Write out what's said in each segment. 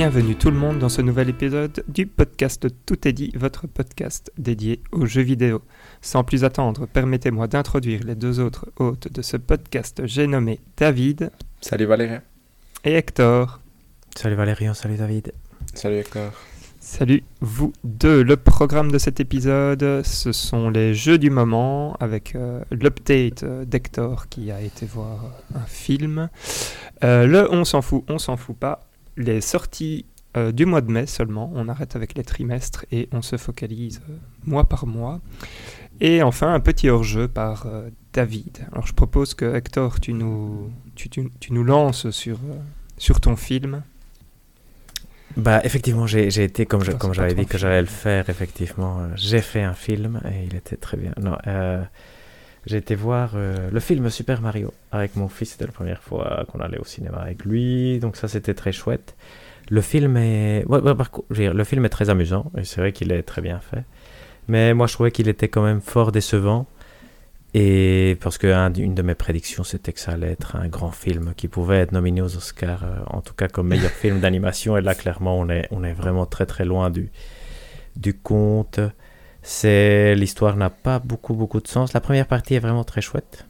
Bienvenue tout le monde dans ce nouvel épisode du podcast Tout est dit, votre podcast dédié aux jeux vidéo. Sans plus attendre, permettez-moi d'introduire les deux autres hôtes de ce podcast. J'ai nommé David. Salut Valérien. Et Hector. Salut Valérian, salut David. Salut Hector. Salut vous deux. Le programme de cet épisode, ce sont les jeux du moment avec euh, l'update d'Hector qui a été voir un film. Euh, le on s'en fout, on s'en fout pas. Les sorties du mois de mai seulement. On arrête avec les trimestres et on se focalise mois par mois. Et enfin, un petit hors-jeu par David. Alors je propose que Hector, tu nous, tu, tu, tu nous lances sur, sur ton film. Bah, effectivement, j'ai été, comme comme j'avais dit que j'allais le faire, effectivement, euh, j'ai fait un film et il était très bien. Non, euh, j'ai été voir euh, le film Super Mario avec mon fils. C'était la première fois qu'on allait au cinéma avec lui, donc ça c'était très chouette. Le film est, ouais, ouais, par contre, le film est très amusant et c'est vrai qu'il est très bien fait. Mais moi, je trouvais qu'il était quand même fort décevant. Et parce qu'une de mes prédictions, c'était que ça allait être un grand film qui pouvait être nominé aux Oscars, euh, en tout cas comme meilleur film d'animation. Et là, clairement, on est, on est vraiment très très loin du, du conte. C'est l'histoire n'a pas beaucoup beaucoup de sens. La première partie est vraiment très chouette.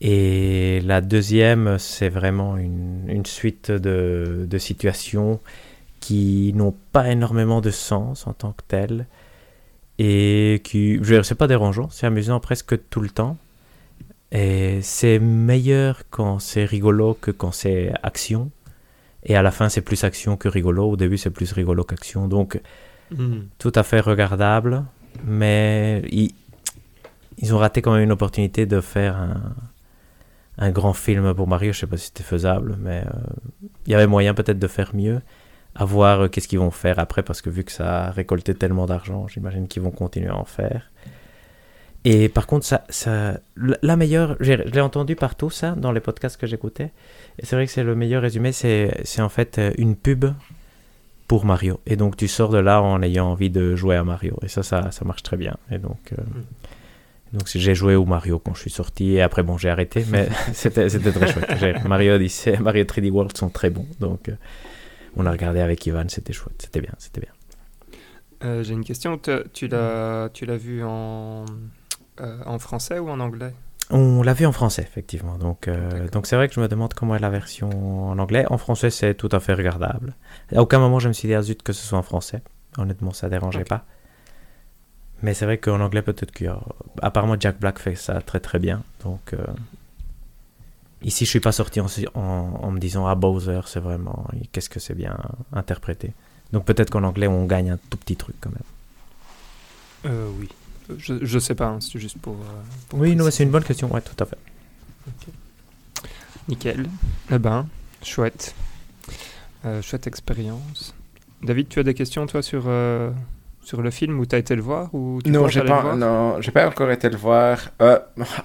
Et la deuxième, c'est vraiment une, une suite de, de situations qui n'ont pas énormément de sens en tant que telles et qui, je c'est pas dérangeant, c'est amusant presque tout le temps. Et c'est meilleur quand c'est rigolo que quand c'est action. Et à la fin, c'est plus action que rigolo. Au début, c'est plus rigolo qu'action. Donc, hmm. tout à fait regardable. Mais ils, ils, ont raté quand même une opportunité de faire un, un grand film pour Mario. Je sais pas si c'était faisable, mais euh, il y avait moyen peut-être de faire mieux à voir euh, qu'est-ce qu'ils vont faire après, parce que vu que ça a récolté tellement d'argent, j'imagine qu'ils vont continuer à en faire. Et par contre, ça, ça, la meilleure, je l'ai entendu partout ça, dans les podcasts que j'écoutais, et c'est vrai que c'est le meilleur résumé, c'est en fait euh, une pub pour Mario. Et donc tu sors de là en ayant envie de jouer à Mario. Et ça, ça, ça marche très bien. Et donc, euh, mm. donc j'ai joué au Mario quand je suis sorti, et après, bon, j'ai arrêté, mais c'était très chouette. Mario Odyssey, Mario 3D World sont très bons, donc on a regardé avec Ivan, c'était chouette, c'était bien, c'était bien. Euh, j'ai une question, tu l'as, tu l'as vu en, euh, en français ou en anglais? On l'a vu en français, effectivement. Donc, euh, donc c'est vrai que je me demande comment est la version en anglais. En français, c'est tout à fait regardable. À aucun moment, je me suis dit, ah zut, que ce soit en français. Honnêtement, ça dérangeait pas. Mais c'est vrai qu'en anglais, peut-être que. Apparemment, Jack Black fait ça très très bien. Donc. Ici, je suis pas sorti en, en, me disant ah Bowser, c'est vraiment qu'est-ce que c'est bien interprété. Donc peut-être qu'en anglais, on gagne un tout petit truc quand même. Euh, oui, je, sais pas, hein, c'est juste pour. Euh, oui, non, c'est une bonne question, ouais, tout à fait. Nickel. Eh ben, chouette. Euh, chouette expérience. David, tu as des questions toi sur sur le film où tu as été le voir ou tu Non, j'ai pas, non, j'ai pas encore été le voir.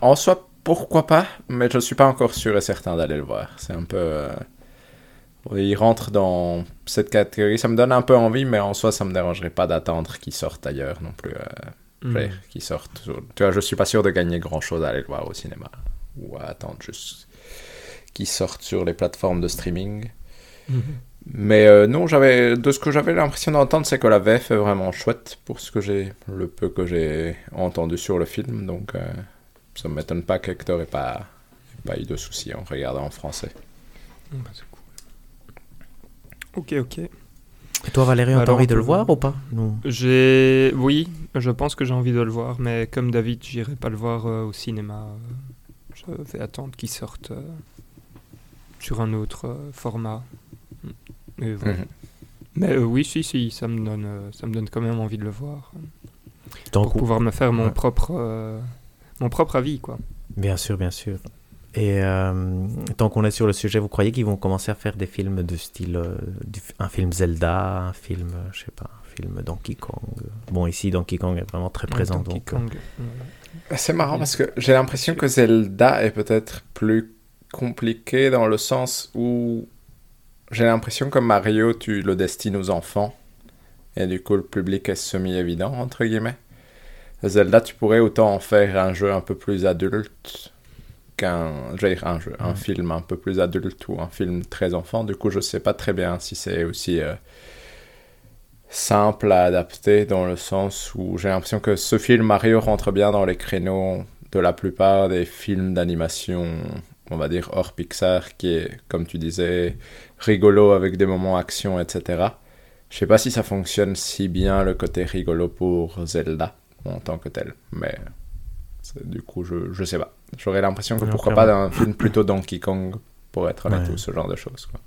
en soi, pourquoi pas, mais je ne suis pas encore sûr et certain d'aller le voir. C'est un peu. Euh, il rentre dans cette catégorie. Ça me donne un peu envie, mais en soi, ça me dérangerait pas d'attendre qu'il sorte ailleurs non plus. Euh, mm. Qu'il sorte. Tu vois, je suis pas sûr de gagner grand chose à aller le voir au cinéma. Ou à attendre juste qu'il sorte sur les plateformes de streaming. Mm-hmm. Mais euh, non, j'avais de ce que j'avais l'impression d'entendre, c'est que la VF est vraiment chouette pour ce que j'ai, le peu que j'ai entendu sur le film. Donc, euh, ça ne m'étonne pas qu'Hector n'ait pas, pas eu de soucis en regardant en français. Bah, c'est cool. Ok, ok. Et toi, Valérie, as envie de le voir ou pas? J'ai, oui, je pense que j'ai envie de le voir, mais comme David, j'irai pas le voir euh, au cinéma. Je vais attendre qu'il sorte euh, sur un autre euh, format. Mais, mhm. mais oui, si, si, ça me donne, ça me donne quand même envie de le voir. pour pouvoir me faire mon propre mon propre avis, quoi. Bien sûr, bien sûr. Et euh, tant qu'on est sur le sujet, vous croyez qu'ils vont commencer à faire des films de style, euh, un film Zelda, un film, euh, je sais pas, un film Donkey Kong? Bon, ici Donkey Kong est vraiment très présent, donc. Kong. C'est marrant parce que j'ai l'impression que Zelda est peut-être plus compliqué dans le sens où j'ai l'impression que Mario, tu le destines aux enfants et du coup le public est semi-évident entre guillemets. Zelda, tu pourrais autant en faire un jeu un peu plus adulte qu'un un jeu, un film un peu plus adulte ou un film très enfant. Du coup, je sais pas très bien si c'est aussi euh, simple à adapter dans le sens où j'ai l'impression que ce film Mario rentre bien dans les créneaux de la plupart des films d'animation, on va dire hors Pixar, qui est, comme tu disais, rigolo avec des moments action, etc. Je sais pas si ça fonctionne si bien le côté rigolo pour Zelda en tant que tel, mais du coup, je, je sais pas. J'aurais l'impression que pourquoi pas un film plutôt Donkey Kong pour être honnête ou ce genre de choses. Quoi.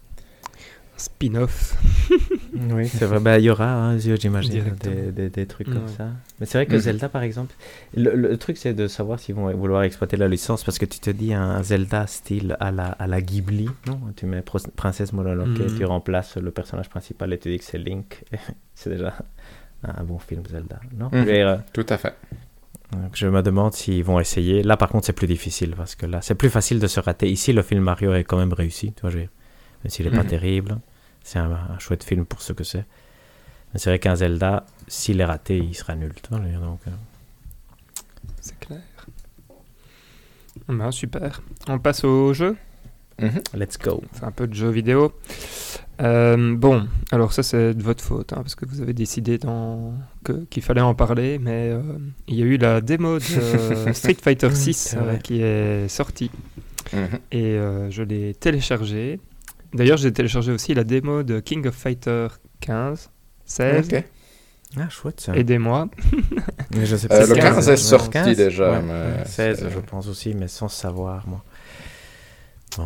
Spin-off. oui, c'est vrai. Bah, il y aura, hein, j'imagine, des, des, des, trucs comme ça. Mais c'est vrai que mhm. Zelda, par exemple, le, truc, c'est de savoir s'ils vont vouloir exploiter la licence parce que tu te dis un Zelda style à la, à la Ghibli, non Tu mets Princesse Mononoke, mm tu remplaces le personnage principal et tu dis que c'est Link. c'est déjà un bon film Zelda, non? Mhm. Tout à fait. Je me demande s'ils vont essayer. Là, par contre, c'est plus difficile parce que là, c'est plus facile de se rater. Ici, le film Mario est quand même réussi, tu vois, même s'il n'est pas mhm. terrible. C'est un, chouette film pour ce que c'est. Mais c'est vrai qu'un Zelda, s'il est raté, il sera nul. donc, euh. C'est clair. Ben, super. On passe au jeu? Mhm. Let's go. C'est un peu de jeu vidéo. Euh, bon, alors ça c'est de votre faute, hein, parce que vous avez décidé qu'il fallait en parler, mais euh, il y a eu la démo de Street Fighter 6 euh, qui est sortie, mhm. et je l'ai téléchargé. D'ailleurs, j'ai téléchargé aussi la démo de King of Fighter 15, 16. Ah, chouette ça. Aidez-moi. le 15 est sorti déjà. 16, je pense aussi, mais sans savoir, moi.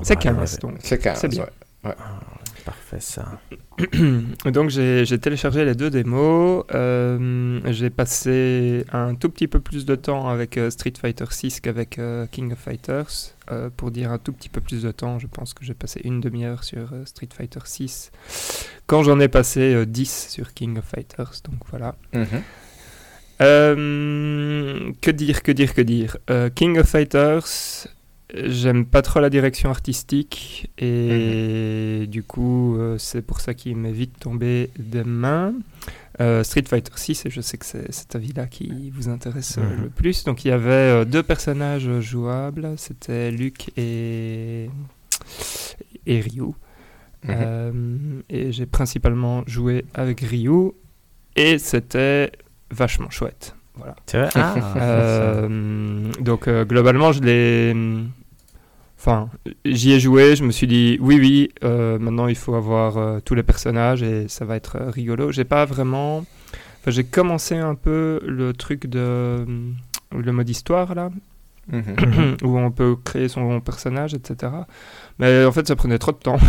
C'est 15, donc. C'est 15, bien. Ouais. Ah, parfait ça. Donc j'ai téléchargé les deux démos. Euh, j'ai passé un tout petit peu plus de temps avec euh, Street Fighter 6 qu'avec euh, King of Fighters. pour dire un tout petit peu plus de temps, je pense que j'ai passé une demi-heure sur Street Fighter 6 quand j'en ai passé 10 sur King of Fighters. Donc voilà. Mhm. que dire, que dire, que dire. King of Fighters, J'aime pas trop la direction artistique et mhm. du coup euh, c'est pour ça qu'il m'est vite tombé des mains. Euh, Street Fighter 6 et je sais que c'est cet avis-là qui vous intéresse euh, mhm. le plus. Donc il y avait deux personnages jouables, c'était Luke et, et Ryu. Mhm. et j'ai principalement joué avec Ryu et c'était vachement chouette. Voilà. Ah. donc globalement je l'ai Enfin, j'y ai joué, je me suis dit oui, oui, euh, maintenant il faut avoir euh, tous les personnages et ça va être rigolo. J'ai pas vraiment. Enfin, j'ai commencé un peu le truc de. le mode histoire là, Mhm. où on peut créer son personnage, etc. Mais en fait, ça prenait trop de temps.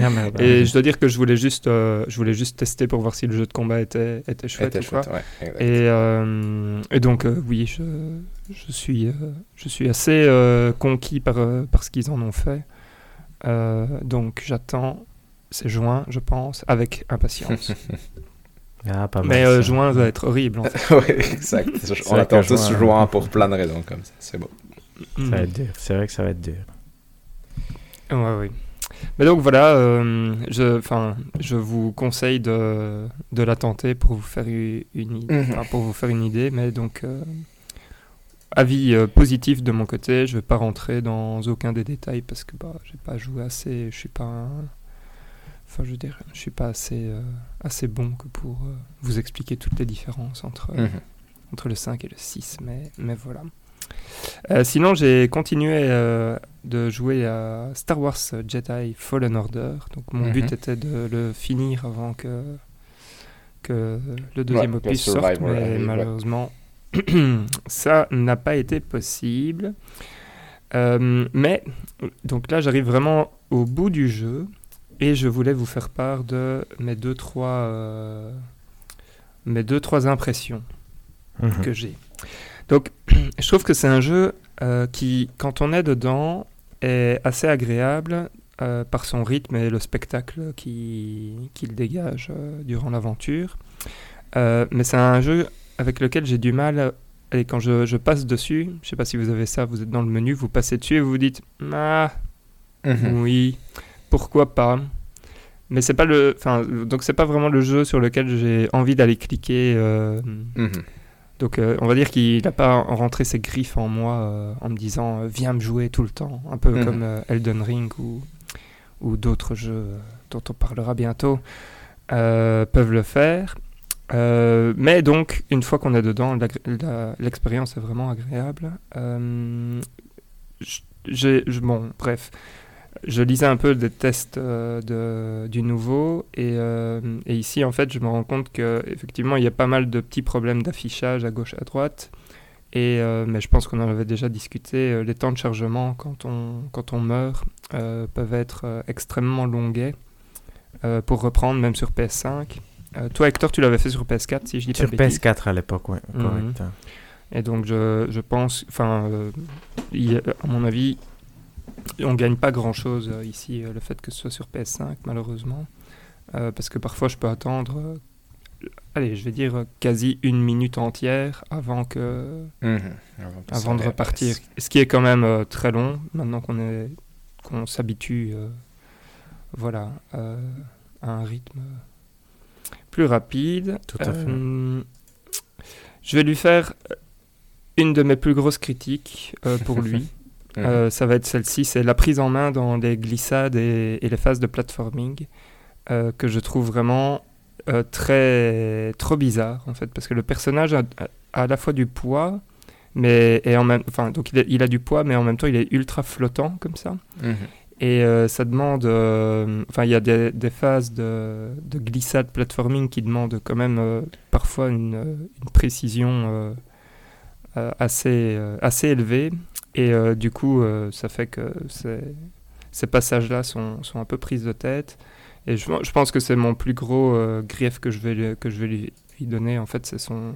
Ah, et je dois dire que je voulais juste, euh, je voulais juste tester pour voir si le jeu de combat était, était chouette. et, euh, et, donc, euh, oui, je, je suis, je suis assez conquis par, par ce qu'ils en ont fait. donc, j'attends, c'est juin, je pense, avec impatience. Ah, mais euh, juin va être horrible. En fait. oui, exact. On attend tous juin, pour plein de raisons comme ça. C'est beau. Ça va être dur. C'est vrai que ça va être dur. Ouais, oui. Mais donc voilà, euh, je, je vous conseille de, de la tenter pour vous faire une, mhm. pour vous faire une idée. Mais donc, euh, avis positif de mon côté, je ne vais pas rentrer dans aucun des détails parce que bah, j'ai pas joué assez, je suis pas un, Enfin, je veux dire, je suis pas assez, euh, assez bon que pour euh, vous expliquer toutes les différences entre, mhm. entre le 5 et le 6, mais, mais voilà. Euh, sinon, j'ai continué de jouer à Star Wars Jedi Fallen Order. Donc, mon but mhm. était de le finir avant que, que le deuxième opus sorte, mais malheureusement, ça n'a pas été possible. mais, donc là, j'arrive vraiment au bout du jeu. Et je voulais vous faire part de mes deux, trois, euh, mes deux, trois impressions mhm. que j'ai. Donc, je trouve que c'est un jeu euh, qui, quand on est dedans, est assez agréable euh, par son rythme et le spectacle qu'il dégage durant l'aventure. mais c'est un jeu avec lequel j'ai du mal. Et quand je, je, passe dessus, je sais pas si vous avez ça, vous êtes dans le menu, vous passez dessus et vous vous dites Ah, mhm. oui pourquoi pas mais c'est pas le enfin donc c'est pas vraiment le jeu sur lequel j'ai envie d'aller cliquer euh, mhm. Donc on va dire qu'il n'a pas rentré ses griffes en moi en me disant viens me jouer tout le temps, un peu mhm. comme Elden Ring ou, ou d'autres jeux dont on parlera bientôt peuvent le faire. mais donc, une fois qu'on est dedans, l'expérience est vraiment agréable. je, bon, bref, je lisais un peu des tests euh, de, du nouveau euh, et, ici en fait je me rends compte que effectivement il y a pas mal de petits problèmes d'affichage à gauche à droite et euh, mais je pense qu'on en avait déjà discuté les temps de chargement quand on quand on meurt peuvent être extrêmement longuets pour reprendre même sur PS5 toi Hector tu l'avais fait sur PS4 si je dis sur PS4 à l'époque oui mhm. correct. Et donc je, je pense enfin à mon avis on gagne pas grand chose euh, ici, euh, le fait que ce soit sur PS5, malheureusement. Euh, parce que parfois, je peux attendre, allez, je vais dire quasi une minute entière avant que. Mhm. avant, de repartir. Ce qui est quand même très long, maintenant qu'on est qu'on s'habitue voilà, à un rythme plus rapide. Tout à fait. Je vais lui faire une de mes plus grosses critiques pour lui. Mhm. Euh, ça va être celle-ci, c'est la prise en main dans les glissades et, les phases de platforming euh, que je trouve vraiment euh, très trop bizarre en fait, parce que le personnage a, à la fois du poids, mais et en même, enfin donc il a, du poids, mais en même temps il est ultra flottant comme ça. Mhm. Et ça demande, enfin il y a des, phases de, de, glissade platforming qui demandent quand même parfois une, une précision assez, assez élevée et euh, du coup, euh, ça fait que ces, passages-là sont, sont, un peu prises de tête. Et je, je pense que c'est mon plus gros euh, grief que je vais, que je vais lui, donner. En fait, c'est son,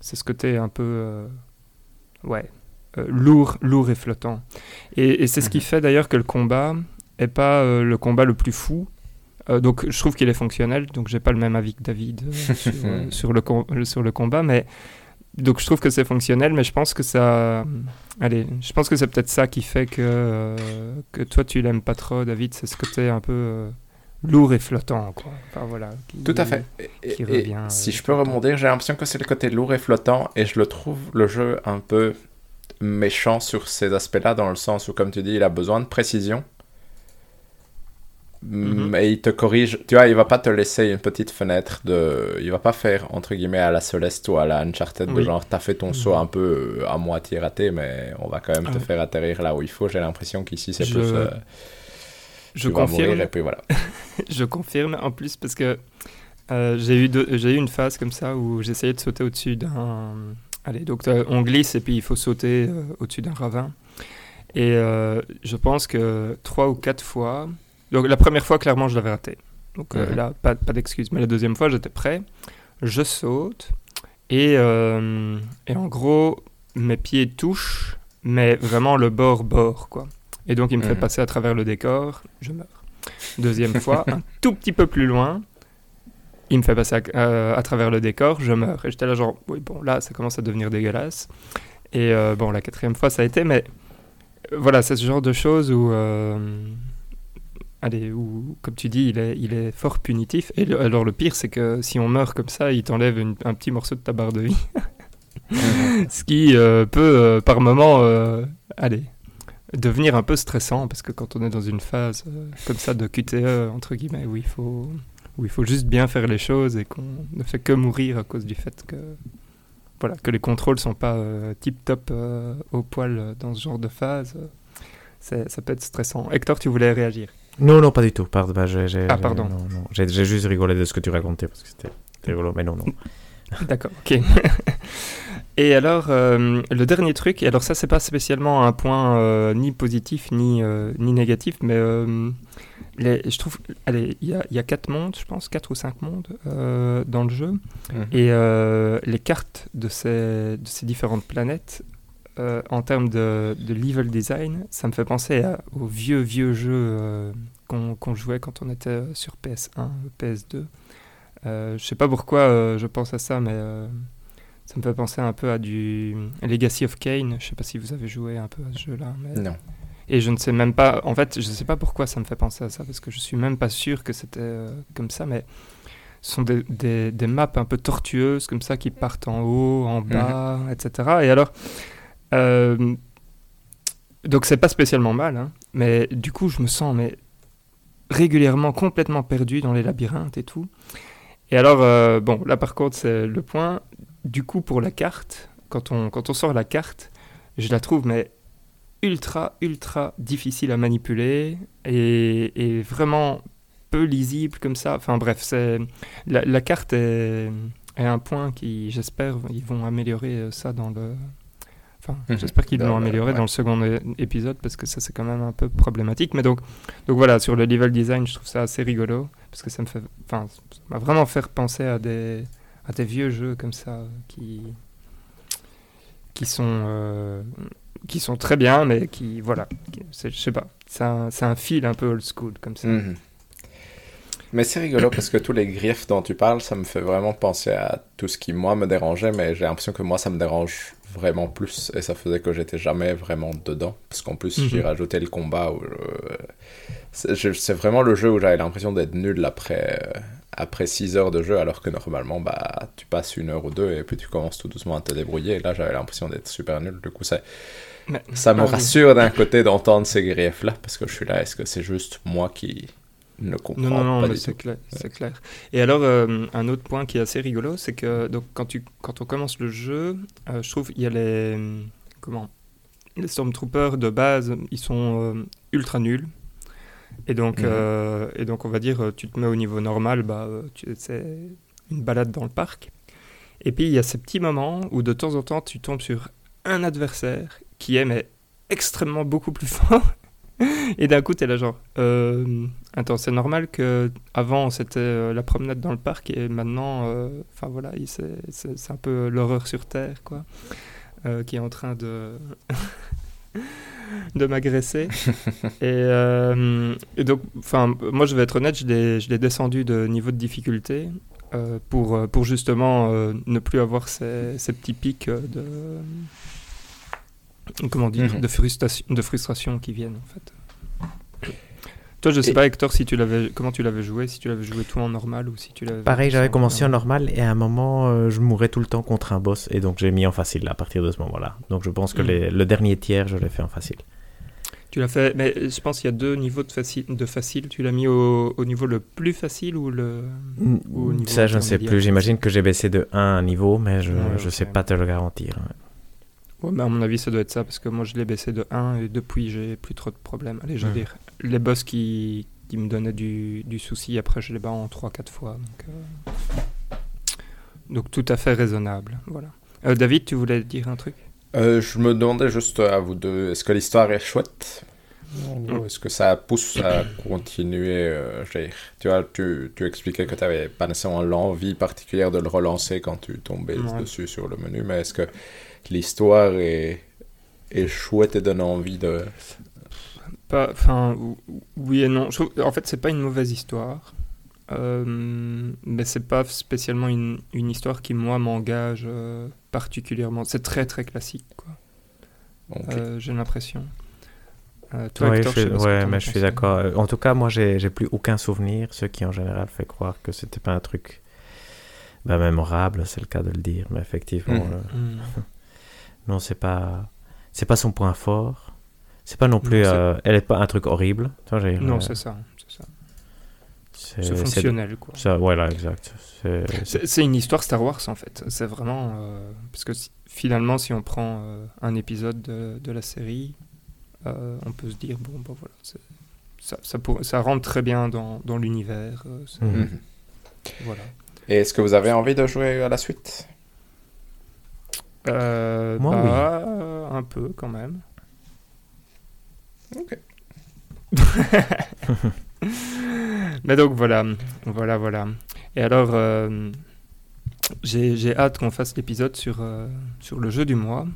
c'est ce côté un peu, ouais, lourd, lourd et flottant. Et, c'est ce qui mhm. fait d'ailleurs que le combat est pas le combat le plus fou. donc je trouve qu'il est fonctionnel. Donc j'ai pas le même avis que David sur, sur, le, sur le combat, mais donc je trouve que c'est fonctionnel, mais je pense que ça. Allez, je pense que c'est peut-être ça qui fait que, euh, que toi tu l'aimes pas trop, David. C'est ce côté un peu euh, lourd et flottant, quoi. Enfin, voilà, Tout à fait. Et, revient, si euh, je peux remonter, j'ai l'impression que c'est le côté lourd et flottant, et je le trouve le jeu un peu méchant sur ces aspects-là, dans le sens où, comme tu dis, il a besoin de précision. Mhm. Mais il te corrige, tu vois, il va pas te laisser une petite fenêtre de. Il va pas faire, entre guillemets, à la Celeste ou à la Uncharted, de genre, t'as fait ton saut mhm. un peu euh, à moitié raté, mais on va quand même te faire atterrir là où il faut. J'ai l'impression qu'ici, c'est plus. Euh, je confirme. et puis voilà. je confirme, en plus, parce que euh, j'ai eu, j'ai eu une phase comme ça où j'essayais de sauter au-dessus d'un. Allez, donc on glisse et puis il faut sauter au-dessus d'un ravin. Et je pense que trois ou quatre fois, donc la première fois, clairement, je l'avais raté. Donc euh, là, pas, pas d'excuse. Mais la deuxième fois, j'étais prêt. Je saute. Et, euh, et, en gros, mes pieds touchent, mais vraiment le bord-bord, quoi. Et donc, il me fait passer à travers le décor. Je meurs. Deuxième fois, un tout petit peu plus loin. Il me fait passer à, euh, à, travers le décor, je meurs. Et j'étais là genre, oui, bon, là, ça commence à devenir dégueulasse. Et bon, la quatrième fois, ça a été, mais voilà, c'est ce genre de choses où allez, ou comme tu dis, il est, il est fort punitif. Et alors le pire, c'est que si on meurt comme ça, il t'enlève un petit morceau de ta barre de vie. Ce qui euh, peut, euh, par moment, euh, allez, devenir un peu stressant, parce que quand on est dans une phase comme ça de QTE, entre guillemets, où il, faut, où il faut juste bien faire les choses et qu'on ne fait que mourir à cause du fait que, voilà, que les contrôles sont pas tip-top au poil dans ce genre de phase, ça peut être stressant. Hector, tu voulais réagir non, non, pas du tout. Pardon, bah, ah, pardon. J'ai juste rigolé de ce que tu racontais parce que c'était rigolo, mais non, non. D'accord, ok. et alors, euh, le dernier truc, et alors ça, c'est pas spécialement un point euh, ni positif ni, euh, ni négatif, mais les, je trouve, allez, il y, y a, quatre mondes, je pense, quatre ou cinq mondes dans le jeu, mhm. et les cartes de ces, de ces différentes planètes euh, en termes de, level design, ça me fait penser aux vieux, vieux jeux euh, qu'on jouait quand on était sur PS1, PS2. Euh, je sais pas pourquoi euh, je pense à ça, mais ça me fait penser un peu à du Legacy of Kane. Je sais pas si vous avez joué un peu à ce jeu-là. Non. Et je ne sais même pas, en fait, je ne sais pas pourquoi ça me fait penser à ça, parce que je suis même pas sûr que c'était comme ça, mais ce sont des, des, des, maps un peu tortueuses comme ça qui partent en haut, en mhm. bas, etc. Et alors, euh, donc c'est pas spécialement mal, hein, mais du coup je me sens mais régulièrement complètement perdu dans les labyrinthes et tout. Et alors, euh, bon, là par contre c'est le point. Du coup pour la carte, quand on, quand on sort la carte, je la trouve mais ultra, ultra difficile à manipuler et, vraiment peu lisible comme ça. Enfin bref, c'est la, carte est, est, un point qui, j'espère, ils vont améliorer ça dans le. Enfin, mhm. j'espère qu'ils vont améliorer dans le second épisode parce que ça c'est quand même un peu problématique. Mais donc, donc voilà, sur le level design, je trouve ça assez rigolo parce que ça me fait, enfin, m'a vraiment fait penser à des, à des vieux jeux comme ça qui, qui sont, euh, qui sont très bien, mais qui, voilà, je sais pas, c'est un, un, fil un peu old school comme ça. Mhm. Mais c'est rigolo parce que tous les griefs dont tu parles, ça me fait vraiment penser à tout ce qui, moi, me dérangeait, mais j'ai l'impression que moi, ça me dérange vraiment plus et ça faisait que j'étais jamais vraiment dedans. Parce qu'en plus, j'ai mhm. rajouté le combat où c'est vraiment le jeu où j'avais l'impression d'être nul après, euh, après 6 heures de jeu, alors que normalement, bah, tu passes une heure ou deux et puis tu commences tout doucement à te débrouiller. Et là, j'avais l'impression d'être super nul. Du coup, ça, ça me rassure d'un côté d'entendre ces griefs-là parce que je suis là. Est-ce que c'est juste moi qui ne non, non, non, c'est clair, c'est clair. Et alors, euh, un autre point qui est assez rigolo, c'est que donc, quand, tu, quand on commence le jeu, euh, je trouve il y a les. Comment Les Stormtroopers de base, ils sont euh, ultra nuls. Et donc, mhm. et donc, on va dire, tu te mets au niveau normal, bah, c'est une balade dans le parc. Et puis, il y a ces petits moments où de temps en temps, tu tombes sur un adversaire qui est mais, extrêmement beaucoup plus fort et d'un coup, t'es là genre, euh, attends, c'est normal que avant c'était euh, la promenade dans le parc et maintenant, euh, enfin voilà, c'est un peu l'horreur sur terre, quoi, qui est en train de de m'agresser. et, et, donc, enfin, moi, je vais être honnête, je l'ai descendu de niveau de difficulté pour pour justement ne plus avoir ces, ces petits pics de comment dire, mhm. de, frustration, de frustration qui viennent en fait. Toi, je sais pas, Hector, si tu l'avais, comment tu l'avais joué, si tu l'avais joué tout en normal ou si tu l'avais. Pareil, j'avais commencé en normal et à un moment, euh, je mourais tout le temps contre un boss et donc j'ai mis en facile à partir de ce moment-là. Donc je pense que hmm. le dernier tiers, je l'ai fait en facile. Tu l'as fait, mais je pense qu'il y a deux niveaux de facile. De facile. Tu l'as mis au, au, niveau le plus facile ou le. Ou au niveau Ça, je ne sais plus. J'imagine que j'ai baissé de 1 un niveau, mais je ne sais pas te le garantir. Ouais, mais à mon avis, ça doit être ça, parce que moi, je l'ai baissé de 1 et depuis, j'ai plus trop de problèmes. Allez, je veux dire, les boss qui, qui me donnaient du, du, souci, après, je les bats en 3-4 fois. Donc, euh, donc, tout à fait raisonnable. Voilà. Euh, David, tu voulais dire un truc? Euh, Je me demandais juste à vous deux, est-ce que l'histoire est chouette? Est-ce que ça pousse à continuer euh, Tu vois, tu, tu expliquais que tu n'avais pas nécessairement l'envie particulière de le relancer quand tu tombais dessus sur le menu, mais est-ce que l'histoire est, est chouette et donne envie de... Pas, enfin, oui et non. en fait, c'est pas une mauvaise histoire. Euh, mais c'est pas spécialement une, une, histoire qui moi m'engage euh, particulièrement. C'est très très classique quoi. Euh, j'ai l'impression. Euh, toi, oui, je, ouais, mais je suis d'accord. En tout cas, moi, j'ai plus aucun souvenir, ce qui en général fait croire que c'était pas un truc bah, mémorable, c'est le cas de le dire, mais effectivement, mmh. Mmh. non, c'est pas, c'est pas son point fort. C'est pas non plus, euh, elle est pas un truc horrible. non, c'est ça, c'est fonctionnel, quoi. Ça, voilà, exact. C'est une histoire Star Wars, en fait. C'est vraiment... Euh, parce que finalement, si on prend un épisode de, de, la série, euh, on peut se dire, bon, ben voilà, ça, ça, ça, rentre très bien dans, dans l'univers. Euh, mhm. Voilà. Et est-ce que vous avez envie de jouer à la suite? Euh, Moi, bah, oui. Un peu, quand même. Ok. Mais donc voilà, voilà, voilà. Et alors, euh, j'ai hâte qu'on fasse l'épisode sur, euh, sur le jeu du mois.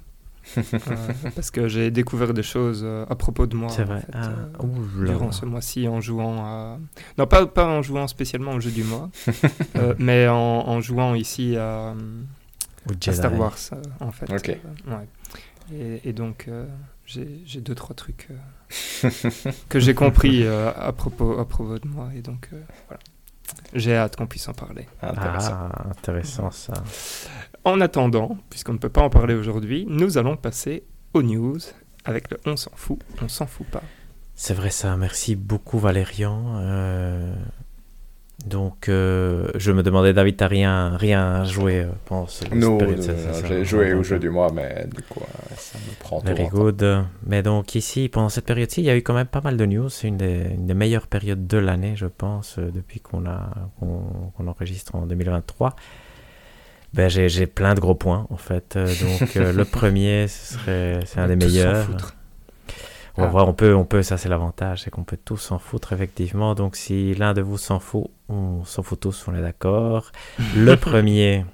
Euh, parce que j'ai découvert des choses euh, à propos de moi vrai. Ah, euh, durant ce mois-ci en jouant à... Non, pas, pas en jouant spécialement au jeu du mois, mais en, en, jouant ici à, à Star Wars, en fait. Ouais. Et, et, donc, j'ai deux, trois trucs que j'ai compris à, propos, à propos de moi. Et donc, voilà. J'ai hâte qu'on puisse en parler. Intéressant. Ah, intéressant ça. En attendant, puisqu'on ne peut pas en parler aujourd'hui, nous allons passer aux news avec le On s'en fout, on s'en fout pas. C'est vrai ça, merci beaucoup Valérian. Euh, donc euh, je me demandais, David, t'as rien, rien joué euh, pendant ce Non, j'ai joué au jeu du mois, mais du coup ça me prend Very good. Mais donc ici, pendant cette période-ci, il y a eu quand même pas mal de news. C'est une, des, meilleures périodes de l'année, je pense, depuis qu'on a qu'on enregistre en 2023. Ben, j'ai plein de gros points en fait. Donc le premier, ce c'est un des meilleurs. On ah. voir, on peut, on peut, ça c'est l'avantage, c'est qu'on peut tous s'en foutre effectivement. Donc si l'un de vous s'en fout, on s'en fout tous, on est d'accord. le premier,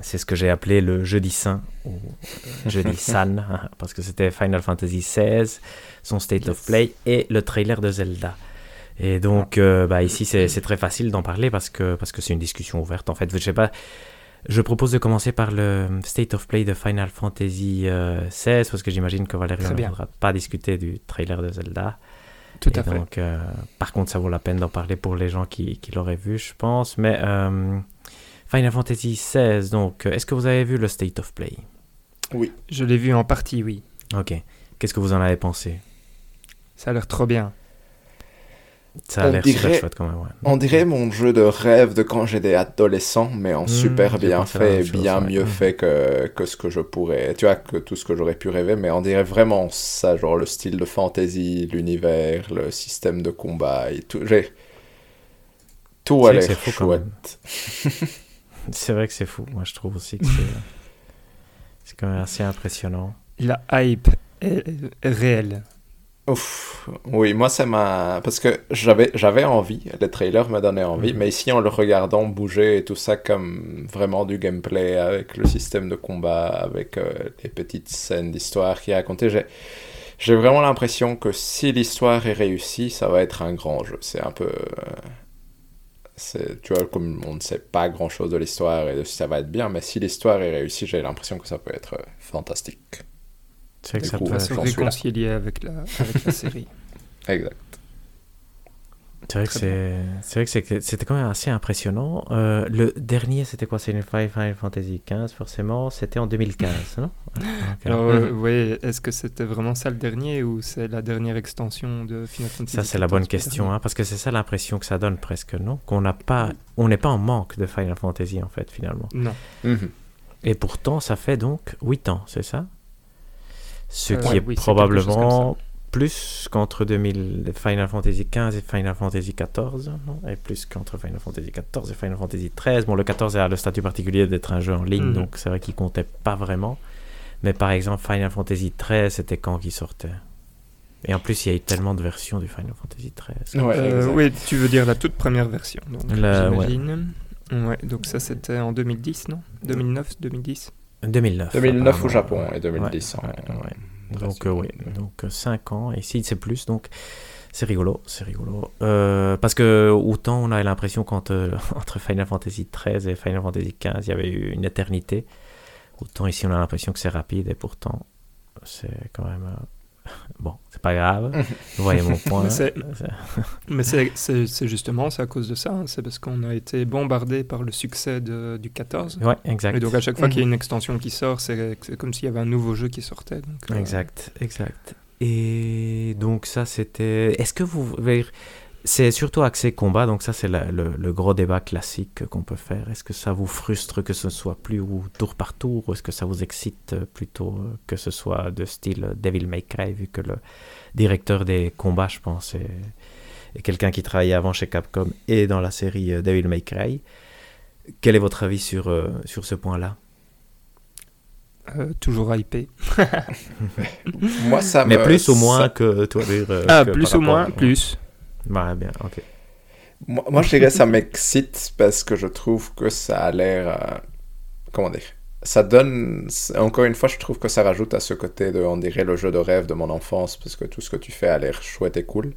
c'est ce que j'ai appelé le jeudi saint, ou euh, jeudi san, hein, parce que c'était Final Fantasy XVI, son State of Play et le trailer de Zelda. Et donc, euh, bah, ici, c'est très facile d'en parler parce que parce que c'est une discussion ouverte. En fait, je sais pas, je propose de commencer par le State of Play de Final Fantasy XVI, euh, parce que j'imagine que Valérie ne voudra pas discuter du trailer de Zelda. Tout à fait. Donc, euh, par contre, ça vaut la peine d'en parler pour les gens qui, qui l'auraient vu, je pense. Mais euh, Final Fantasy XVI, donc, est-ce que vous avez vu le State of Play? Oui. Je l'ai vu en partie, oui. Ok. Qu'est-ce que vous en avez pensé? Ça a l'air trop bien. Ça a l'air super chouette quand même. On dirait mon jeu de rêve de quand j'étais adolescent, mais en mmh, super bien fait, bien mieux mmh. fait que, que ce que je pourrais. Tu vois, que tout ce que j'aurais pu rêver, mais on dirait vraiment ça, genre le style de fantasy, l'univers, le système de combat et tout. J'ai. Tout a l'air chouette. c'est vrai que c'est fou. Moi, je trouve aussi que c'est quand même assez impressionnant. La hype est réelle. Ouf, oui, moi ça m'a. Parce que j'avais, j'avais envie, le trailer m'a donné envie, mhm. mais ici en le regardant bouger et tout ça comme vraiment du gameplay avec le système de combat, avec euh, les petites scènes d'histoire qui racontaient, j'ai, j'ai vraiment l'impression que si l'histoire est réussie, ça va être un grand jeu. C'est un peu. Euh, c'est, tu vois, comme on ne sait pas grand chose de l'histoire et de si ça va être bien, mais si l'histoire est réussie, j'ai l'impression que ça peut être euh, fantastique. C'est que ça peut se réconcilier avec la, avec la série. Exact. C'est vrai, que c'est vrai que c'était quand même assez impressionnant. Euh, le dernier, c'était quoi? C'est Final Fantasy XV, forcément. C'était en 2015, non? Alors, euh, oui, est-ce que c'était vraiment ça le dernier ou c'est la dernière extension de Final Fantasy Ça, c'est la bonne question, hein, parce que c'est ça l'impression que ça donne presque, non? Qu'on n'a pas, on n'est pas en manque de Final Fantasy, en fait, finalement. Non. Mhm. Et pourtant, ça fait donc 8 ans, c'est ça? Ce euh, qui est probablement plus qu'entre Final Fantasy XV et Final Fantasy XIV, et plus qu'entre Final Fantasy XIV et Final Fantasy XIII. Bon, le 14 a le statut particulier d'être un jeu en ligne, mhm. donc c'est vrai qu'il comptait pas vraiment. Mais par exemple, Final Fantasy XIII, c'était quand qu'il sortait? Et en plus, il y a eu tellement de versions du Final Fantasy XIII. Euh, oui, tu veux dire la toute première version, donc, j'imagine. Ouais. donc ça, c'était en 2010, non? 2009, 2010 2009. 2009 au Japon et 2010. donc, euh, oui, donc 5 euh, ans. Et ici, c'est plus. Donc, c'est rigolo, c'est rigolo. Euh, parce que autant on a l'impression qu'entre entre Final Fantasy XIII et Final Fantasy XV, il y avait eu une éternité. Autant ici, on a l'impression que c'est rapide et pourtant, c'est quand même Bon, c'est pas grave. Vous voyez mon point. Mais c'est justement c'est à cause de ça. Hein. C'est parce qu'on a été bombardé par le succès de, du 14. Ouais, exact. Et donc à chaque fois qu'il y a mhm. une extension qui sort, c'est comme s'il y avait un nouveau jeu qui sortait. Donc, euh, Exact, exact. Et donc ça c'était. Est-ce que vous c'est surtout axé combat, donc ça c'est le, gros débat classique qu'on peut faire. Est-ce que ça vous frustre que ce soit plus ou tour par tour, ou est-ce que ça vous excite plutôt que ce soit de style Devil May Cry, vu que le directeur des combats, je pense, est, quelqu'un qui travaillait avant chez Capcom et dans la série Devil May Cry. Quel est votre avis sur, euh, sur ce point-là? Euh, toujours hypé. Moi, ça Mais plus ou moins que toi. Euh, ah, plus ou moins, plus. Ouais, bien, ok. Moi, moi je dirais ça m'excite parce que je trouve que ça a l'air. Euh, comment dire? Ça donne. Encore une fois, je trouve que ça rajoute à ce côté de, on dirait, le jeu de rêve de mon enfance parce que tout ce que tu fais a l'air chouette et cool.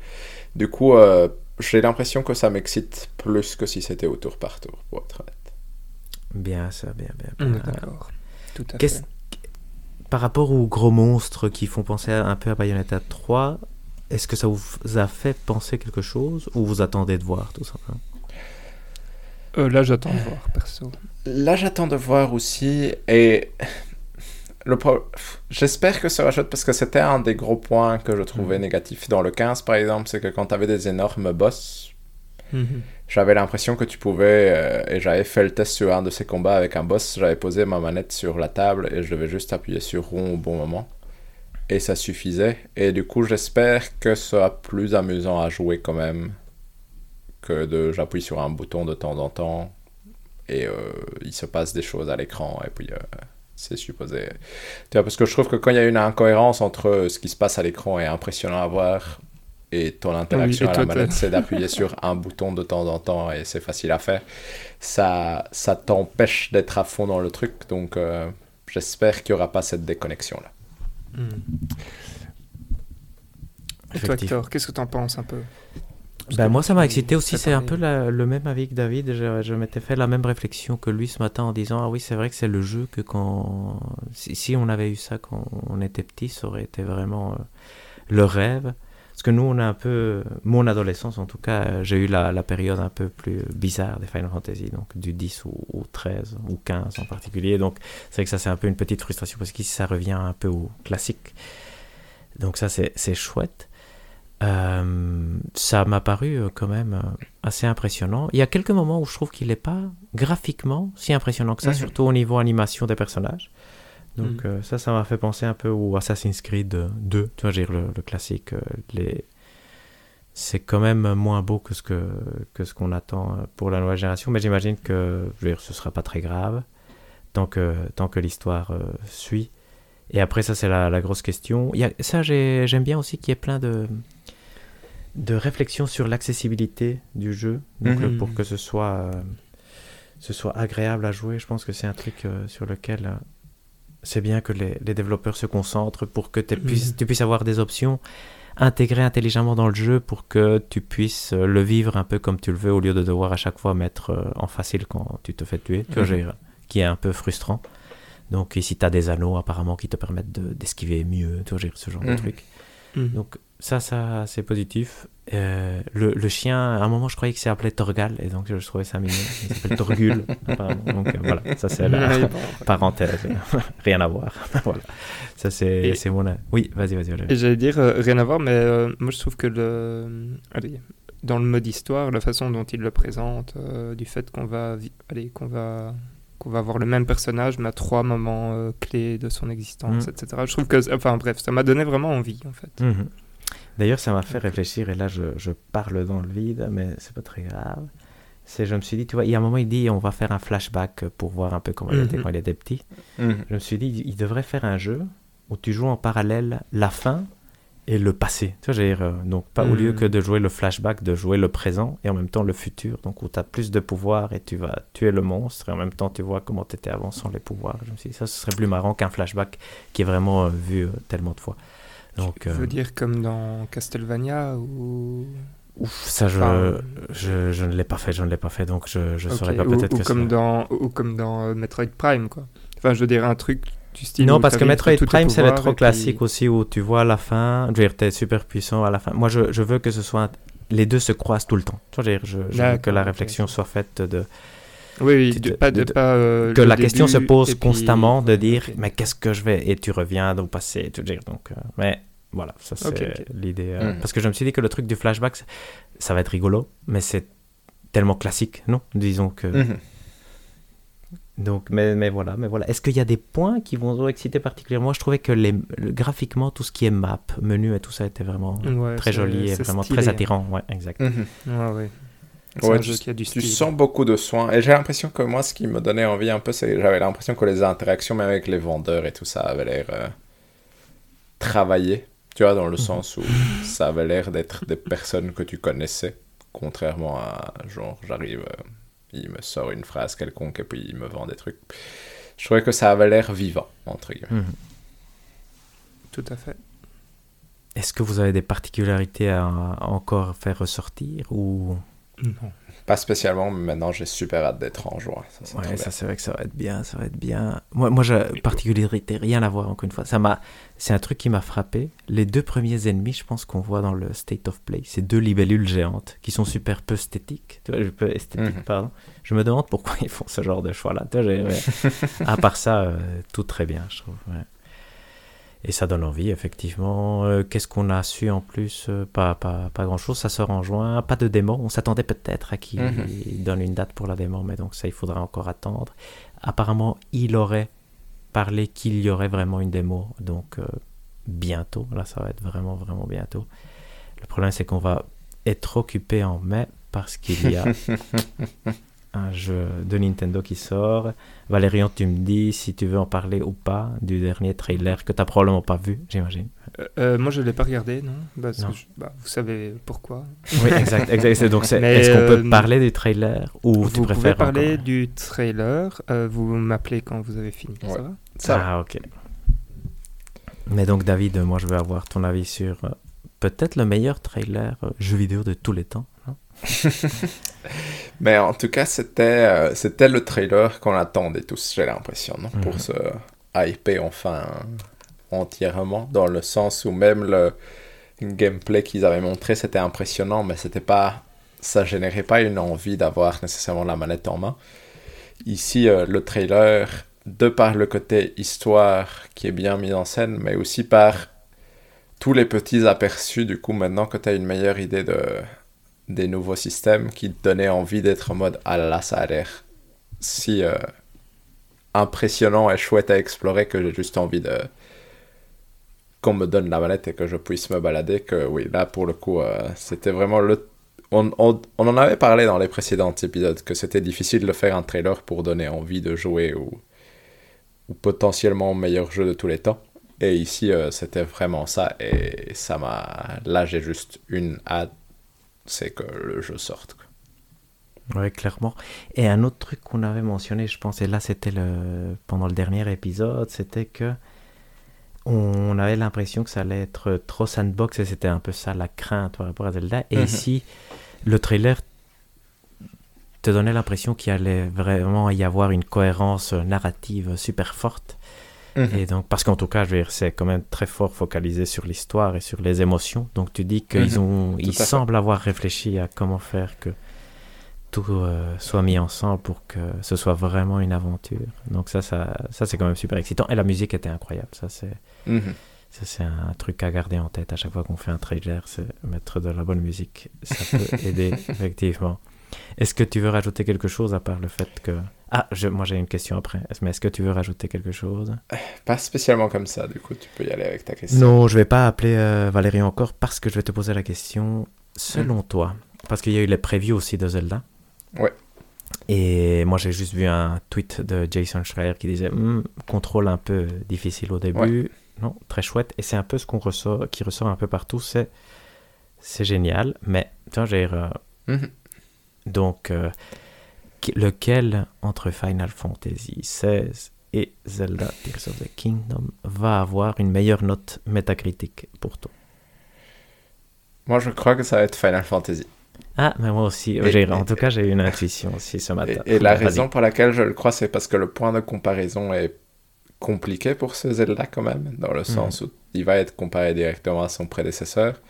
Du coup, euh, j'ai l'impression que ça m'excite plus que si c'était au tour par tour, pour être honnête. Bien, ça, bien, bien. bien. D'accord. Tout à fait. Par rapport aux gros monstres qui font penser un peu à Bayonetta 3, est-ce que ça vous a fait penser quelque chose ou vous attendez de voir tout simplement? Euh, là, j'attends de voir, perso. Là, j'attends de voir aussi. Et le j'espère que ça va chouette parce que c'était un des gros points que je trouvais mm. négatifs dans le 15, par exemple. C'est que quand tu avais des énormes boss, mm-hmm. j'avais l'impression que tu pouvais. Euh, et j'avais fait le test sur un de ces combats avec un boss. J'avais posé ma manette sur la table et je devais juste appuyer sur rond au bon moment. Et ça suffisait. Et du coup, j'espère que ce sera plus amusant à jouer quand même que de j'appuie sur un bouton de temps en temps et euh, il se passe des choses à l'écran et puis euh, c'est supposé. Tu vois, parce que je trouve que quand il y a une incohérence entre ce qui se passe à l'écran est impressionnant à voir et ton interaction à la manette, c'est d'appuyer sur un bouton de temps en temps et c'est facile à faire. Ça, ça t'empêche d'être à fond dans le truc, donc euh, j'espère qu'il n'y aura pas cette déconnexion là. Et toi, Hector, qu'est-ce que tu en penses un peu? Ben, moi, ça m'a excité aussi. C'est un peu le même avis que David. Je, m'étais fait la même réflexion que lui ce matin en disant Ah oui, c'est vrai que c'est le jeu que quand. Si, on avait eu ça quand on était petit, ça aurait été vraiment euh, le rêve. Parce que nous, on a un peu. Mon adolescence, en tout cas, j'ai eu la, période un peu plus bizarre des Final Fantasy, donc du 10 au, 13 ou 15 en particulier. Donc, c'est vrai que ça, c'est un peu une petite frustration parce qu'ici, ça revient un peu au classique. Donc, ça, c'est chouette. Euh, ça m'a paru euh, quand même euh, assez impressionnant. Il y a quelques moments où je trouve qu'il n'est pas graphiquement si impressionnant que ça, mhm. surtout au niveau animation des personnages. Donc mhm. ça, ça m'a fait penser un peu au Assassin's Creed 2, tu vois, dire le, le, classique. les... C'est quand même moins beau que ce que, que ce qu'on attend pour la nouvelle génération, mais j'imagine que je veux dire, ce sera pas très grave tant que, tant que l'histoire suit. Et après, ça, c'est la, la, grosse question. Il y a, ça, j'aime bien aussi qu'il y ait plein de, de réflexion sur l'accessibilité du jeu, donc mhm. pour que ce soit, euh, ce soit agréable à jouer. Je pense que c'est un truc euh, sur lequel euh, c'est bien que les, développeurs se concentrent pour que mhm. puisses, tu puisses avoir des options intégrées intelligemment dans le jeu pour que tu puisses le vivre un peu comme tu le veux au lieu de devoir à chaque fois mettre en facile quand tu te fais tuer, tu mhm. qui est un peu frustrant. Donc ici, tu as des anneaux apparemment qui te permettent d'esquiver mieux, tu vois, ce genre de truc. Donc ça, ça c'est positif. Euh, le, le, chien, à un moment, je croyais qu'il s'appelait Torgal, et donc je trouvais ça mignon. Il s'appelle Torgul. donc euh, voilà, ça c'est la parenthèse. rien à voir. voilà. Ça c'est mon. Oui, vas-y, vas-y. et J'allais dire euh, rien à voir, mais moi je trouve que le. Allez, dans le mode histoire, la façon dont il le présente, du fait qu'on va, allez, qu'on va qu'on va avoir le même personnage, mais à trois moments clés de son existence, mm. etc. Je trouve que, enfin bref, ça m'a donné vraiment envie, en fait. Mm-hmm. D'ailleurs, ça m'a fait réfléchir, et là je, je, parle dans le vide, mais c'est pas très grave. C'est, je me suis dit, tu vois, il y a un moment, il dit, on va faire un flashback pour voir un peu comment il était mhm. quand il était petit. Mhm. Je me suis dit, il devrait faire un jeu où tu joues en parallèle la fin et le passé. Tu vois, dire, euh, donc pas au lieu mhm. que de jouer le flashback, de jouer le présent et en même temps le futur, donc où tu as plus de pouvoir et tu vas tuer le monstre et en même temps tu vois comment tu étais avant sans les pouvoirs. Je me suis dit, ça, ce serait plus marrant qu'un flashback qui est vraiment euh, vu euh, tellement de fois. Donc, tu veux euh, dire comme dans Castlevania ou Ouf, ça je, je, je, ne l'ai pas fait, je ne l'ai pas fait, donc je ne saurais pas peut-être ou, comme dans Ou comme dans euh, Metroid Prime, quoi. Enfin, je veux dire un truc du style... Non, parce que Metroid Prime, c'est le trop classique aussi, où tu vois à la fin, je veux dire, t'es super puissant à la fin. Moi, je, je veux que ce soit... Les deux se croisent tout le temps. Je veux, dire, je, veux que la réflexion soit faite de... Oui, de, pas, de, pas, euh, que la question se pose constamment de dire mais qu'est-ce que je vais et tu reviens au passé, tu dire donc mais voilà, ça c'est l'idée. Euh, hmm. Parce que je me suis dit que le truc du flashback, ça va être rigolo, mais c'est tellement classique, non? Disons que. Hmm. Donc, mais, mais voilà, mais voilà. Est-ce qu'il y a des points qui vont exciter particulièrement? Moi, je trouvais que les, graphiquement, tout ce qui est map, menu et tout ça était vraiment très joli et vraiment très attirant. Ouais, exact. Hmm. Ouais, ouais. Tu, du tu sens beaucoup de soins. Et j'ai l'impression que moi, ce qui me donnait envie un peu, c'est j'avais l'impression que les interactions, même avec les vendeurs et tout ça, avaient l'air euh, travaillées. Tu vois, dans le sens où ça avait l'air d'être des personnes que tu connaissais, contrairement à genre, j'arrive, euh, il me sort une phrase quelconque et puis il me vend des trucs. Je trouvais que ça avait l'air vivant, entre guillemets. Mhm. Tout à fait. Est-ce que vous avez des particularités à encore faire ressortir ou Non. Pas spécialement, mais maintenant j'ai super hâte d'être en juin. Ça, ouais, ça c'est vrai que ça va être bien, ça va être bien. Moi, moi j'ai particularité, rien à voir encore une fois. Ça m'a, c'est un truc qui m'a frappé. Les deux premiers ennemis, je pense qu'on voit dans le State of Play, c'est deux libellules géantes qui sont super peu esthétiques. Tu vois, peu mhm. pardon. Je me demande pourquoi ils font ce genre de choix-là. à part ça, euh, tout très bien, je trouve. Et ça donne envie, effectivement. Euh, qu'est-ce qu'on a su en plus euh, Pas, pas, pas grand-chose. Ça sort en juin. Pas de démo. On s'attendait peut-être à qu'il mhm. donne une date pour la démo, mais donc ça, il faudra encore attendre. Apparemment, il aurait parlé qu'il y aurait vraiment une démo. Donc, euh, bientôt. Là, ça va être vraiment, vraiment bientôt. Le problème, c'est qu'on va être occupé en mai parce qu'il y a un jeu de Nintendo qui sort. Valérian, tu me dis si tu veux en parler ou pas du dernier trailer que tu n'as probablement pas vu, j'imagine. Euh, euh, moi, je ne l'ai pas regardé, non, bah, Vous savez pourquoi. Oui, exact. exact. Donc, est-ce qu'on peut euh, parler du trailer ou vous tu préfères pouvez parler du trailer. vous m'appelez quand vous avez fini. Ça va? Ça Ah, ok. Mais donc, David, moi, je veux avoir ton avis sur peut-être le meilleur trailer jeu vidéo de tous les temps. Mais en tout cas, c'était euh, c'était le trailer qu'on attendait tous, j'ai l'impression, pour mhm. se hyper enfin entièrement, dans le sens où même le gameplay qu'ils avaient montré, c'était impressionnant, mais c'était pas ça générait pas une envie d'avoir nécessairement la manette en main. Ici, euh, le trailer, de par le côté histoire qui est bien mis en scène, mais aussi par tous les petits aperçus, du coup, maintenant que tu as une meilleure idée de, des nouveaux systèmes qui donnaient envie d'être en mode ah là, ça a l'air si euh, impressionnant et chouette à explorer que j'ai juste envie de qu'on me donne la manette et que je puisse me balader que oui là pour le coup euh, c'était vraiment le on, on, on, en avait parlé dans les précédents épisodes que c'était difficile de faire un trailer pour donner envie de jouer ou, ou potentiellement meilleur jeu de tous les temps. Et ici euh, c'était vraiment ça et ça m'a là j'ai juste une hâte c'est que le jeu sorte. Oui, clairement. Et un autre truc qu'on avait mentionné, je pense, et là c'était le pendant le dernier épisode, c'était que on avait l'impression que ça allait être trop sandbox et c'était un peu ça la crainte par rapport à Zelda. Et mhm. ici, le trailer te donnait l'impression qu'il allait vraiment y avoir une cohérence narrative super forte. Et donc, parce qu'en tout cas, je veux dire, c'est quand même très fort focalisé sur l'histoire et sur les émotions. Donc, tu dis qu'ils mhm. ont, ils semblent avoir réfléchi à comment faire que tout euh, soit mis ensemble pour que ce soit vraiment une aventure. Donc, ça, ça, ça c'est quand même super excitant. Et la musique était incroyable. Ça, c'est. Mhm. Ça, c'est un truc à garder en tête à chaque fois qu'on fait un trailer, c'est mettre de la bonne musique. Ça peut aider, effectivement. Est-ce que tu veux rajouter quelque chose à part le fait que... Ah, je, moi j'ai une question après. Mais est-ce que tu veux rajouter quelque chose? Pas spécialement comme ça, du coup tu peux y aller avec ta question. Non, je vais pas appeler euh, Valérie encore parce que je vais te poser la question. Selon hmm. toi, parce qu'il y a eu les previews aussi de Zelda. Ouais. Et moi j'ai juste vu un tweet de Jason Schreier qui disait hmm, contrôle un peu difficile au début. Non, très chouette. Et c'est un peu ce qu'on ressort, qui ressort un peu partout. C'est c'est génial, mais tu j'ai donc, euh, lequel entre Final Fantasy XVI et Zelda Tears of the Kingdom va avoir une meilleure note métacritique pour toi? Moi, je crois que ça va être Final Fantasy. Ah, mais moi aussi. en tout cas, j'ai eu une intuition aussi ce matin. Et, la raison pour laquelle je le crois, c'est parce que le point de comparaison est compliqué pour ce Zelda quand même, dans le sens hmm. où il va être comparé directement à son prédécesseur.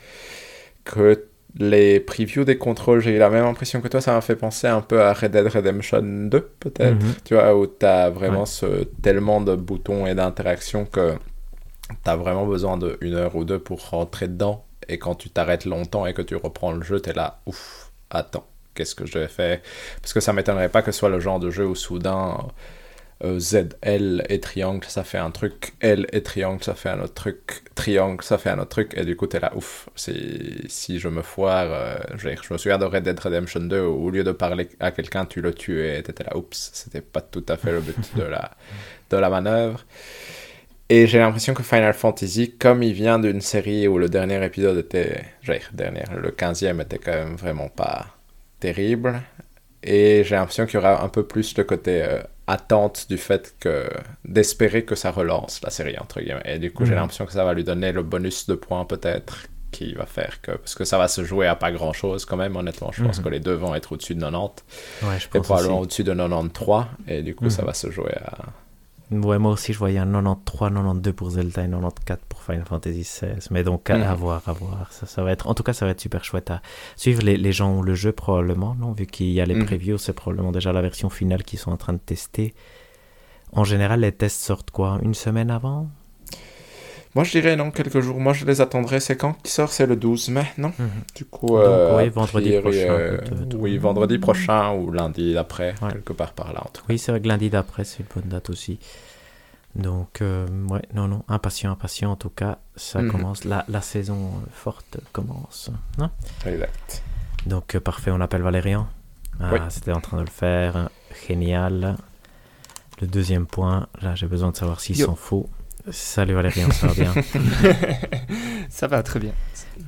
Que les previews des contrôles, j'ai eu la même impression que toi, ça m'a fait penser un peu à Red Dead Redemption 2, peut-être, mhm. tu vois, où tu as vraiment ce, tellement de boutons et d'interactions que tu as vraiment besoin d'une heure ou deux pour rentrer dedans. Et quand tu t'arrêtes longtemps et que tu reprends le jeu, tu es là, ouf, attends, qu'est-ce que je vais faire? Parce que ça m'étonnerait pas que ce soit le genre de jeu où soudain euh, Z, L et triangle, ça fait un truc, L et triangle, ça fait un autre truc, triangle, ça fait un autre truc, et du coup, t'es là, ouf, si je me foire, euh, je, me souviens de Red Dead Redemption 2, où, au lieu de parler à quelqu'un, tu le et t'étais là, oups, c'était pas tout à fait le but de la, de la manœuvre. Et j'ai l'impression que Final Fantasy, comme il vient d'une série où le dernier épisode était, dernier, le 15e était quand même vraiment pas terrible, et j'ai l'impression qu'il y aura un peu plus le côté euh, attente du fait que d'espérer que ça relance la série entre guillemets. Et du coup, j'ai mhm. l'impression que ça va lui donner le bonus de points peut-être qui va faire que. Parce que ça va se jouer à pas grand chose quand même, honnêtement. Je pense Mhm. que les deux vont être au-dessus de 90. Ouais, je Et pense probablement aussi. au-dessus de 93. Et du coup, Mhm. ça va se jouer à. Ouais, moi aussi, je voyais un 93, 92 pour Zelda et 94 pour Final Fantasy XVI. Mais donc, à, Mhm. à voir, à voir. Ça, ça va être, en tout cas, ça va être super chouette à suivre. Les, les gens ont le jeu probablement, non? Vu qu'il y a les Mhm. previews, c'est probablement déjà la version finale qu'ils sont en train de tester. En général, les tests sortent quoi? Une semaine avant? Moi, je dirais non, quelques jours. Moi, je les attendrai. C'est quand qui sort? C'est le 12 mai, non? Mhm. Du coup, Donc, euh, oui, vendredi priori, prochain, euh, oui, vendredi prochain ou lundi d'après, Ouais. quelque part par là, en tout cas. Oui, c'est vrai que lundi d'après, c'est une bonne date aussi. Donc, euh, ouais, non, non, impatient, impatient. En tout cas, ça Mhm. commence. La, la saison forte commence. hein Exact. Donc parfait, on appelle Valérian. Ah, Oui. C'était en train de le faire. Génial. Le deuxième point, là j'ai besoin de savoir s'il Yo. s'en fout. Salut Valérian, ça va bien ça va très bien.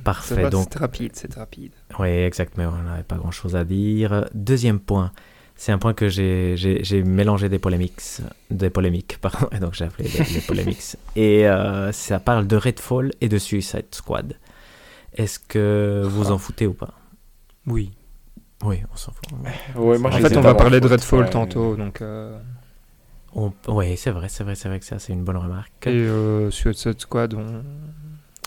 Parfait, donc c'est rapide, c'est rapide. oui exact, mais on n'avait pas grand chose à dire. Deuxième point, c'est un point que j'ai- j'ai j'ai mélangé des polémiques, des polémiques, pardon, et donc j'ai appelé les, les polémiques. Et euh, ça parle de Redfall et de Suicide Squad. Est-ce que vous en foutez ou pas? Oui. Oui, on s'en fout. Ouais, moi, en fait, on va parler de Redfall ouais. tantôt, donc. euh, On- Oui, c'est vrai, c'est vrai, c'est vrai que ça, c'est une bonne remarque. Et euh, Suicide Squad, on.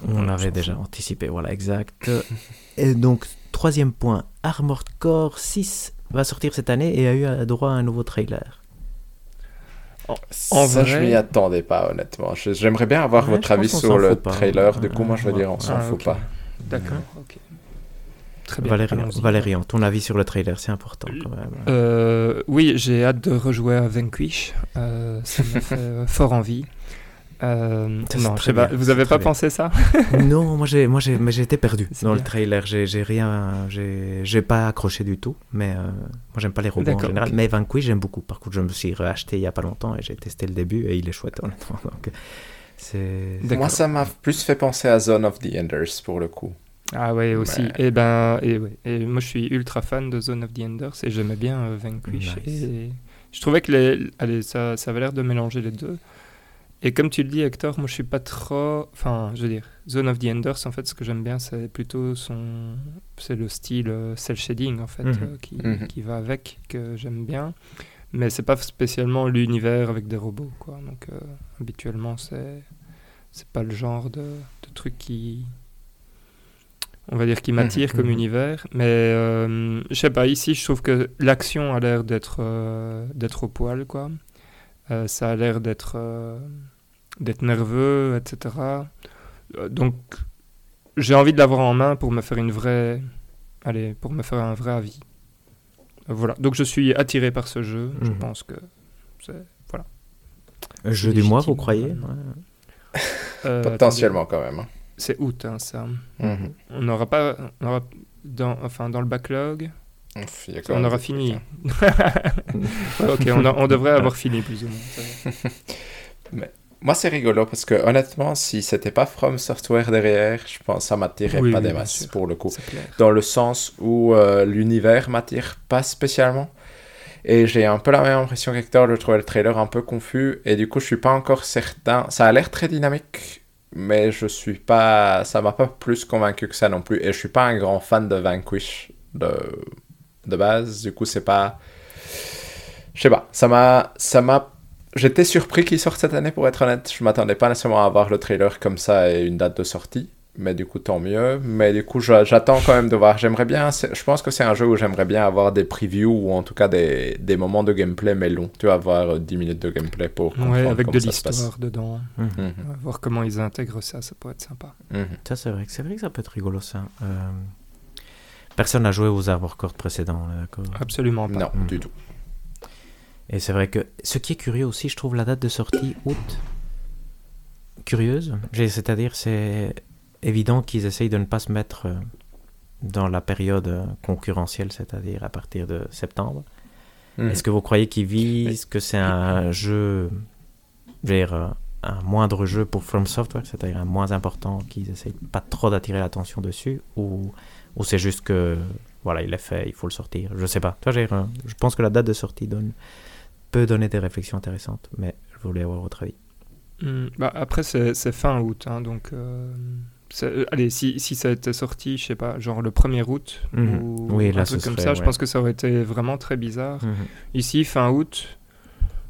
On on avait déjà fout. anticipé, voilà, exact. et donc, troisième point, Armored Core 6 va sortir cette année et a eu droit à un nouveau trailer. En ça, je vrai- m'y attendais pas, honnêtement. Je- J'aimerais bien avoir Ouais, votre je avis sur le pas. trailer. Du coup, moi, je veux dire, on s'en Ah, fout pas. D'accord, ok. Très bien. Valérian, ton avis sur le trailer, c'est important quand même. Euh, oui, j'ai hâte de rejouer à Vanquish. Euh, ça me fait euh, fort envie. Euh, Ça, non, je très sais pas. Vous avez pas bien. pensé ça non, moi j'ai, moi j'ai, mais j'ai été perdu dans le trailer. J'ai, j'ai rien, j'ai, j'ai pas accroché du tout. Mais euh, moi j'aime pas les robots en général. Mais Vanquish j'aime beaucoup. Par contre, je me suis racheté il y a pas longtemps et j'ai testé le début et il est chouette honnêtement. Donc c'est. Moi, ça m'a plus fait penser à Zone of the Enders, pour le coup. Ah ouais, aussi. Ouais. Et ben, et, ouais. et moi, je suis ultra fan de Zone of the Enders et j'aimais bien euh, Vanquish. Nice. Et je trouvais que les, allez, ça, ça avait l'air de mélanger les deux. Et comme tu le dis, Hector, moi, je suis pas trop. Enfin, je veux dire, Zone of the Enders, en fait, ce que j'aime bien, c'est plutôt son. C'est le style euh, cel shading, en fait, Mhm. euh, qui, Mhm. qui va avec, que j'aime bien. Mais c'est pas spécialement l'univers avec des robots, quoi. Donc, euh, habituellement, c'est. C'est pas le genre de, de truc qui on va dire qui m'attire Mhm, comme mhm. univers. Mais euh, je sais pas, ici je trouve que l'action a l'air d'être euh, d'être au poil, quoi. Euh, ça a l'air d'être euh, d'être nerveux, etc. Donc j'ai envie de l'avoir en main pour me faire une vraie, allez, pour me faire un vrai avis. Voilà. Donc je suis attiré par ce jeu. Je Mhm. pense que c'est voilà. Jeu du mois, vous croyez? Ouais. Euh, Potentiellement, quand même. C'est août, hein, ça. Mhm. On n'aura pas, on aura dans, enfin dans le backlog. Ouf, il y a quand On aura fini. ok, on, a- on devrait avoir fini plus ou moins. va. Moi, c'est rigolo parce que honnêtement, si c'était pas From Software derrière, je pense que ça m'attirait Oui, pas oui, des masses pour le coup. Dans le sens où euh, l'univers m'attire pas spécialement. Et j'ai un peu la même impression qu'Hector, je trouvais le trailer un peu confus. Et du coup, je suis pas encore certain. Ça a l'air très dynamique, mais je suis pas. Ça m'a pas plus convaincu que ça non plus. Et je suis pas un grand fan de Vanquish de, de base. Du coup, c'est pas. Je sais pas. Ça m'a. Ça m'a. J'étais surpris qu'il sorte cette année, pour être honnête. Je m'attendais pas nécessairement à avoir le trailer comme ça et une date de sortie. Mais du coup, tant mieux. Mais du coup, j'a- j'attends quand même de voir. J'aimerais bien. Je pense que c'est un jeu où j'aimerais bien avoir des previews ou en tout cas des, des moments de gameplay, mais longs. Tu vas avoir euh, 10 minutes de gameplay pour comprendre Ouais, avec de l'histoire dedans. Mhm. Mhm, voir comment ils intègrent ça, ça pourrait être sympa. mhm. Ça, c'est vrai, que- c'est vrai que ça peut être rigolo, ça. Euh, Personne n'a joué aux Armor Core précédents, d'accord? Absolument pas. Non, du tout. Et c'est vrai que ce qui est curieux aussi, je trouve la date de sortie août curieuse. C'est-à-dire, c'est évident qu'ils essayent de ne pas se mettre euh, dans la période euh, concurrentielle, c'est-à-dire à partir de septembre. Mhm. Est-ce que vous croyez qu'ils visent? Que c'est un jeu, dire, euh, un moindre jeu pour From Software, c'est-à-dire un moins important, qu'ils essayent pas trop d'attirer l'attention dessus, ou, ou c'est juste que voilà, il est fait, il faut le sortir? Je sais pas. Toi, je, pense que la date de sortie donne, peut donner des réflexions intéressantes, mais je voulais avoir votre avis. Hmm, bah, après, c'est c'est fin août, hein, donc euh, allez, si, si ça était sorti, je sais pas, genre le 1er août Mhm. ou Oui, là, un ce truc comme serait, ça, je pense que ça aurait été vraiment très bizarre. Mhm. Ici, fin août,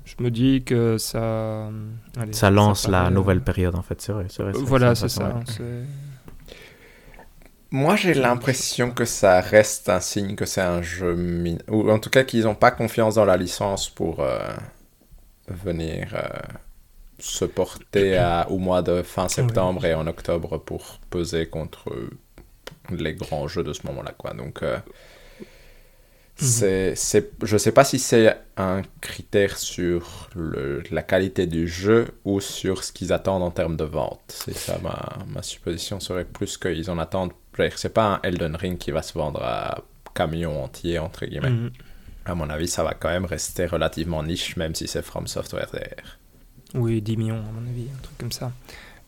je me dis que ça. allez, Ça lance la paraît- nouvelle période en fait, c'est vrai. c'est vrai, Voilà, c'est ça. Moi, j'ai l'impression que ça reste un signe que c'est un jeu min... Ou en tout cas qu'ils n'ont pas confiance dans la licence pour euh, venir euh, se porter à, au mois de fin septembre et en octobre pour peser contre les grands jeux de ce moment-là. quoi. Donc, euh, c'est, c'est, je sais pas si c'est un critère sur le, la qualité du jeu ou sur ce qu'ils attendent en termes de vente. C'est ça, ma, ma supposition serait plus qu'ils en attendent. C'est pas un Elden Ring qui va se vendre à camion entier, entre guillemets. Mhm. À mon avis, ça va quand même rester relativement niche, même si c'est From Software derrière. Oui, 10 millions, à mon avis, un truc comme ça.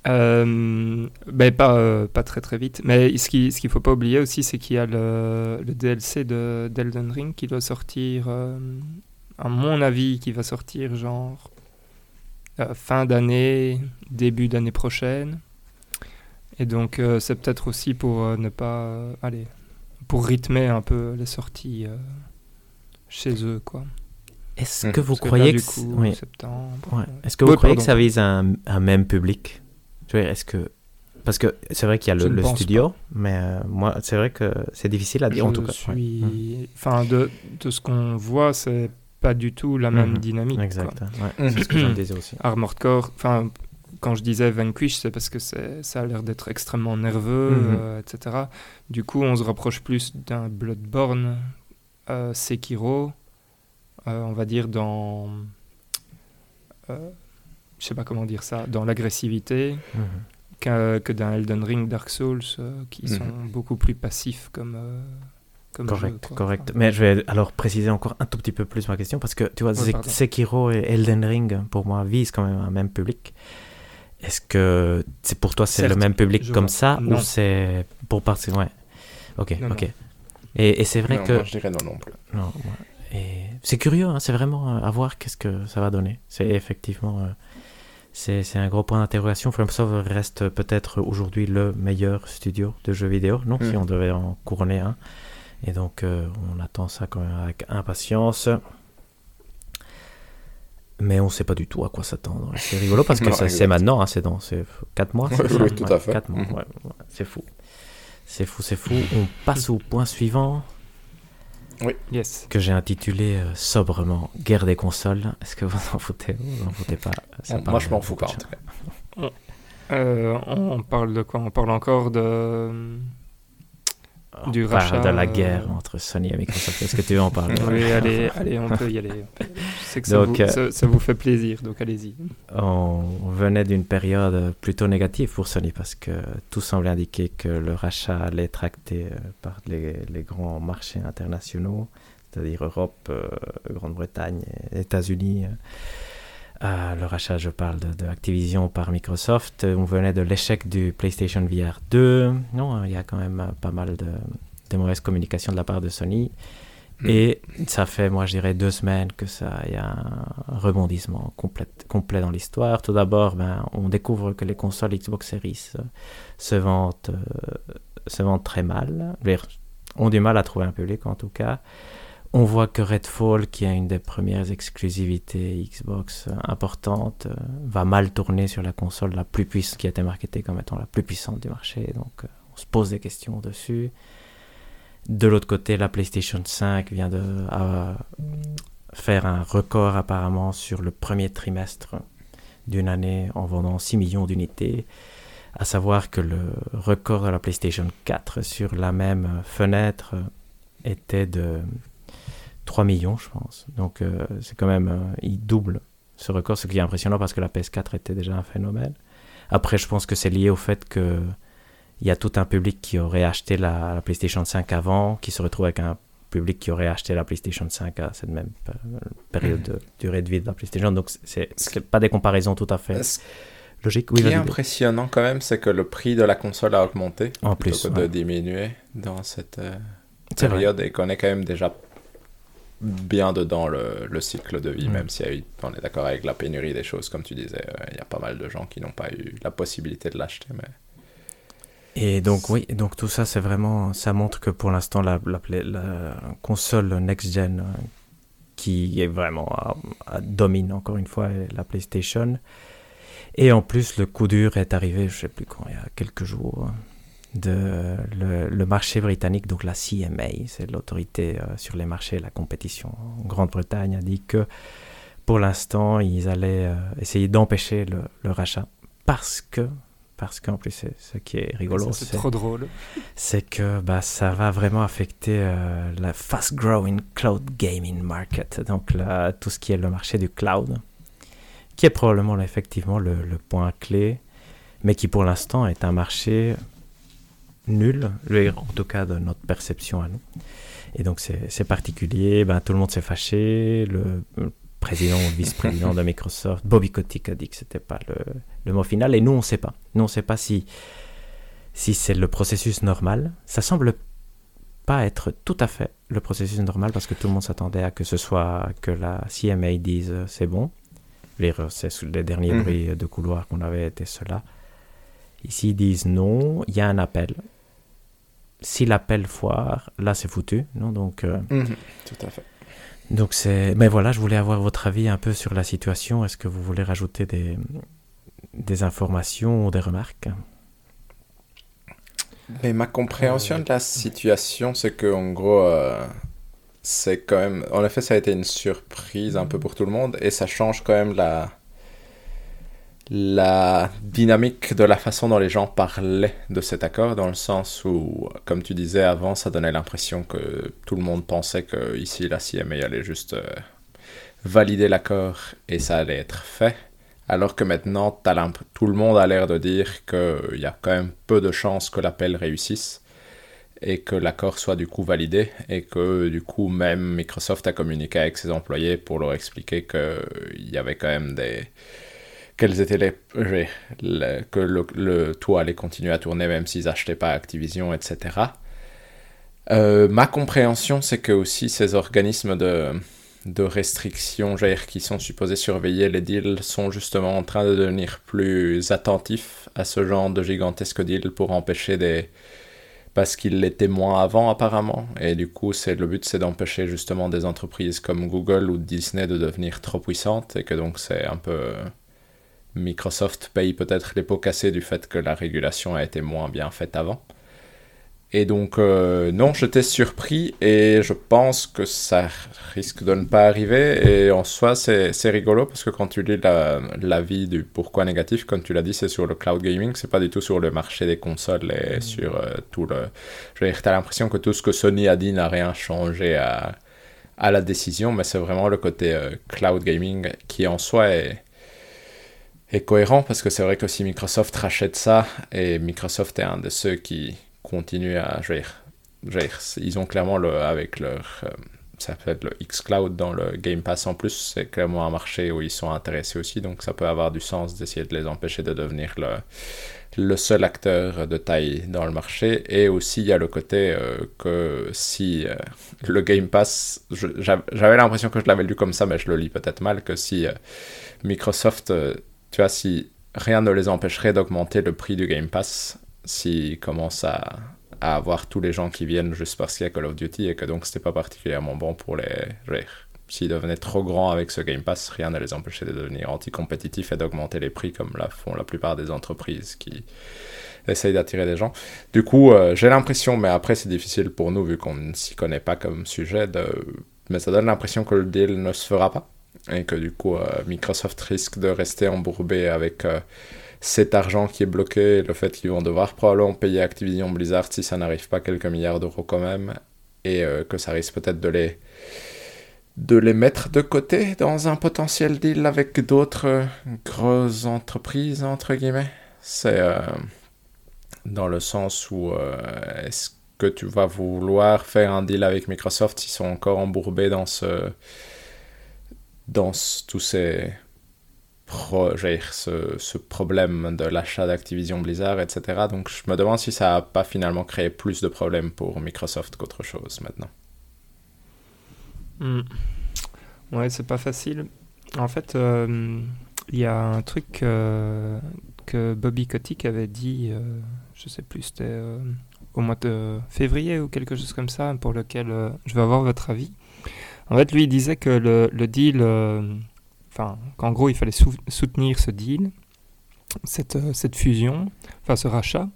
Euh, ben pas, euh, pas très très vite. Mais ce qu'il ce qu'il faut pas oublier aussi, c'est qu'il y a le, le DLC de d'Elden Ring qui doit sortir, euh, à mon avis, qui va sortir genre euh, fin d'année, début d'année prochaine. Et donc c'est peut-être aussi pour ne pas... aller pour rythmer un peu les sorties chez eux, quoi. Est-ce Mhm. que vous Parce que croyez là, que coup, oui. septembre... Ouais. Est-ce que vous croyez que ça vise un, un même public? Je veux dire, Est-ce que parce que c'est vrai qu'il y a le, studio, mais euh, moi c'est vrai que c'est difficile à dire en tout cas. ouais. suis... Enfin, de, de ce qu'on voit, c'est pas du tout la même Mhm. dynamique. Exact. ouais. C'est ce que je me disais aussi. Armored Core, enfin, quand je disais Vanquish, c'est parce que c'est- ça a l'air d'être extrêmement nerveux, Mhm. euh, etc. Du coup, on se rapproche plus d'un Bloodborne, euh, Sekiro, on va dire dans... euh, je sais pas comment dire ça, dans l'agressivité, Mhm. que d'un Elden Ring, Dark Souls, euh, qui Mhm. sont beaucoup plus passifs comme, euh, comme Correct, correct. Enfin, Mais je vais alors préciser encore un tout petit peu plus ma question parce que tu vois, Ouais. Sekiro et Elden Ring pour moi visent quand même un même public. Est-ce que c'est pour toi c'est le même public comme vois. ça Non. ou c'est pour partir ouais. Ok, Non, ok. non. Et, et c'est vrai Non, que moi, je dirais non non plus. Non, ouais. Et c'est curieux, hein, c'est vraiment euh, à voir qu'est-ce que ça va donner. C'est effectivement, euh, c'est un gros point d'interrogation. FromSoft reste peut-être aujourd'hui le meilleur studio de jeux vidéo, non Si Mm. on devait en couronner un. Et donc, euh, on attend ça quand même avec impatience. Mais on sait pas du tout à quoi s'attendre. C'est rigolo parce que c'est maintenant, hein, c'est dans 4 mois. Oui, tout à fait. 4 mois, Mhm. ouais, ouais, c'est fou. C'est fou, c'est fou. On passe au point suivant Yes. que j'ai intitulé euh, sobrement Guerre des consoles. Est-ce que vous en foutez ou Vous en foutez pas? Ça Moi, je m'en fous pas. en tout cas. Euh, on parle de quoi? On parle encore de... du On parle rachat, de la euh, guerre entre Sony et Microsoft. Est-ce que tu veux en parler? Oui, allez, allez, on peut y aller. Je sais que ça, Donc, vous, euh, ça, ça vous fait plaisir, donc allez-y. On venait d'une période plutôt négative pour Sony parce que tout semblait indiquer que le rachat allait être acté euh, par les, les grands marchés internationaux, c'est-à-dire Europe, euh, Grande-Bretagne et États-Unis. Euh. Euh, le rachat, je parle de, de Activision par Microsoft. On venait de l'échec du PlayStation VR 2. Non, il y a quand même euh, pas mal de, de mauvaises communications de la part de Sony. Mm. Et ça fait, moi, je dirais deux semaines que ça, il y a un rebondissement complet, complet dans l'histoire. Tout d'abord, ben, on découvre que les consoles Xbox Series euh, se vendent, euh, se vendent très mal. Ont du mal à trouver un public, en tout cas. On voit que Redfall, qui a une des premières exclusivités Xbox euh, importantes, euh, va mal tourner sur la console la plus puissante, qui a été marketée comme étant la plus puissante du marché. Donc, euh, on se pose des questions dessus. De l'autre côté, la PlayStation 5 vient de faire un record apparemment sur le premier trimestre d'une année en vendant 6 millions d'unités. À savoir que le record de la PlayStation 4 sur la même fenêtre était de 3 millions, je pense. Donc euh, c'est quand même, euh, il double ce record, ce qui est impressionnant parce que la PS4 était déjà un phénomène. Après, je pense que c'est lié au fait que il y a tout un public qui aurait acheté la, la PlayStation 5 avant, qui se retrouve avec un public qui aurait acheté la PlayStation 5 à cette même p- période de durée de vie de la PlayStation. Donc c'est pas des comparaisons tout à fait Ce logiques. qui Oui, est impressionnant quand même, c'est que le prix de la console a augmenté En plutôt plus, que de diminuer dans cette euh, vrai. période et qu'on est quand même déjà bien dedans le, le cycle de vie, Mm. même si il y a eu- on est d'accord avec la pénurie des choses, comme tu disais, euh, il y a pas mal de gens qui n'ont pas eu la possibilité de l'acheter. Mais... Et donc oui, donc tout ça, c'est vraiment, ça montre que pour l'instant, la, la, console next-gen qui est vraiment domine encore une fois la PlayStation. Et en plus, le coup dur est arrivé, je sais plus quand, il y a quelques jours, de le, marché britannique, donc la CMA, c'est l'autorité euh, sur les marchés, la compétition en Grande-Bretagne, a dit que pour l'instant, ils allaient euh, essayer d'empêcher le, le, rachat parce que parce qu'en plus, ce qui est rigolo, c'est trop drôle. C'est que bah, ça va vraiment affecter euh, la fast-growing cloud gaming market, donc là, tout ce qui est le marché du cloud, qui est probablement effectivement le, le point clé, mais qui pour l'instant est un marché nul, en tout cas de notre perception à nous. Et donc c'est particulier, ben, tout le monde s'est fâché, le, président ou vice-président de Microsoft, Bobby Kotick a dit que c'était pas le, le, mot final, et nous on ne sait pas. Nous on ne sait pas si, si c'est le processus normal. Ça semble pas être tout à fait le processus normal parce que tout le monde s'attendait à que ce soit que la CMA dise euh, c'est bon. C'est les derniers mhm. bruits de couloir qu'on avait été cela. Ici, ils disent non, il y a un appel si l'appel foire, là c'est foutu, non? Donc, euh, mhm, tout à fait. Donc c'est, mais voilà, je voulais avoir votre avis un peu sur la situation. Est-ce que vous voulez rajouter des, des informations ou des remarques? Mais ma compréhension de la situation, c'est que en gros, euh, c'est quand même, en effet, ça a été une surprise un peu pour tout le monde et ça change quand même la la dynamique de la façon dont les gens parlaient de cet accord, dans le sens où, comme tu disais avant, ça donnait l'impression que tout le monde pensait que ici la CMA allait juste euh, valider l'accord et ça allait être fait. Alors que maintenant, tout le monde a l'air de dire qu'il y a quand même peu de chances que l'appel réussisse et que l'accord soit du coup validé et que du coup même Microsoft a communiqué avec ses employés pour leur expliquer qu'il y avait quand même des quels étaient les, que le, le, toit allait continuer à tourner même s'ils n'achetaient pas Activision, etc. Euh, ma compréhension, c'est que aussi ces organismes de, de restriction qui sont supposés surveiller les deals sont justement en train de devenir plus attentifs à ce genre de gigantesques deals pour empêcher des parce qu'ils l'étaient moins avant apparemment et du coup c'est le but c'est d'empêcher justement des entreprises comme Google ou Disney de devenir trop puissantes et que donc c'est un peu Microsoft paye peut-être les pots cassés du fait que la régulation a été moins bien faite avant. Et donc, euh, non, j'étais surpris et je pense que ça risque de ne pas arriver. Et en soi, c'est rigolo parce que quand tu lis l'avis la du pourquoi négatif, comme tu l'as dit, c'est sur le cloud gaming, c'est pas du tout sur le marché des consoles et mm. sur euh, tout le. Je veux dire, t'as l'impression que tout ce que Sony a dit n'a rien changé à, à la décision, mais c'est vraiment le côté euh, cloud gaming qui en soi est est cohérent parce que c'est vrai que si Microsoft rachète ça, et Microsoft est un de ceux qui continuent à gérer, ils ont clairement le, avec leur, euh, ça peut être le xCloud dans le Game Pass en plus, c'est clairement un marché où ils sont intéressés aussi, donc ça peut avoir du sens d'essayer de les empêcher de devenir le, le seul acteur de taille dans le marché. Et aussi, il y a le côté euh, que si euh, le Game Pass, j'avais l'impression que je l'avais lu comme ça, mais je le lis peut-être mal, que si Microsoft tu vois, si rien ne les empêcherait d'augmenter le prix du Game Pass, s'ils commencent à, avoir tous les gens qui viennent juste parce qu'il y a Call of Duty et que donc c'était pas particulièrement bon pour les. S'ils devenaient trop grands avec ce Game Pass, rien ne les empêchait de devenir anti-compétitifs et d'augmenter les prix comme la font la plupart des entreprises qui essayent d'attirer des gens. Du coup, euh, j'ai l'impression, mais après c'est difficile pour nous vu qu'on ne s'y connaît pas comme sujet, mais ça donne l'impression que le deal ne se fera pas et que du coup euh, Microsoft risque de rester embourbé avec euh, cet argent qui est bloqué et le fait qu'ils vont devoir probablement payer Activision Blizzard si ça n'arrive pas quelques milliards d'euros quand même et euh, que ça risque peut-être de les de les mettre de côté dans un potentiel deal avec d'autres grosses entreprises entre guillemets. C'est dans le sens où est-ce que tu vas vouloir faire un deal avec Microsoft s'ils sont encore embourbés dans ce dans tous ces projets, ce, ce problème de l'achat d'Activision Blizzard, etc. Donc je me demande si ça n'a pas finalement créé plus de problèmes pour Microsoft qu'autre chose maintenant. Hmm. Ouais, c'est pas facile. En fait, euh, il y a un truc que Bobby Kotick avait dit, euh, je sais plus, c'était au mois de février ou quelque chose comme ça, pour lequel je veux avoir votre avis. En fait, lui, il disait que le, deal, enfin, qu'en gros, il fallait soutenir ce deal, cette, cette fusion, enfin ce rachat.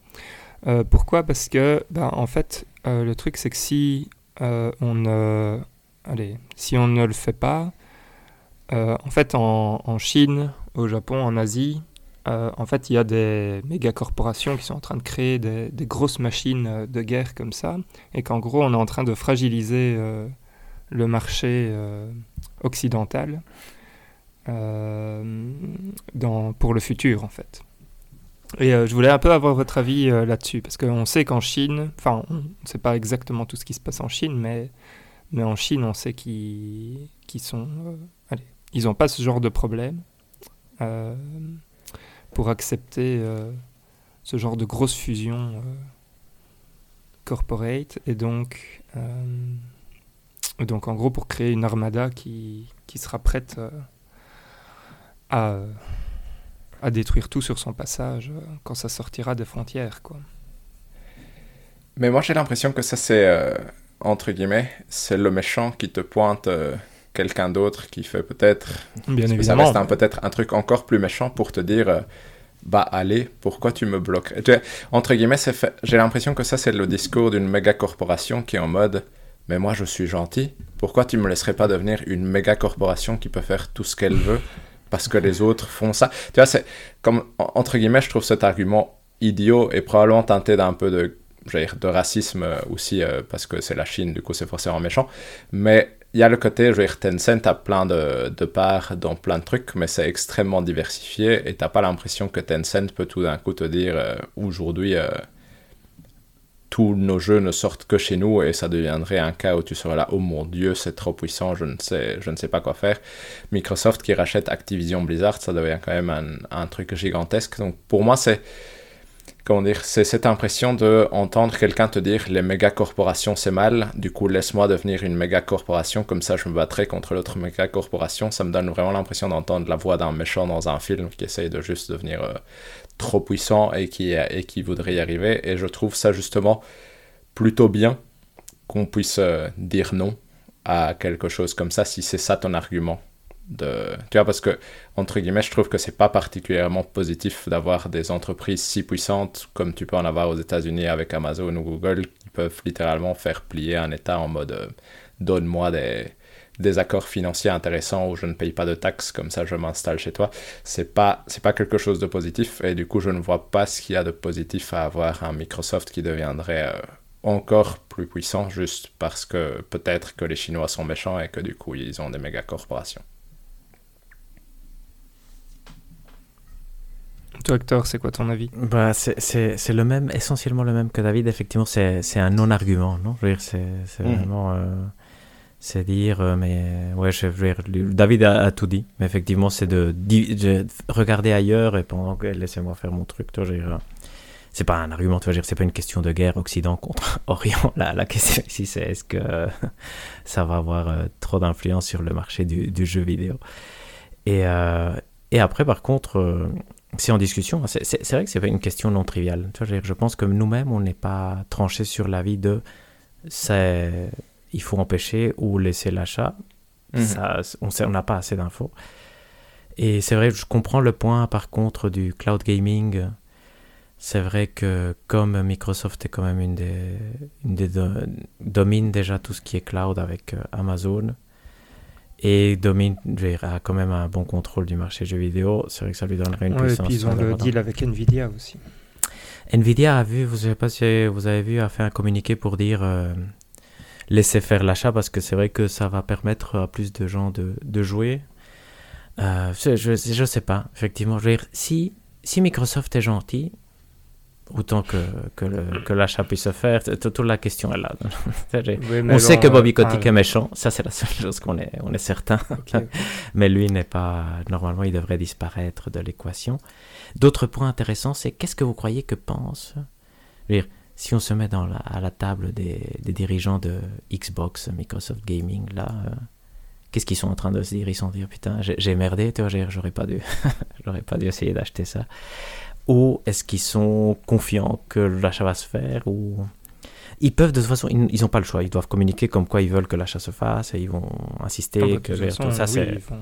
pourquoi? Parce que, ben, en fait, le truc, c'est que si on, allez, si on ne le fait pas, en fait, en, en Chine, au Japon, en Asie, euh, en fait, il y a des méga corporations qui sont en train de créer des, grosses machines euh, de guerre comme ça, et qu'en gros, on est en train de fragiliser euh, le marché occidental dans, pour le futur, en fait. Et je voulais un peu avoir votre avis là-dessus, parce qu'on sait qu'en Chine, enfin, on ne sait pas exactement tout ce qui se passe en Chine, mais, mais en Chine, on sait qu'ils sont... allez, ils n'ont pas ce genre de problème pour accepter euh, ce genre de grosse fusion euh, corporate et donc, euh, donc en gros pour créer une armada qui, qui sera prête à, à détruire tout sur son passage quand ça sortira des frontières quoi. Mais moi j'ai l'impression que ça c'est entre guillemets c'est le méchant qui te pointe quelqu'un d'autre qui fait peut-être. Bien évidemment. Ça peut-être un truc encore plus méchant pour te dire euh, bah allez, pourquoi tu me bloques? Entre guillemets, j'ai l'impression que ça c'est le discours d'une méga corporation qui est en mode mais moi je suis gentil, pourquoi tu me laisserais pas devenir une méga corporation qui peut faire tout ce qu'elle veut parce que les autres font ça? Tu vois, c'est comme entre guillemets, je trouve cet argument idiot et probablement teinté d'un peu de de racisme euh, aussi euh, parce que c'est la Chine, du coup c'est forcément méchant, mais il y a le côté, je veux dire, Tencent a plein de, de parts dans plein de trucs, mais c'est extrêmement diversifié et t'as pas l'impression que Tencent peut tout d'un coup te dire euh, aujourd'hui tous nos jeux ne sortent que chez nous et ça deviendrait un cas où tu serais là, oh mon dieu, c'est trop puissant, je ne sais, pas quoi faire. Microsoft qui rachète Activision Blizzard, ça devient quand même un, un truc gigantesque. Donc pour moi, c'est comment dire, c'est cette impression de entendre quelqu'un te dire les méga corporations c'est mal, du coup laisse-moi devenir une méga corporation, comme ça je me battrai contre l'autre méga corporation. Ça me donne vraiment l'impression d'entendre la voix d'un méchant dans un film qui essaye de juste devenir euh, trop puissant et qui, et qui voudrait y arriver. Et je trouve ça justement plutôt bien qu'on puisse euh, dire non à quelque chose comme ça si c'est ça ton argument de tu vois parce que entre guillemets je trouve que c'est pas particulièrement positif d'avoir des entreprises si puissantes comme tu peux en avoir aux États-Unis avec Amazon ou Google qui peuvent littéralement faire plier un État en mode euh, donne-moi des des accords financiers intéressants où je ne paye pas de taxes, comme ça je m'installe chez toi, c'est pas, c'est pas quelque chose de positif et du coup je ne vois pas ce qu'il y a de positif à avoir un Microsoft qui deviendrait euh, encore plus puissant juste parce que peut-être que les Chinois sont méchants et que du coup ils ont des méga corporations. Toi, Hector, c'est quoi ton avis? Bah, C'est le même, essentiellement le même que David. Effectivement, c'est un non-argument, non? Je veux dire, c'est mhm. vraiment. Euh, c'est dire, euh, mais ouais, je David a, tout dit, mais effectivement, c'est de, regarder ailleurs et pendant que laissez-moi faire mon truc. Toi, euh, c'est pas un argument, tu vas dire, c'est pas une question de guerre Occident contre Orient. La, la question ici, c'est est-ce que ça va avoir trop d'influence sur le marché du, jeu vidéo? Et, et après, par contre, c'est en discussion. C'est vrai que c'est pas une question non triviale. Je pense que nous-mêmes, on n'est pas tranché sur l'avis de il faut empêcher ou laisser l'achat. Mhm. On n'a pas assez d'infos. Et c'est vrai, je comprends le point par contre du cloud gaming. C'est vrai que comme Microsoft est quand même une des, une des domine déjà tout ce qui est cloud avec euh, Amazon, et domine, a quand même un bon contrôle du marché jeux vidéo. C'est vrai que ça lui donnerait une puissance. Et puis ils ont le deal avec Nvidia aussi. Nvidia a vu, vous savez pas si vous avez vu, a fait un communiqué pour dire euh, laissez faire l'achat parce que c'est vrai que ça va permettre à plus de gens de, de jouer. Euh, je, je, sais pas, effectivement. Je veux dire, si, si Microsoft est gentil, autant que, que, l'achat puisse se faire. Toute la question est là. on sait que Bobby Kotick est méchant, ça c'est la seule chose qu'on est, on est certain. mais lui n'est pas. Normalement, il devrait disparaître de l'équation. D'autres points intéressants, c'est qu'est-ce que vous croyez que pense? Dire, Si on se met dans la, à la table des, des, dirigeants de Xbox, Microsoft Gaming, là. Euh, qu'est-ce qu'ils sont en train de se dire? Ils sont dire putain, j'ai merdé, j'aurais pas dû, j'aurais pas dû essayer d'acheter ça ou est-ce qu'ils sont confiants que l'achat va se faire ou ils peuvent de toute façon, ils n'ont pas le choix. Ils doivent communiquer comme quoi ils veulent que l'achat se fasse et ils vont insister. Que de façon, ça, oui, font-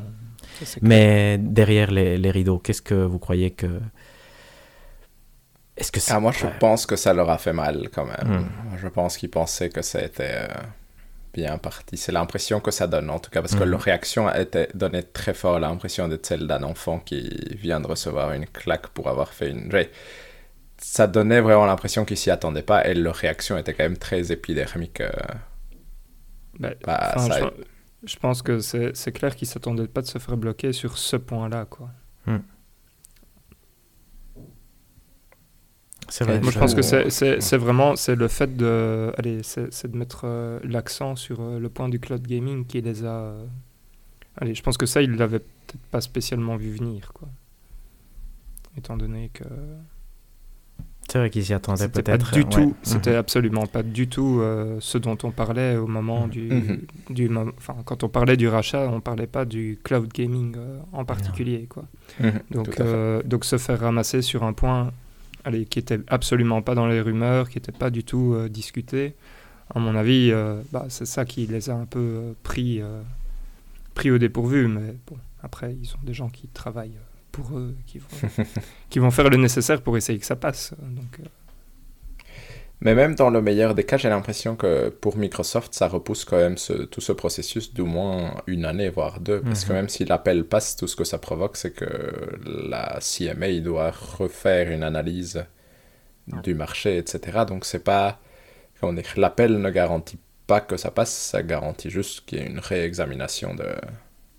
ça. Mais derrière les, les rideaux, qu'est-ce que vous croyez que. Est-ce que c'est. Ah, moi, je Ouais. pense que ça leur a fait mal quand même. Hmm. Je pense qu'ils pensaient que ça était euh, bien parti. C'est l'impression que ça donne, en tout cas, parce que Mhm. leur réaction a été donnée très fort, l'impression d'être celle d'un enfant qui vient de recevoir une claque pour avoir fait une. Ça donnait vraiment l'impression qu'ils s'y attendaient pas, et leur réaction était quand même très épidermique. euh, Bah, bah, enfin, ça- je, je pense que c'est c'est clair qu'ils s'attendaient pas de se faire bloquer sur ce point-là, quoi. C'est vrai. Moi, je pense que c'est- c'est c'est vraiment c'est le fait de allez c'est c'est de mettre euh, l'accent sur euh, le point du cloud gaming qui les a euh, allez je pense que ça ils l'avaient peut-être pas spécialement vu venir quoi étant donné que C'est vrai qu'ils s'y attendaient c'était pas peut-être. du ouais. tout c'était Mhm. absolument pas du tout euh, ce dont on parlait au moment Mhm. du Mhm. du enfin quand on parlait du rachat on parlait pas du cloud gaming euh, en particulier quoi donc, euh, donc se faire ramasser sur un point allez, qui était absolument pas dans les rumeurs, qui n'était pas du tout euh, discuté, à mon avis, euh, bah, c'est ça qui les a un peu euh, pris, euh, pris au dépourvu. Mais bon, après, ils ont des gens qui travaillent pour eux, qui vont, qui vont faire le nécessaire pour essayer que ça passe. Donc, Mais même dans le meilleur des cas, j'ai l'impression que pour Microsoft, ça repousse quand même ce- tout ce processus d'au moins une année, voire deux. Parce que Mhm. même si l'appel passe, tout ce que ça provoque, c'est que la CMA doit refaire une analyse du marché, etc. Donc c'est pas... Comment dire L'appel ne garantit pas que ça passe, ça garantit juste qu'il y ait une réexamination de,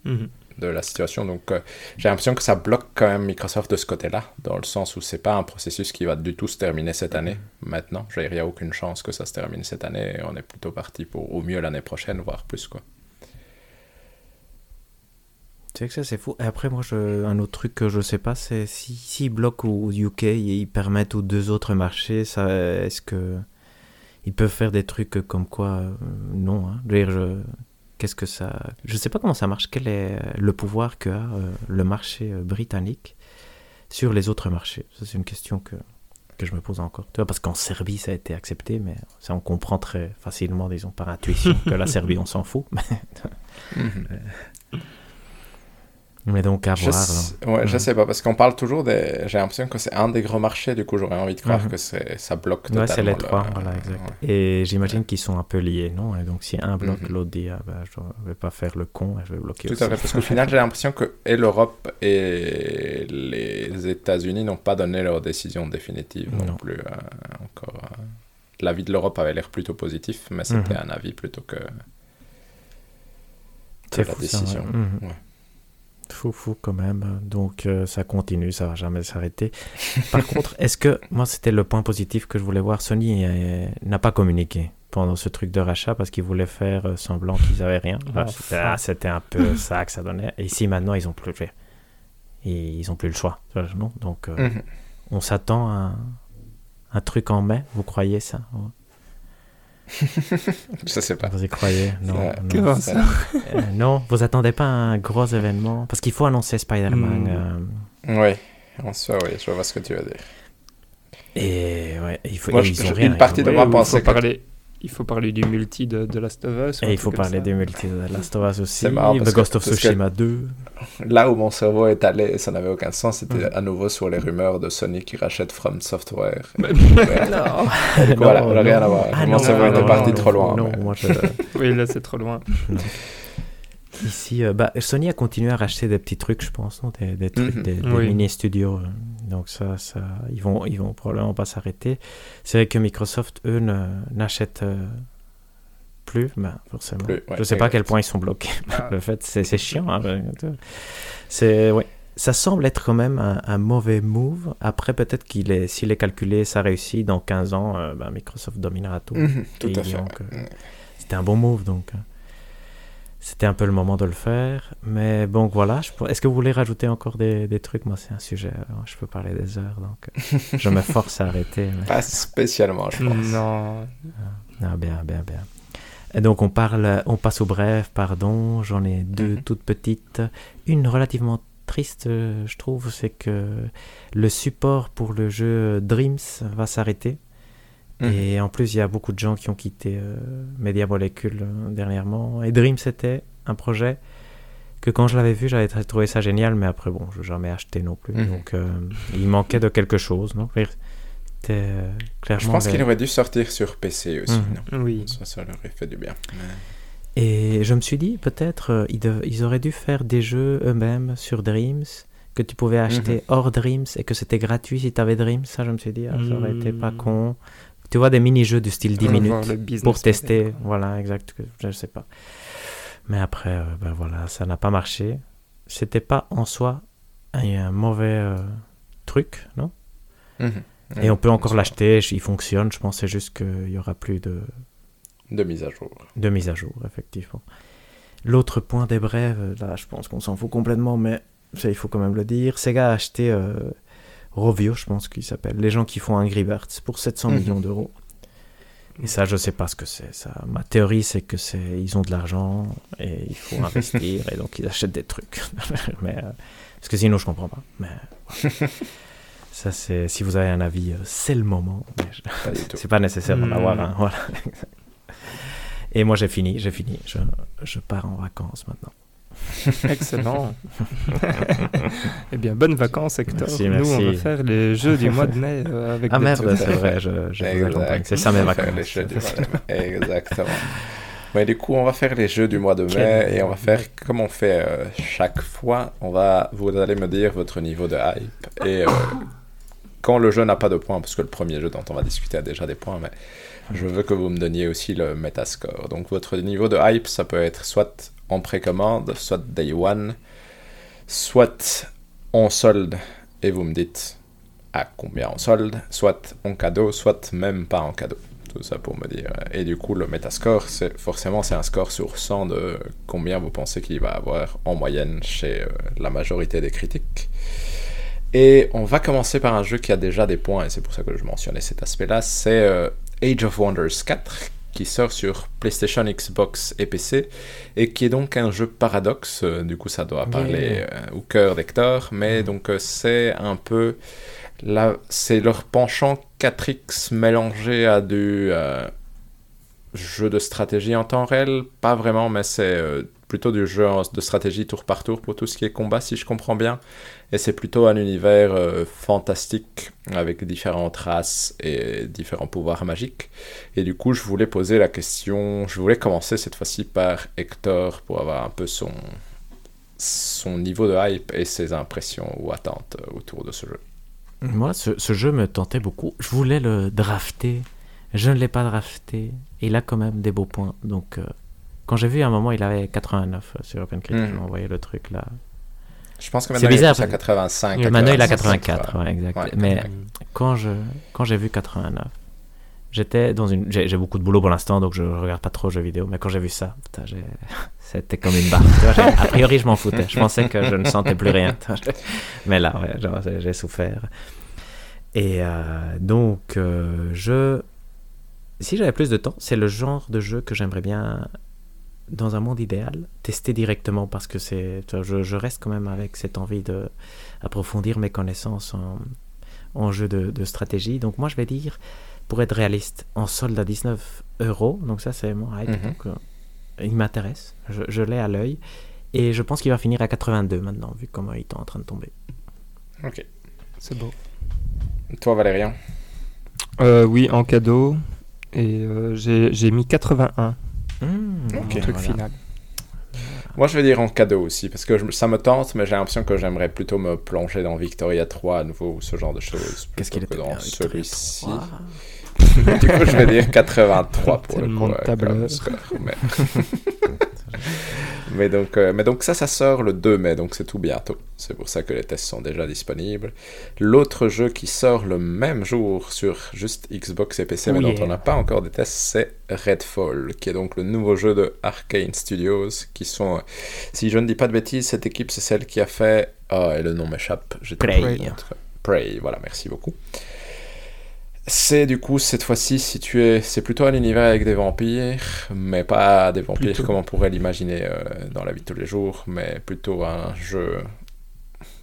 mhm. De la situation. Donc euh, j'ai l'impression que ça bloque quand même Microsoft de ce côté-là, dans le sens où c'est pas un processus qui va du tout se terminer cette année, maintenant. Veux dire, Il n'y a aucune chance que ça se termine cette année, et on est plutôt parti pour au mieux l'année prochaine, voire plus. quoi. Tu sais que ça, c'est fou. Et après, moi, je... un autre truc que je sais pas, c'est si, s'ils bloquent au UK et ils permettent aux deux autres marchés, ça, est-ce que. Ils peuvent faire des trucs comme quoi euh, Non. Hein. Je veux dire, je- Qu'est-ce que ça. Je sais pas comment ça marche. Quel est euh, le pouvoir qu'a euh, le marché euh, britannique sur les autres marchés Ça, c'est une question que, que je me pose encore. Tu vois, parce qu'en Serbie, ça a été accepté, mais ça, on comprend très facilement, disons, par intuition, que la Serbie, on s'en fout. Mais donc, à Je, voir. sais- ouais, je Mhm. sais pas, parce qu'on parle toujours des... J'ai l'impression que c'est un des gros marchés, du coup j'aurais envie de croire Mhm. que ça bloque Ouais, totalement. c'est les le- trois, voilà, exact. Ouais. Et j'imagine qu'ils sont un peu liés, non? Et donc, si un bloque, Mhm. l'autre dit, ah, ben, je ne vais pas faire le con, je vais bloquer Tout aussi. à fait, parce qu'au final, j'ai l'impression que et l'Europe et les États-Unis n'ont pas donné leur décision définitive non, Non. plus. euh, encore, euh. L'avis de l'Europe avait l'air plutôt positif, mais c'était Mhm. un avis plutôt que, C'est la fou, décision. ouais. Fou, fou quand même. Donc, euh, ça continue, ça va jamais s'arrêter. Par contre, est-ce que, moi, c'était le point positif que je voulais voir, Sony euh, n'a pas communiqué pendant ce truc de rachat parce qu'ils voulaient faire euh, semblant qu'ils avaient rien. Ah, Enfin. c'était- ah, C'était un peu ça que ça donnait. Et ici, maintenant, ils ont plus, et ils ont plus le choix. Non Donc, Mhm. On s'attend à un, un truc en mai, vous croyez ça? Je sais pas. Vous y croyez? Non, Ouais. non. Comment ça Euh, non, vous attendez pas un gros événement? Parce qu'il faut annoncer Spider-Man. Hmm. euh, Oui, en soi, oui, je vois ce que tu veux dire. et ouais, il faut, Moi, et je- ils ont je- rien, une partie de moi pensait que- parler, il faut parler du multi de, de Last of Us. Et il faut parler des multi de Last of Us aussi, C'est marrant parce The que- Ghost of que- Tsushima 2. Là où mon cerveau est allé, ça n'avait aucun sens, c'était à nouveau sur les rumeurs de Sony qui rachète From Software. Bah, Non, Voilà, Non, on n'a rien non. à voir. Ah, Mon non, cerveau non, était non, parti non, trop loin. Non, mais- moi je... Oui, là c'est trop loin. Ici, euh, bah, Sony a continué à racheter des petits trucs, je pense, non des, des trucs, Mhm. des, des Oui. mini-studios. euh. Donc ça, ça, ils vont, ils vont probablement pas s'arrêter. C'est vrai que Microsoft, eux, n'achètent euh, plus, bah, forcément. Plus, ouais, je sais pas à quel point ils sont bloqués. Ah. Le fait, c'est chiant. hein, c'est, ouais. Ça semble être quand même un, un mauvais move. Après, peut-être qu'il est, s'il est calculé, ça réussit. Dans 15 ans, euh, bah, Microsoft dominera tout. Mhm, Tout à fait. C'était un bon move, donc. euh, C'était un peu le moment de le faire. Mais bon, voilà. Est-ce que vous voulez rajouter encore des, des trucs? Moi, c'est un sujet. euh, Je peux parler des heures, donc euh, je me force à arrêter. mais- Pas spécialement, je pense. Non. Ah, bien, bien, bien. Et donc, on parle, on passe au bref, pardon. J'en ai deux Mhm. toutes petites. Une relativement triste, euh, je trouve, c'est que le support pour le jeu Dreams va s'arrêter. Mhm. Et en plus, il y a beaucoup de gens qui ont quitté euh, Media Molecule euh, dernièrement. Et Dreams, c'était un projet que quand je l'avais vu, j'avais trouvé ça génial, mais après, bon, je n'ai jamais acheté non plus. Mhm. Donc, euh, il manquait de quelque chose, non? Euh, clairement. Je pense les- qu'il aurait dû sortir sur PC aussi. Mhm. non? Oui. Ça, ça leur aurait fait du bien. Et je me suis dit, peut-être, euh, ils, dev- ils auraient dû faire des jeux eux-mêmes sur Dreams, que tu pouvais acheter hors Dreams et que c'était gratuit si tu avais Dreams. Ça, je me suis dit, ah, ça aurait été pas Hmm. con. Tu vois, des mini-jeux du style 10 On va minutes pour tester. Voilà, exact. Je ne sais pas. Mais après, euh, ben voilà, ça n'a pas marché. C'était pas en soi un, un mauvais euh, truc, non? Mhm. Et on peut encore l'acheter, il fonctionne. Je pensais juste qu'il y aura plus de, De mise à jour. de mise à jour, effectivement. L'autre point des brèves, là, je pense qu'on s'en fout complètement, mais ça, il faut quand même le dire. Sega a acheté euh, Rovio, je pense qu'il s'appelle, les gens qui font Angry Birds, pour 700 Mhm. millions d'euros. Et ça, je sais pas ce que c'est. Ça, ma théorie, c'est que c'est, ils ont de l'argent et il faut investir et donc ils achètent des trucs. mais euh, parce que sinon, je comprends pas. Mais ça, c'est si vous avez un avis, euh, c'est le moment. Je- c'est pas nécessaire d'en Hmm. avoir un. Voilà. Et moi, j'ai fini, j'ai fini. Je, je pars en vacances maintenant. Excellent. eh bien, bonnes vacances, Hector. Merci, Nous, on va faire les jeux du mois de mai euh, avec Ah merde, c'est vrai, je, je vous Exact. accompagne. C'est ça mes vacances. les jeux du mois de mai. Exactement. Mais du coup, on va faire les jeux du mois de mai Quel- et on va faire comme on fait euh, chaque fois. On va, vous allez me dire votre niveau de hype et euh, quand le jeu n'a pas de points, parce que le premier jeu dont on va discuter a déjà des points, mais je veux que vous me donniez aussi le metascore. Donc votre niveau de hype, ça peut être soit en précommande, soit day one, soit en solde et vous me dites à combien en solde, soit en cadeau, soit même pas en cadeau. Tout ça pour me dire. Et du coup, le metascore, c'est forcément c'est un score sur 100 de combien vous pensez qu'il va avoir en moyenne chez euh, la majorité des critiques. Et on va commencer par un jeu qui a déjà des points, et c'est pour ça que je mentionnais cet aspect-là. C'est euh, Age of Wonders 4, qui sort sur PlayStation, Xbox et PC, et qui est donc un jeu paradoxe. Euh, Du coup, ça doit parler euh, au cœur d'Hector, mais donc euh, c'est un peu. Là, c'est leur penchant 4X mélangé à du euh, jeu de stratégie en temps réel. Pas vraiment, mais c'est euh, plutôt du jeu de stratégie tour par tour pour tout ce qui est combat, si je comprends bien. Et c'est plutôt un univers euh, fantastique avec différentes races et différents pouvoirs magiques. Et du coup, je voulais poser la question, je voulais commencer cette fois-ci par Hector pour avoir un peu son, son niveau de hype et ses impressions ou attentes euh, autour de ce jeu. Moi, ce, ce jeu me tentait beaucoup. Je voulais le drafter. Je ne l'ai pas drafté. Il a quand même des beaux points. Donc, euh, quand j'ai vu à un moment, il avait 89 sur OpenCritic. Mhm. Je m'ai envoyé le truc là. Je pense que maintenant il est bizarre, à parce- 85. Maintenant, il a 85, 84. ouais. exact. Ouais, Mais 84. quand j'ai vu 89, j'étais dans une. J'ai beaucoup de boulot pour l'instant, donc je regarde pas trop jeux vidéo. Mais quand j'ai vu ça, c'était comme une barre. Vois, a priori, je m'en foutais. Je pensais que je ne sentais plus rien. Mais là, ouais, j'ai souffert. Et euh, donc, euh, je. Si j'avais plus de temps, c'est le genre de jeu que j'aimerais bien, dans un monde idéal, tester directement parce que c'est. Je, je reste quand même avec cette envie de approfondir mes connaissances en, en jeu de, de stratégie. Donc, moi, je vais dire, pour être réaliste, en solde à 19 euros. Donc, ça, c'est mon hype. Mhm. Donc, euh, il m'intéresse. Je, je l'ai à l'œil. Et je pense qu'il va finir à 82 maintenant, vu comment il est en train de tomber. Ok. C'est beau. Toi, Valérian Euh, oui, en cadeau. Et euh, j'ai j'ai mis 81 Mmh, truc voilà. final. Moi, je vais dire en cadeau aussi, parce que je- ça me tente, mais j'ai l'impression que j'aimerais plutôt me plonger dans Victoria 3 à nouveau, ou ce genre de choses, Qu'est-ce qu'il était que dans celui-ci. 3. du coup, je vais dire 83 pour le coup, euh, mais... mais, donc, euh, mais donc ça, ça sort le 2 mai, donc c'est tout bientôt. C'est pour ça que les tests sont déjà disponibles. L'autre jeu qui sort le même jour sur juste Xbox et PC, mais Oh dont yeah. on n'a pas encore des tests, c'est Redfall, qui est donc le nouveau jeu de Arkane Studios, qui sont, euh, si je ne dis pas de bêtises, cette équipe, c'est celle qui a fait... Ah, et le nom m'échappe. Prey. Prey, voilà, merci beaucoup. C'est du coup cette fois-ci situé, c'est plutôt un univers avec des vampires, mais pas des vampires Plutôt. comme on pourrait l'imaginer euh, dans la vie de tous les jours, mais plutôt un jeu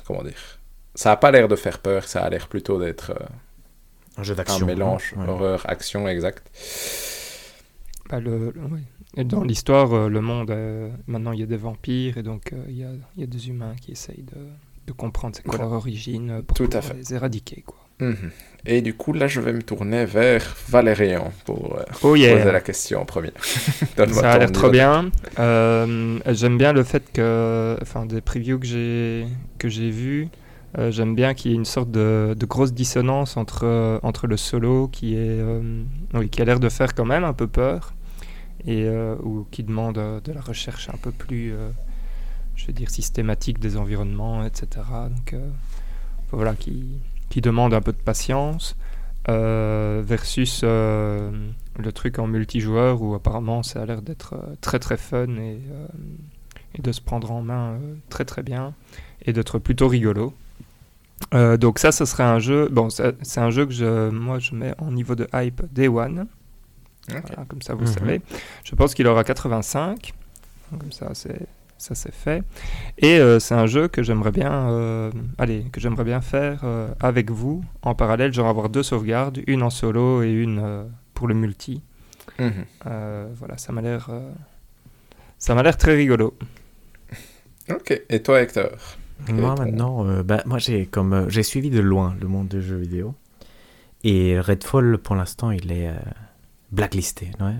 comment dire Ça a pas l'air de faire peur, ça a l'air plutôt d'être euh, un jeu d'action. Un mélange horreur, action, exact. Bah, le, et dans l'histoire, euh, le monde, maintenant il y a des vampires et donc il y a, y, a, des humains qui essayent de, de comprendre c'est quoi leur origine pour Tout à fait. les éradiquer. Quoi. Mhm. Et du coup, là, je vais me tourner vers Valérian pour euh, oh poser la question en premier. Ça a l'air trop bien. Euh, j'aime bien le fait que, enfin, des previews que j'ai que j'ai vus, euh, j'aime bien qu'il y ait une sorte de, de grosse dissonance entre entre le solo qui est, oui, qui a l'air de faire quand même un peu peur et ou qui demande de la recherche un peu plus, je vais dire, systématique des environnements, etc. Donc voilà, qui qui demande un peu de patience, euh, versus euh, le truc en multijoueur où apparemment ça a l'air d'être euh, très très fun et, et, de se prendre en main très très bien et d'être plutôt rigolo. donc ça, ce serait un jeu. Bon, c'est un jeu que je, moi je mets en niveau de hype Day One. comme ça, vous mhm. savez. Je pense qu'il aura 85. Comme ça, c'est ça c'est fait. Et euh, c'est un jeu que j'aimerais bien, euh, allez, que j'aimerais bien faire euh, avec vous en parallèle, genre avoir deux sauvegardes, une en solo et une pour le multi. Mhm. voilà, ça m'a l'air, ça m'a l'air très rigolo. Ok. Et toi, Hector? Moi maintenant, bah, moi j'ai comme j'ai suivi de loin le monde des jeux vidéo et Redfall pour l'instant il est blacklisté, ouais.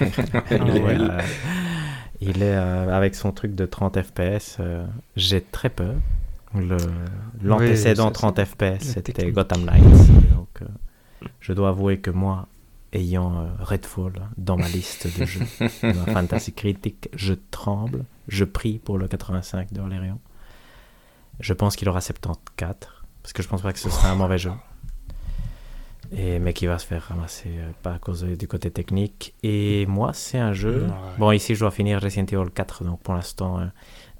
Il est euh, avec son truc de 30 FPS. Euh, j'ai très peur. L'antécédent 30 FPS, c'était Gotham Knights. Donc, euh, je dois avouer que moi, ayant Redfall dans ma liste de jeux, ma fantasy critique, je tremble. Je prie pour le 85 de Valérian. Je pense qu'il aura 74, parce que je pense pas que ce sera un mauvais jeu et, mais qui va se faire ramasser euh, pas à cause du côté technique. Et moi, c'est un jeu. Bon, ici, je dois finir Resident Evil 4, donc pour l'instant, euh,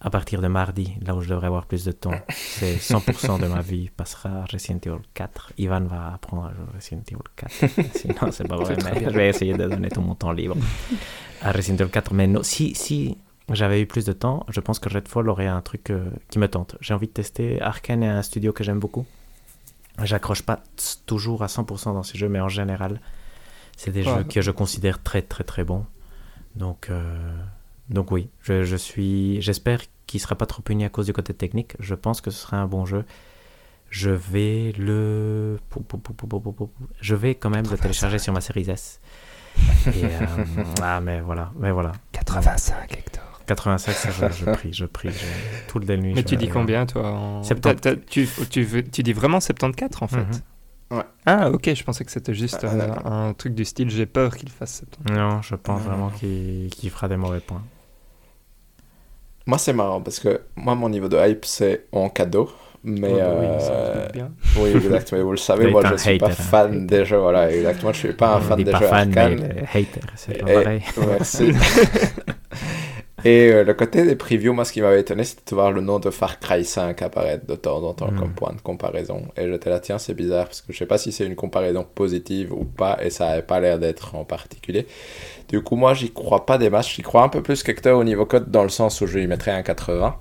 à partir de mardi, là où je devrais avoir plus de temps, c'est 100% de ma vie passera à Resident Evil 4. Ivan va apprendre à jouer Resident Evil 4. Sinon, c'est pas vrai, mais je vais essayer de donner tout mon temps libre à Resident Evil 4. Mais non, si, si j'avais eu plus de temps, je pense que Redfall aurait un truc euh, qui me tente. J'ai envie de tester. Arkane est un studio que j'aime beaucoup. J'accroche pas toujours à 100% dans ces jeux, mais en général, c'est des jeux que je considère très très très bons. Donc, euh, donc oui, je, je suis. J'espère qu'il sera pas trop puni à cause du côté technique. Je pense que ce sera un bon jeu. Je vais le. Je vais quand même le télécharger sur ma série S. Et, euh, ah, mais voilà, mais voilà. 85 Hector. 85, ça, je, je prie, je prie. tout le nuit. Mais tu dis combien, toi en... tu, tu, tu, dis vraiment 74, en fait mhm. Ouais. Ah, ok, je pensais que c'était juste euh, un truc du style j'ai peur qu'il fasse 74. Non, je pense vraiment qu'il fera des mauvais points. Moi, c'est marrant parce que moi, mon niveau de hype, c'est en cadeau. Mais bah oui, euh... oui, exactement. Vous le savez, moi, je ne suis pas hein. fan des jeux. Voilà, exactement. Je ne suis pas un fan des jeux fan, Mais hater, c'est pas pareil. Merci. Et euh, le côté des previews, moi, ce qui m'avait étonné, c'était de voir le nom de Far Cry 5 apparaître de temps en temps comme hmm. point de comparaison. Et j'étais là, tiens, c'est bizarre, parce que je sais pas si c'est une comparaison positive ou pas, et ça avait pas l'air d'être en particulier. Du coup, moi, j'y crois pas des masses. J'y crois un peu plus qu'Hector au niveau code, dans le sens où je lui mettrais un 80.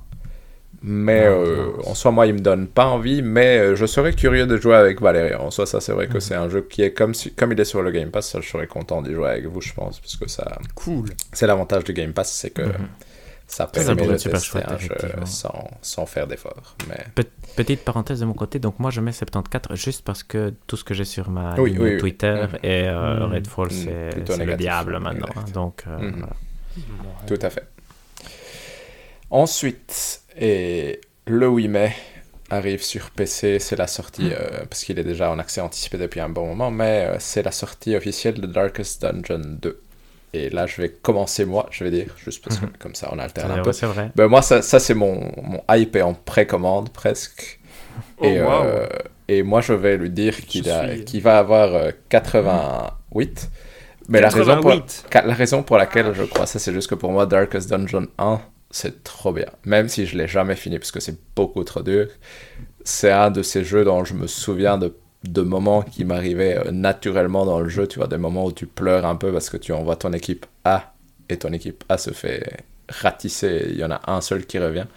Mais euh, en soi, moi, il me donne pas envie, mais euh, je serais curieux de jouer avec Valérie. En soi, ça, c'est vrai que mhm. c'est un jeu qui est comme, comme il est sur le Game Pass, ça, je serais content d'y jouer avec vous, je pense, parce que ça. Cool. C'est l'avantage du Game Pass, c'est que mhm. ça permet de tester un jeu sans, sans faire d'efforts. Mais... petite parenthèse de mon côté, donc moi, je mets 74 juste parce que tout ce que j'ai sur ma Twitter mhm. et euh, Redfall, c'est le diable maintenant. Hein, donc, Tout à fait. Ensuite, et le 8 mai arrive sur PC, c'est la sortie, hmm. euh, parce qu'il est déjà en accès anticipé depuis un bon moment, mais euh, c'est la sortie officielle de Darkest Dungeon 2. Et là, je vais commencer moi, je vais dire, juste parce que hmm. comme ça, on alterne un peu. C'est vrai. Ben, moi, ça, ça c'est mon, mon hype est en précommande presque. Oh, et, euh, et moi, je vais lui dire qu'il qu'il va avoir 88. Mais La, raison pour, la raison pour laquelle je crois ça, c'est juste que pour moi, Darkest Dungeon 1, c'est trop bien. Même si je l'ai jamais fini parce que c'est beaucoup trop dur, c'est un de ces jeux dont je me souviens de, de moments qui m'arrivaient euh, naturellement dans le jeu. Tu vois, des moments où tu pleures un peu parce que tu envoies ton équipe A et ton équipe A se fait ratisser. Il y en a un seul qui revient.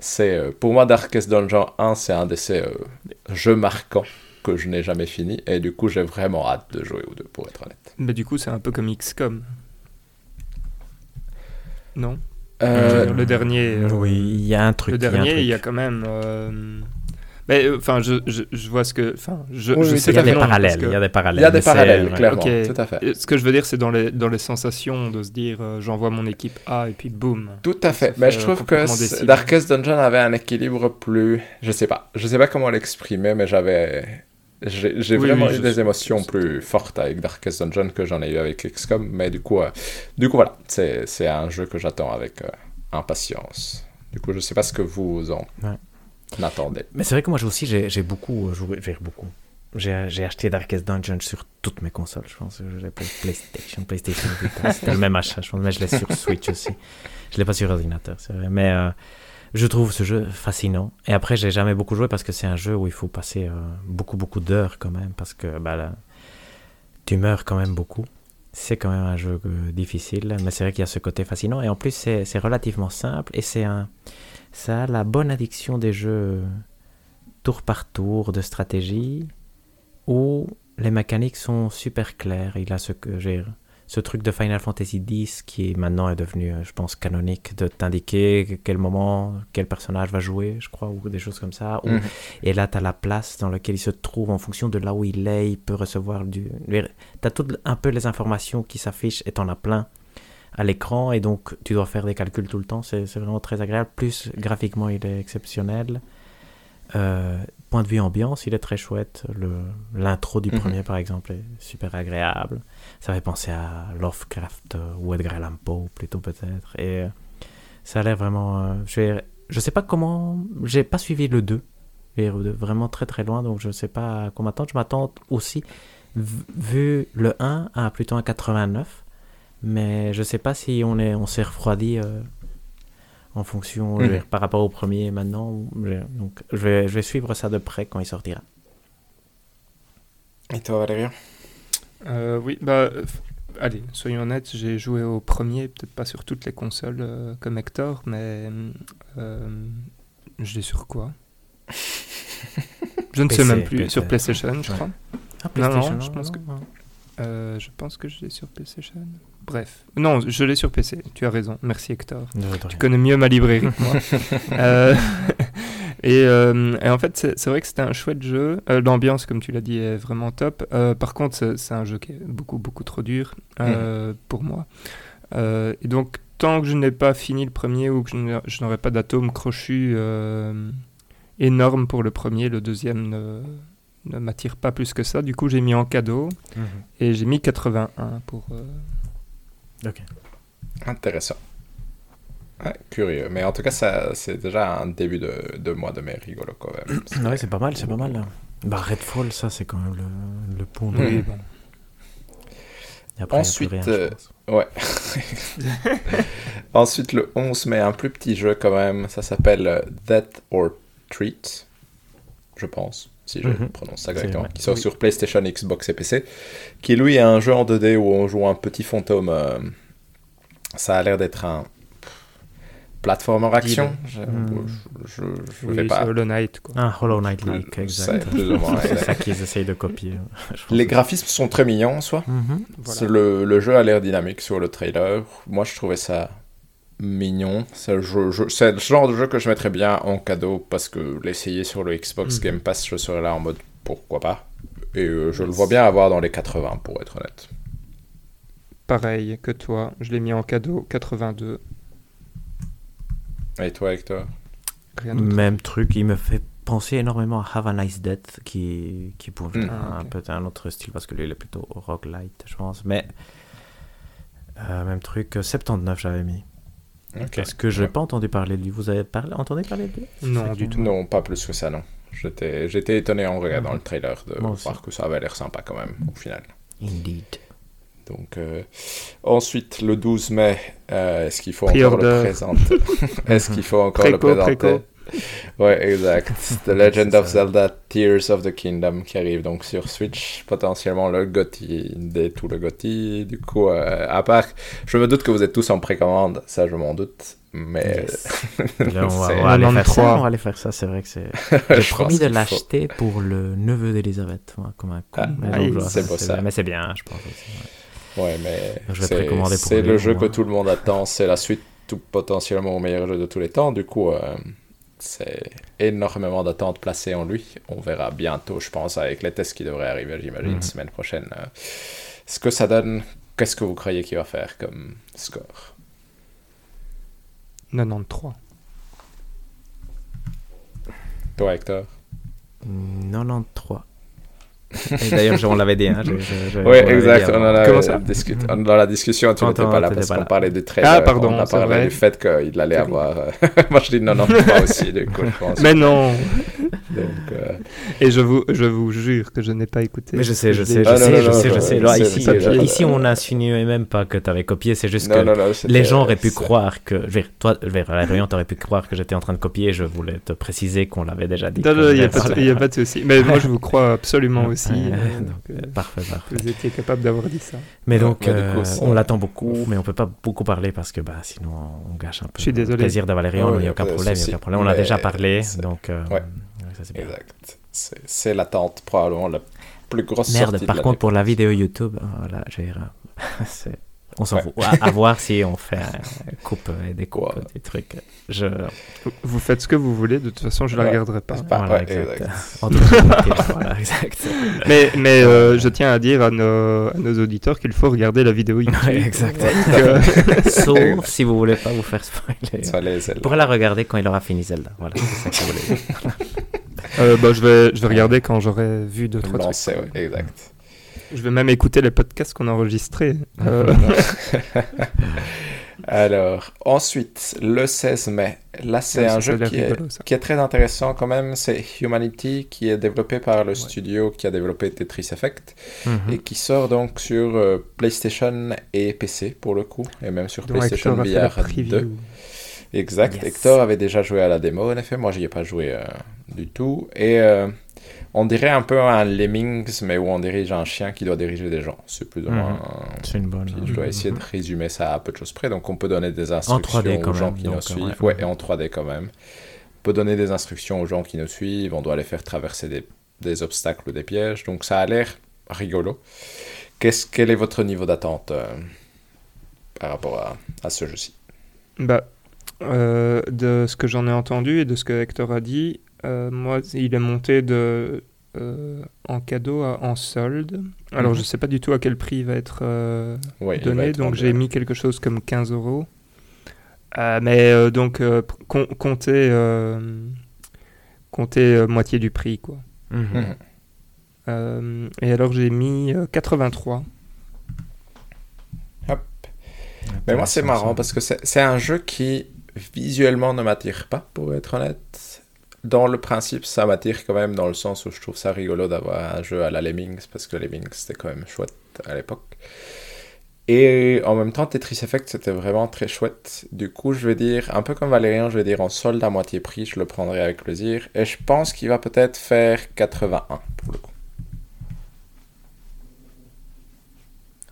c'est pour moi Darkest Dungeon 1, c'est un de ces jeux marquants que je n'ai jamais fini et du coup j'ai vraiment hâte de jouer aux deux pour être honnête. Mais du coup c'est un peu comme XCOM. Non? Euh, Le dernier. Euh, oui, il y a un truc. Le dernier, il y a, quand même. Euh, mais enfin, je, je, vois ce que. Enfin, je, je sais il y a des parallèles. Il y a des parallèles. Il y a des parallèles, clairement. Tout à fait. Ce que je veux dire, c'est dans les, dans les sensations de se dire j'envoie mon équipe A et puis boum. Tout à fait. Mais je trouve que Darkest Dungeon avait un équilibre plus. Je sais pas. Je sais pas comment l'exprimer, mais j'avais j'ai vraiment eu des émotions plus fortes avec Darkest Dungeon que j'en ai eu avec XCOM, mais du coup, euh, du coup voilà, c'est un jeu que j'attends avec euh, impatience. Du coup, je sais pas ce que vous en attendez. Mais c'est vrai que moi aussi, j'ai beaucoup joué, beaucoup. J'ai acheté Darkest Dungeon sur toutes mes consoles, je pense. J'ai PlayStation, PlayStation Vita, c'était le même achat, je pense, mais je l'ai sur Switch aussi. Je l'ai pas sur ordinateur, c'est vrai. Mais euh, je trouve ce jeu fascinant. Et après, j'ai jamais beaucoup joué parce que c'est un jeu où il faut passer euh, beaucoup, beaucoup d'heures quand même. Parce que bah, tu meurs quand même beaucoup. C'est quand même un jeu euh, difficile, mais c'est vrai qu'il y a ce côté fascinant. Et en plus, c'est relativement simple. Et c'est ça a la bonne addiction des jeux tour par tour de stratégie où les mécaniques sont super claires. Il a ce que j'ai ce truc de Final Fantasy X qui maintenant est devenu, euh, je pense, canonique, de t'indiquer quel moment, quel personnage va jouer, je crois, ou des choses comme ça. Mhm. Et là, tu as la place dans laquelle il se trouve en fonction de là où il est, il peut recevoir du... Tu as tout un peu les informations qui s'affichent et t'en as plein à l'écran et donc tu dois faire des calculs tout le temps. C'est vraiment très agréable. Plus graphiquement, il est exceptionnel. Euh, point de vue ambiance, il est très chouette. L'intro du mhm. premier, par exemple, est super agréable. Ça fait penser à Lovecraft euh, ou Edgar Allan Poe, plutôt peut-être. Et euh, ça a l'air vraiment. je, je sais pas comment. J'ai pas suivi le 2. Vraiment très très loin, donc je ne sais pas à quoi m'attendre. Je m'attends aussi, vu le 1, à plutôt un 89. Mais je sais pas si on s'est on refroidi en fonction mhm. par rapport au premier maintenant. Donc je vais, je vais suivre ça de près quand il sortira. Et toi Valérien euh, Oui, bah allez, soyons honnêtes, j'ai joué au premier, peut-être pas sur toutes les consoles euh, comme Hector, mais euh, je l'ai sur quoi? Je ne sais même plus, sur PlayStation je crois. Ah, PlayStation, non, je pense que... Euh, je pense que je l'ai sur PlayStation. Bref. Non, je l'ai sur PC. Tu as raison. Merci Hector. tu connais mieux ma librairie que moi. Euh, euh, et, en fait, c'est vrai que c'était un chouette jeu. L'ambiance, comme tu l'as dit, est vraiment top. par contre, c'est un jeu qui est beaucoup, beaucoup trop dur mhm. pour moi. et donc, tant que je n'ai pas fini le premier ou que je n'aurai pas d'atome crochu énorme pour le premier, le deuxième ne m'attire pas plus que ça. Du coup, j'ai mis en cadeau mhm. et j'ai mis 81 pour. Ok. Intéressant. curieux. Mais en tout cas, ça, c'est déjà un début de, de mois de mai rigolo quand même. ouais, c'est pas mal, c'est pas mal. Bah, Redfall, ça, c'est quand même le, le pont de. Oui, bon. Ensuite, euh, ouais. Ensuite, le 11 mai, un plus petit jeu quand même. Ça s'appelle euh, Death or Treat, je pense si je mhm. prononce ça correctement, qui sort sur PlayStation, Xbox et PC, qui lui est un jeu en 2D où on joue un petit fantôme. Euh, ça a l'air d'être un platformer action. Je, je, vais pas. Hollow Knight. Quoi. Ah, Hollow Knight League, exact. C'est ça qu'ils essayent de copier. Les graphismes sont très mignons en soi. Mhm. le, le, jeu a l'air dynamique sur le trailer. Moi, je trouvais ça mignon. C'est le, genre de jeu que je mettrais bien en cadeau parce que l'essayer sur le Xbox mhm. Game Pass, je serais là en mode pourquoi pas. Et euh, je le vois bien avoir dans les 80 pour être honnête. Pareil que toi, je l'ai mis en cadeau 82. Et toi, Hector? Même truc, il me fait penser énormément à Have a Nice Death qui, qui pourrait être hmm. un, peu un autre style parce que lui il est plutôt roguelite, je pense. Mais euh, même truc, 79 j'avais mis. Est-ce que je n'ai pas entendu parler de lui. Vous avez parlé, entendu parler de lui? Non, du tout. Non, pas plus que ça, non. J'étais, j'étais étonné en regardant le trailer de voir que ça avait l'air sympa quand même, au final. Indeed. Donc, euh, ensuite, le 12 mai, euh, est-ce qu'il faut encore le présenter? Est-ce qu'il faut encore le présenter? Ouais, exact. The Legend of Zelda Tears of the Kingdom qui arrive donc sur Switch, potentiellement le GOTY des tout le GOTY. Du coup, euh, à part, je me doute que vous êtes tous en précommande, ça je m'en doute. Mais Là, on, va, on va aller faire ça, on va aller faire ça, c'est vrai que c'est. J'ai promis de l'acheter pour le neveu d'Elisabeth, moi, comme un con. Ah, mais oui, c'est ça, pour ça. Mais c'est bien, je pense aussi. ouais. Ouais, mais c'est- le jeu que tout le monde attend. C'est la suite tout potentiellement au meilleur jeu de tous les temps. Du coup, euh, c'est énormément d'attentes placées en lui. On verra bientôt, je pense, avec les tests qui devraient arriver, j'imagine, Mhm. semaine prochaine. euh, ce que ça donne, qu'est-ce que vous croyez qu'il va faire comme score? 93. Toi, Hector? 93. D'ailleurs, on l'avait dit. Hein, je- je- je- on Oui, exact. dit On en a Comment ça discuté. Dans la discussion, tu n'étais on- pas là parce pas qu'on parlait du trailer. Ah, pardon, On a c'est parlé vrai. du fait qu'il allait avoir. euh, Moi, je dis 93 aussi, du coup, je pense. Mais non Donc, euh, Et je vous, je vous jure que je n'ai pas écouté. Mais je sais, je sais, je Ah, sais, non, je sais, je sais. ici, euh, on n'insinuait même pas que tu avais copié, c'est juste non, que non, non, c'était- les gens auraient pu c'est- croire que. Je toi, la réunion, t'aurais pu croire que j'étais en train de copier. Je voulais te préciser qu'on l'avait déjà dit. Non, il n'y a, pas de- voilà. il y a pas de souci. Mais moi, je vous crois absolument aussi. Euh, euh, Parfait, parfait. vous étiez capable d'avoir dit ça. Mais donc, euh, on l'attend beaucoup, mais on peut pas beaucoup parler parce que bah, sinon on gâche un peu Je suis le désolé. plaisir de Valérian. Il n'y y a aucun problème, il y a aucun problème. On a Mais déjà parlé, donc euh, Ouais. Ça c'est bien. Exact. C'est- l'attente, probablement la plus grosse Merde, sortie par contre, pour la vidéo YouTube, euh, voilà, euh, c'est- on s'en Ouais. fout. À, à voir si on fait un coupe et des coupes, Ouais. des trucs. Je... Vous- faites ce que vous voulez. De toute façon, je ne la regarderai pas. Pas- Voilà, ouais, exact. exact. En tout cas, ok, voilà, exact. Mais, mais euh, je tiens à dire à nos, à nos auditeurs qu'il faut regarder la vidéo YouTube. Ouais, exact. Donc, euh, Sauf si vous voulez pas vous faire spoiler. Pourrez la regarder quand il aura fini Zelda. Voilà, c'est ça que vous voulez dire. Euh, bah, je, vais, je vais regarder quand j'aurai vu deux, trois trucs. Ouais, exact. Je vais même écouter les podcasts qu'on a enregistrés. Euh, Alors, ensuite, le 16 mai. Là, c'est ouais, un jeu qui est, qui est très intéressant quand même. C'est Humanity, qui est développé par le Ouais. studio qui a développé Tetris Effect Mhm. et qui sort donc sur euh, PlayStation et PC pour le coup, et même sur dont PlayStation VR preview. 2. Exact. Yes. Hector avait déjà joué à la démo, en effet. Moi, j'y ai pas joué euh, du tout. Et euh, on dirait un peu un Lemmings, mais où on dirige un chien qui doit diriger des gens. C'est plus ou Mhm. moins. C'est une bonne. Puis je dois Mhm. essayer de résumer ça à peu de choses près. Donc, on peut donner des instructions 3D quand aux gens même, qui donc, nous suivent. ouais. Ouais, et en 3D quand même. On peut donner des instructions aux gens qui nous suivent. On doit les faire traverser des, des obstacles ou des pièges. Donc, ça a l'air rigolo. Qu'est-ce, quel est votre niveau d'attente euh, par rapport à, à ce jeu-ci? Bah, euh, de ce que j'en ai entendu et de ce que Hector a dit, moi, il est monté de, euh, en cadeau à en solde. Alors, Mhm. je sais pas du tout à quel prix il va être euh, Ouais, il va donné, être donc j'ai mis quelque chose comme 15 euros. Euh, mais euh, donc, euh, com- comptez, euh, comptez euh, moitié du prix, quoi. Mhm. Mhm. Euh, et alors, j'ai mis euh, 83. Mais moi, c'est marrant parce que c'est un jeu qui visuellement ne m'attire pas, pour être honnête. Dans le principe, ça m'attire quand même dans le sens où je trouve ça rigolo d'avoir un jeu à la Lemmings parce que Lemmings c'était quand même chouette à l'époque. Et en même temps, Tetris Effect c'était vraiment très chouette. Du coup, je vais dire, un peu comme Valérian, je vais dire en solde à moitié prix, je le prendrai avec plaisir. Et je pense qu'il va peut-être faire 81 pour le coup.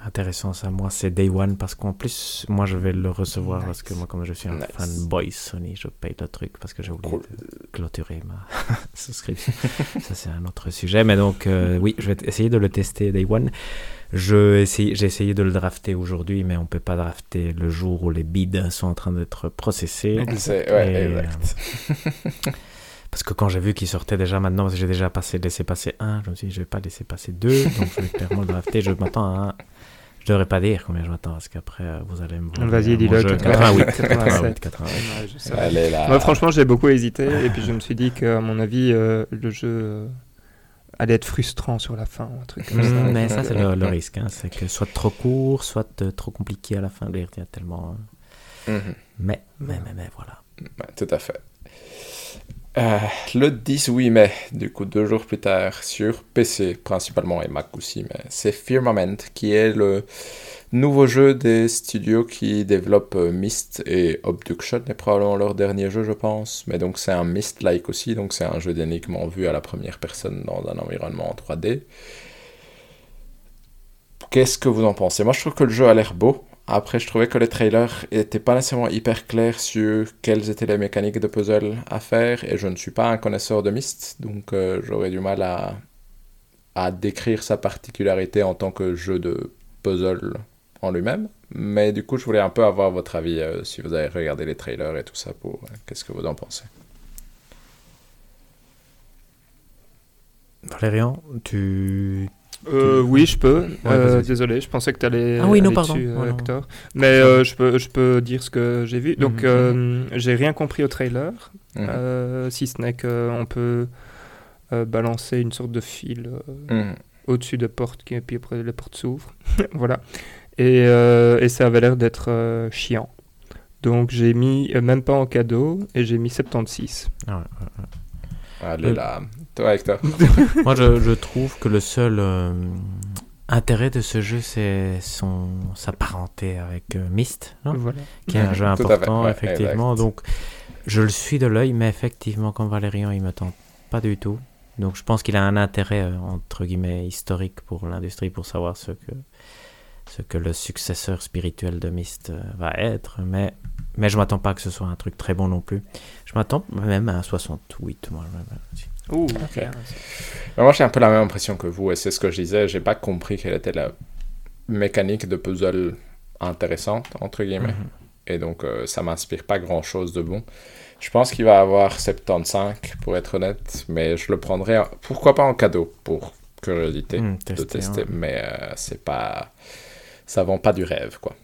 Intéressant ça, moi c'est Day One parce qu'en plus moi je vais le recevoir Nice. parce que moi comme je suis un Nice. fanboy Sony je paye le truc parce que j'ai oublié de clôturer ma souscription. ça c'est un autre sujet mais donc euh, oui je vais essayer de le tester Day One. J'ai essayé de le drafter aujourd'hui mais on peut pas drafter le jour où les bids sont en train d'être processés. C'est ouais, Et, exact. Parce que quand j'ai vu qu'il sortait déjà maintenant, j'ai déjà passé, laissé passer un, je me suis dit, je vais pas laisser passer deux, donc je vais clairement le drafter. Je m'attends à un. Je devrais pas dire combien je m'attends, parce qu'après, euh, vous allez me voir. Vas-y, dis-le, mon jeu. 88, 88, 88, 88. Ouais, je sais. Elle est là. Moi, franchement, j'ai beaucoup hésité. Et puis, je me suis dit qu'à mon avis, euh, le jeu euh, allait être frustrant sur la fin. Un truc comme ça. Mm, mais ça, c'est le, le risque. Hein, c'est que soit trop court, soit euh, trop compliqué à la fin. Il y a tellement. euh, Mhm. Mais, mais, mais, mais, voilà. Ouais, tout à fait. Euh, le 18 mai, du coup deux jours plus tard, sur PC principalement et Mac aussi, mais c'est Firmament qui est le nouveau jeu des studios qui développent euh, Myst et Obduction est probablement leur dernier jeu je pense, mais donc c'est un Myst-like aussi, donc c'est un jeu d'énigmes vu à la première personne dans un environnement en 3D. Qu'est-ce que vous en pensez? Moi je trouve que le jeu a l'air beau, après, je trouvais que les trailers n'étaient pas nécessairement hyper clairs sur quelles étaient les mécaniques de puzzle à faire, et je ne suis pas un connaisseur de Myst, donc euh, j'aurais du mal à, à décrire sa particularité en tant que jeu de puzzle en lui-même. Mais du coup, je voulais un peu avoir votre avis euh, si vous avez regardé les trailers et tout ça pour euh, qu'est-ce que vous en pensez. Valérian, tu euh, oui, je peux. Euh, désolé, je pensais que tu allais. Ah oui, non, pardon. Dessus, Hector. Mais euh, je, peux, je peux dire ce que j'ai vu. Donc, mhm. j'ai rien compris au trailer, mhm. si ce n'est qu'on peut balancer une sorte de fil mhm. au-dessus de portes, et puis après les portes s'ouvrent. voilà. Et, et, ça avait l'air d'être chiant. Donc, j'ai mis, même pas en cadeau, et j'ai mis 76. Ah ouais, Allez là, toi, Hector. Moi, je, je, trouve que le seul euh, intérêt de ce jeu, c'est son sa parenté avec euh, Myst, qui est un jeu important, effectivement. Donc, je le suis de l'œil, mais effectivement, comme Valérian, il me tente pas du tout. Donc, je pense qu'il a un intérêt, euh, entre guillemets, historique pour l'industrie, pour savoir ce que, ce que le successeur spirituel de Myst va être. Mais mais je m'attends pas que ce soit un truc très bon non plus. Je m'attends même à un 68. Moi, Ouh, moi, j'ai un peu la même impression que vous, et c'est ce que je disais. J'ai pas compris quelle était la mécanique de puzzle intéressante, entre guillemets. Mhm. Et donc, euh, ça m'inspire pas grand chose de bon. Je pense qu'il va avoir 75, pour être honnête, mais je le prendrai, pourquoi pas en cadeau, pour curiosité hmm, de tester, mais euh, c'est pas. Ça vend pas du rêve, quoi.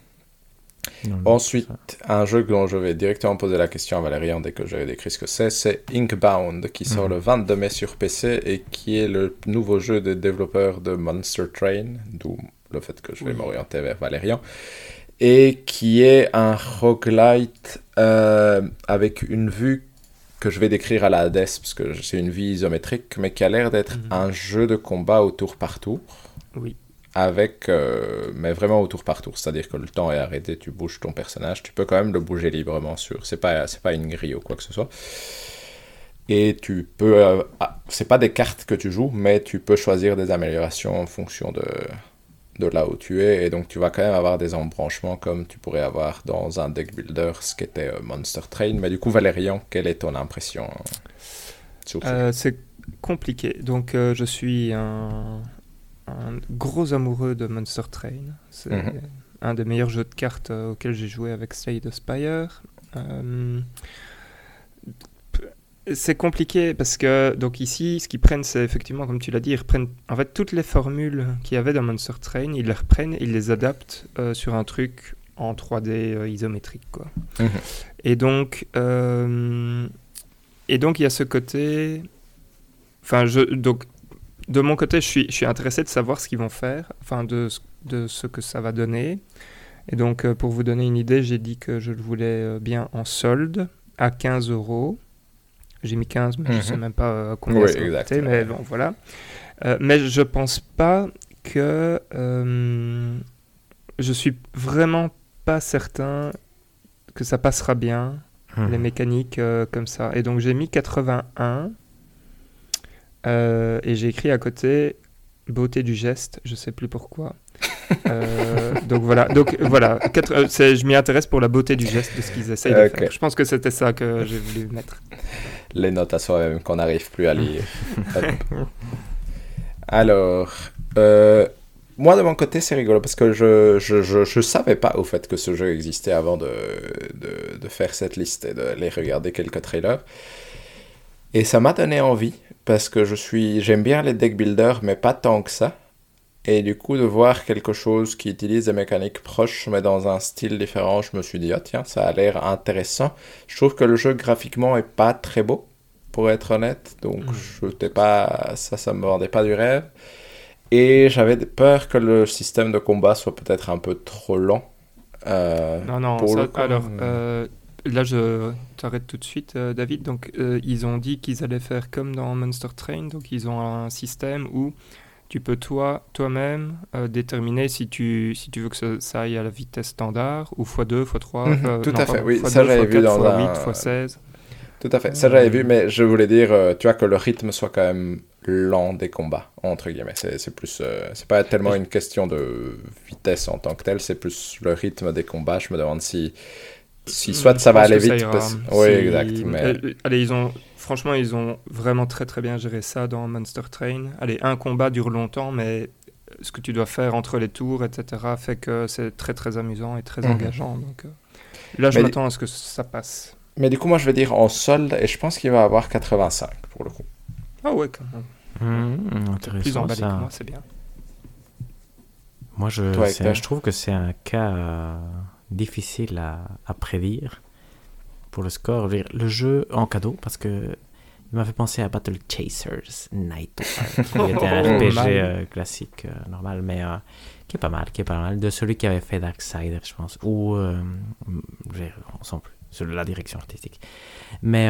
Ensuite, un jeu dont je vais directement poser la question à Valérian dès que j'aurai décrit ce que c'est, c'est Inkbound, qui sort mhm. le 22 mai sur PC et qui est le nouveau jeu des développeurs de Monster Train, d'où le fait que je vais m'orienter vers Valérian, et qui est un roguelite euh, avec une vue que je vais décrire à la Hades, parce que c'est une vue isométrique, mais qui a l'air d'être mhm. un jeu de combat au tour par tour. Oui avec, euh, mais vraiment au tour par tour. C'est-à-dire que le temps est arrêté, tu bouges ton personnage, tu peux quand même le bouger librement sur. C'est pas, c'est pas une grille ou quoi que ce soit. Et tu peux, euh, ah, c'est pas des cartes que tu joues, mais tu peux choisir des améliorations en fonction de, de là où tu es. Et donc tu vas quand même avoir des embranchements comme tu pourrais avoir dans un deck builder, ce qui était euh, Monster Train. Mais du coup, Valérian, quelle est ton impression C'est compliqué. Donc je suis un, un gros amoureux de Monster Train. C'est mhm. un des meilleurs jeux de cartes euh, auxquels j'ai joué avec Slade Spire. Euh, c'est compliqué parce que donc ici, ce qu'ils prennent, c'est effectivement, comme tu l'as dit, ils reprennent en fait toutes les formules qu'il y avait dans Monster Train, ils les reprennent, ils les adaptent euh, sur un truc en 3D isométrique, quoi. Mhm. Et donc, et donc il y a ce côté, enfin, je donc de mon côté, je suis, je suis intéressé de savoir ce qu'ils vont faire, enfin de, de ce que ça va donner. Et donc, euh, pour vous donner une idée, j'ai dit que je le voulais euh, bien en solde à 15 euros. J'ai mis 15, mais je ne mhm. sais même pas euh, combien ça va mais bon, voilà. mais je pense pas que je suis vraiment pas certain que ça passera bien, les mhm. mécaniques comme ça. Et donc, j'ai mis 81 euh, et j'ai écrit à côté beauté du geste, je sais plus pourquoi. Euh, donc voilà, donc voilà, euh, je m'y intéresse pour la beauté du geste de ce qu'ils essayent de faire. Je pense que c'était ça que j'ai voulu mettre. Les notes à soi-même qu'on n'arrive plus à lire. Alors, moi de mon côté c'est rigolo parce que je, je, je, je, savais pas au fait que ce jeu existait avant de, de, de faire cette liste et de les regarder quelques trailers. Et ça m'a donné envie parce que je suis, j'aime bien les deck builders, mais pas tant que ça. Et du coup, de voir quelque chose qui utilise des mécaniques proches, mais dans un style différent, je me suis dit, ah tiens, ça a l'air intéressant. Je trouve que le jeu graphiquement est pas très beau, pour être honnête. Donc, mm. je t'ai pas, ça, ça me vendait pas du rêve. Et j'avais peur que le système de combat soit peut-être un peu trop lent. Euh, non, non, alors, euh, là, je t'arrête tout de suite, euh, David. Donc, euh, ils ont dit qu'ils allaient faire comme dans Monster Train. Donc, ils ont un système où tu peux toi, toi-même euh, déterminer si tu, si tu veux que ça, ça aille à la vitesse standard ou x2, x3. Mhm, euh, tout non, à fait, oui, x2, ça, j'avais vu x4, dans x8, un- x16. Tout à fait, ça j'avais vu, mais je voulais dire, tu vois, que le rythme soit quand même lent des combats, entre guillemets. C'est c'est plus, c'est pas tellement une question de vitesse en tant que telle, c'est plus le rythme des combats. Je me demande si, si soit ça va aller vite. ira. parce- Oui, exact. Mais... Euh, allez, ils ont, franchement, ils ont vraiment très très bien géré ça dans Monster Train. Allez, un combat dure longtemps, mais ce que tu dois faire entre les tours, etc., fait que c'est très très amusant et très Mhm. engageant. Donc, euh, là, je m'attends à ce que ça passe. mais du coup, moi je vais dire en solde, et je pense qu'il va avoir 85 pour le coup. Ah ouais, quand même. Mmh, Plus intéressant emballé ça. que moi, c'est bien. Moi, je, je trouve que c'est un cas euh, difficile à, à prédire pour le score. Le jeu en cadeau, parce que il m'a fait penser à Battle Chasers Night, qui était un Oh, RPG euh, classique euh, normal, mais euh, qui est pas mal, qui est pas mal. De celui qui avait fait Darksider, je pense, ou on sent plus, sur la direction artistique. Mais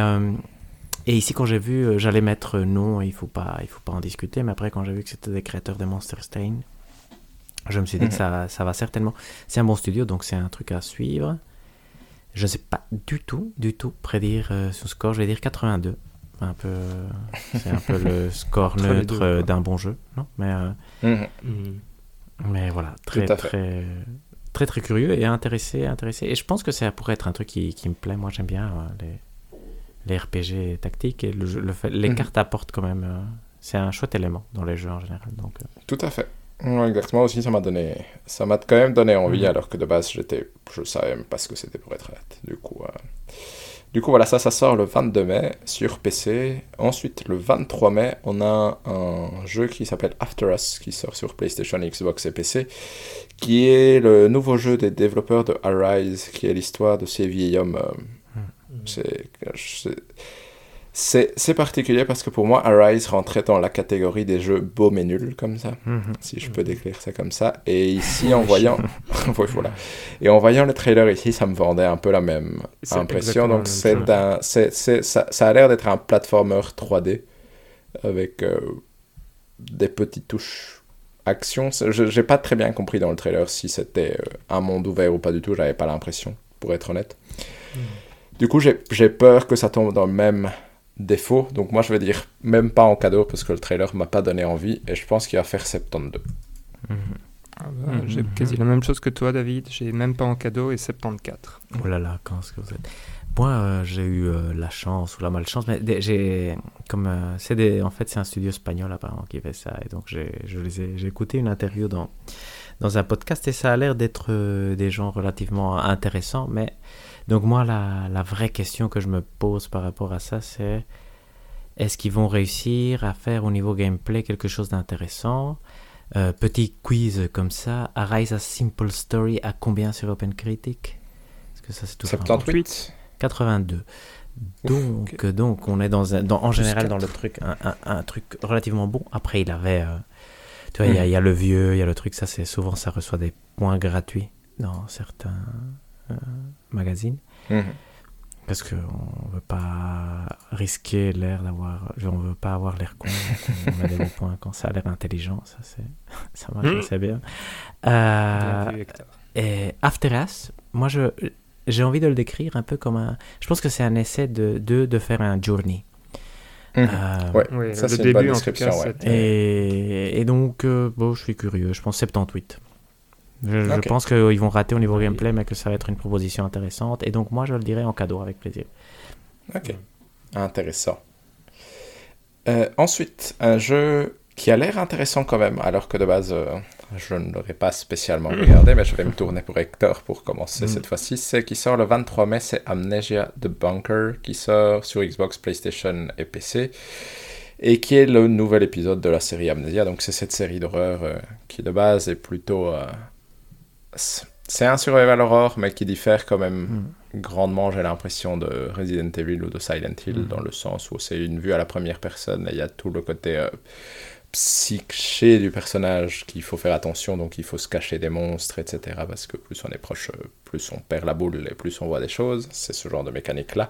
et ici, quand j'ai vu, j'allais mettre non, il faut pas, il faut pas en discuter. Mais après, quand j'ai vu que c'était des créateurs de Monster Strain, je me suis dit Mhm. que ça, ça va certainement. C'est un bon studio, donc c'est un truc à suivre. Je ne sais pas du tout, du tout prédire euh, son score. Je vais dire 82. Un peu, euh, c'est un peu le score neutre euh, d'un bon jeu, non Mais euh, Mhm. Mhm. mais voilà, très très très très curieux et intéressé, intéressé. Et je pense que ça pourrait être un truc qui, qui me plaît. Moi, j'aime bien les les RPG tactiques et le, jeu- le fait, les Mhm. cartes apportent quand même. euh, c'est un chouette élément dans les jeux en général. Donc, Tout à fait. Ouais, exactement aussi, ça m'a donné, ça m'a quand même donné envie, Mhm. alors que de base, j'étais, je savais même pas ce que c'était pour être honnête. Du coup, euh, du coup, voilà, ça, ça sort le 22 mai sur PC. Ensuite, le 23 mai, on a un jeu qui s'appelle After Us, qui sort sur PlayStation, Xbox et PC, qui est le nouveau jeu des développeurs de Arise, qui est l'histoire de ces vieils hommes. euh, c'est, c'est- c'est, particulier parce que pour moi, Arise rentrait dans la catégorie des jeux beaux mais nuls, comme ça si je peux décrire ça comme ça. Et ici, en voyant, voilà. Et en voyant le trailer ici, ça me vendait un peu la même impression. Donc même un, c'est, c'est- ça, ça a l'air d'être un platformer 3D avec euh, des petites touches action. J'ai pas très bien compris dans le trailer si c'était euh, un monde ouvert ou pas du tout. J'avais pas l'impression, pour être honnête. Du coup, j'ai peur que ça tombe dans le même défaut. Donc moi, je vais dire même pas en cadeau parce que le trailer m'a pas donné envie et je pense qu'il va faire 72. Ah bah, Mhm. J'ai quasi la même chose que toi, David. J'ai même pas en cadeau et 74. Oh là là, quand est-ce que vous êtes Moi, euh, j'ai eu euh, la chance ou la malchance, mais j'ai comme euh, c'est des, en fait, c'est un studio espagnol apparemment qui fait ça, et donc j'ai, je les ai, j'ai écouté une interview dans dans un podcast et ça a l'air d'être euh, des gens relativement intéressants, mais donc moi la, la vraie question que je me pose par rapport à ça, c'est est-ce qu'ils vont réussir à faire au niveau gameplay quelque chose d'intéressant? Euh, Petit quiz comme ça, Arise a Simple Story à combien sur OpenCritic? Est-ce que ça c'est tout 78 82. Donc, donc on est dans, un, dans en général dans le truc un, un- un truc relativement bon. Après, il avait, euh, tu vois, il y a- Mhm. il y, a le vieux, il y a le truc. Ça, c'est souvent ça reçoit des points gratuits dans certains euh, magazines Mhm. parce que on veut pas risquer l'air d'avoir, on veut pas avoir l'air con. on met des bons points quand ça a l'air intelligent. Ça, c'est, ça marche Mhm. assez bien. Bien Euh, et After Us, moi je j'ai envie de le décrire un peu comme un. Je pense que c'est un essai de de, de faire un journey. Euh, Ouais, Oui, ça, le c'est une bonne début, en tout description, cas, ouais. et donc euh, bon, je suis curieux. Je pense 78. Je, pense qu'ils vont rater au niveau gameplay, mais que ça va être une proposition intéressante. Et donc moi je le dirais en cadeau avec plaisir. Ok, intéressant. Euh, ensuite, un jeu qui a l'air intéressant quand même, alors que de base, euh, je ne l'aurais pas spécialement regardé, mais je vais me tourner pour Hector pour commencer Mm. cette fois-ci. C'est qui sort le 23 mai, c'est Amnesia The Bunker, qui sort sur Xbox, PlayStation et PC, et qui est le nouvel épisode de la série Amnesia. Donc c'est cette série d'horreur euh, qui de base est plutôt... euh, c'est un survival horror, mais qui diffère quand même Mm. grandement, j'ai l'impression, de Resident Evil ou de Silent Hill, Mhm. dans le sens où c'est une vue à la première personne et il y a tout le côté euh, psyché du personnage qu'il faut faire attention, donc il faut se cacher des monstres, etc. Parce que plus on est proche, plus on perd la boule et plus on voit des choses. C'est ce genre de mécanique-là.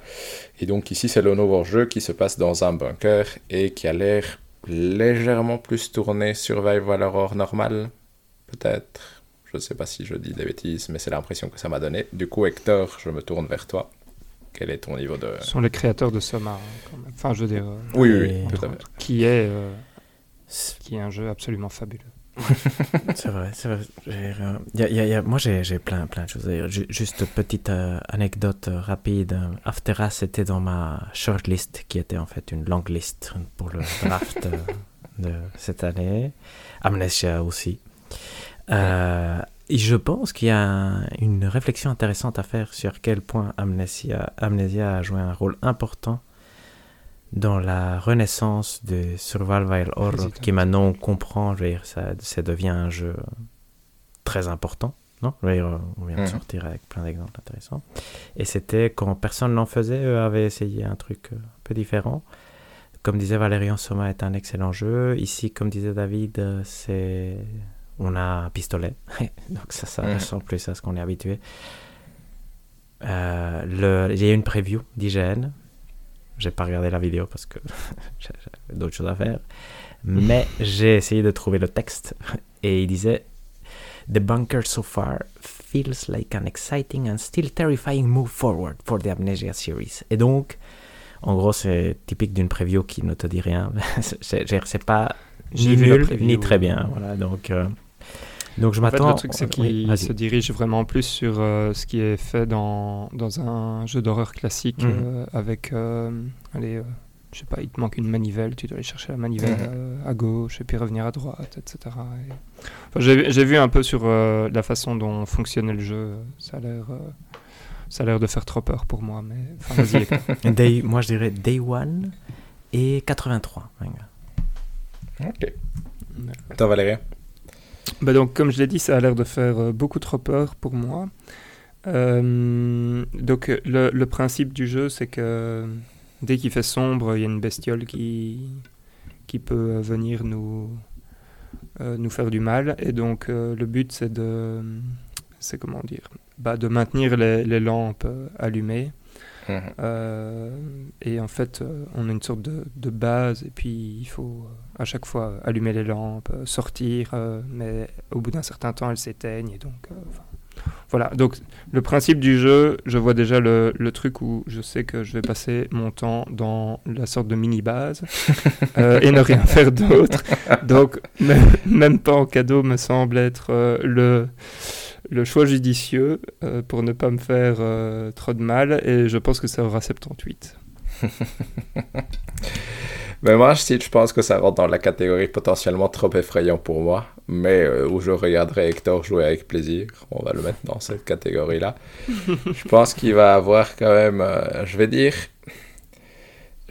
Et donc ici, c'est le nouveau jeu qui se passe dans un bunker et qui a l'air légèrement plus tourné Survival Horror normal, peut-être. Je ne sais pas si je dis des bêtises, mais c'est l'impression que ça m'a donné. Du coup, Hector, je me tourne vers toi. Quel est ton niveau de... Ce sont les créateurs de Soma, hein, quand même. Enfin, je veux dire... Euh, oui, oui, tout à fait. Qui est... Euh, qui est un jeu absolument fabuleux. c'est vrai, c'est vrai. Y a, y a, moi, j'ai plein, plein de choses à dire. Juste petite euh, anecdote euh, rapide. Aftera, c'était dans ma shortlist, qui était en fait une longue liste pour le draft de cette année. Amnesia aussi. Et je pense qu'il y a une réflexion intéressante à faire sur quel point Amnesia, Amnesia a joué un rôle important dans la renaissance de survival horror qui maintenant on comprend, je veux dire, ça, ça devient un jeu très important. Non? On vient de mhm. sortir avec plein d'exemples intéressants. Et c'était quand personne n'en faisait, eux avaient essayé un truc euh, un peu différent. Comme disait Valérian Soma, est un excellent jeu. Ici, comme disait David, euh, c'est on a un pistolet. Donc ça, ça mhm. ressemble plus à ce qu'on est habitué. Euh, le... Il y a une preview d'IGN j'ai pas regardé la vidéo parce que j'avais d'autres choses à faire. Mais j'ai essayé de trouver le texte et il disait The bunker so far feels like an exciting and still terrifying move forward for the Amnesia series. Et donc, en gros, c'est typique d'une preview qui ne te dit rien. c'est pas ni nul ni très bien. Voilà, donc. Euh, donc je m'attends. le truc, c'est qu'il se dirige vraiment plus sur euh, ce qui est fait dans, dans un jeu d'horreur classique mhm. euh, avec. Euh, allez, je sais pas, il te manque une manivelle, tu dois aller chercher la manivelle mhm. à, gauche et puis revenir à droite, etc. J'ai vu un peu sur la façon dont fonctionnait le jeu. Ça a l'air. ça a l'air de faire trop peur pour moi, mais vas-y. moi, je dirais Day One et 83. Ok. Toi, Valérie? Bah donc, comme je l'ai dit, ça a l'air de faire euh, beaucoup trop peur pour moi. Euh, donc, le, le, principe du jeu, c'est que dès qu'il fait sombre, il y a une bestiole qui, qui peut venir nous, euh, nous faire du mal. Et donc, le but, c'est de. C'est comment dire bah, De maintenir les, les lampes allumées. Mhm. Euh, et en fait, euh, on a une sorte de, de, base, et puis il faut euh, à chaque fois allumer les lampes, sortir, mais au bout d'un certain temps, elles s'éteignent, et donc. voilà, donc le principe du jeu, je vois déjà le, le, truc où je sais que je vais passer mon temps dans la sorte de mini-base et ne rien faire d'autre. Donc, même, pas en cadeau me semble être le, le choix judicieux euh, pour ne pas me faire euh, trop de mal et je pense que ça aura 78. mais moi, je pense que ça rentre dans la catégorie potentiellement trop effrayant pour moi, mais euh, où je regarderai Hector jouer avec plaisir. On va le mettre dans cette catégorie-là. je pense qu'il va avoir quand même, je vais dire,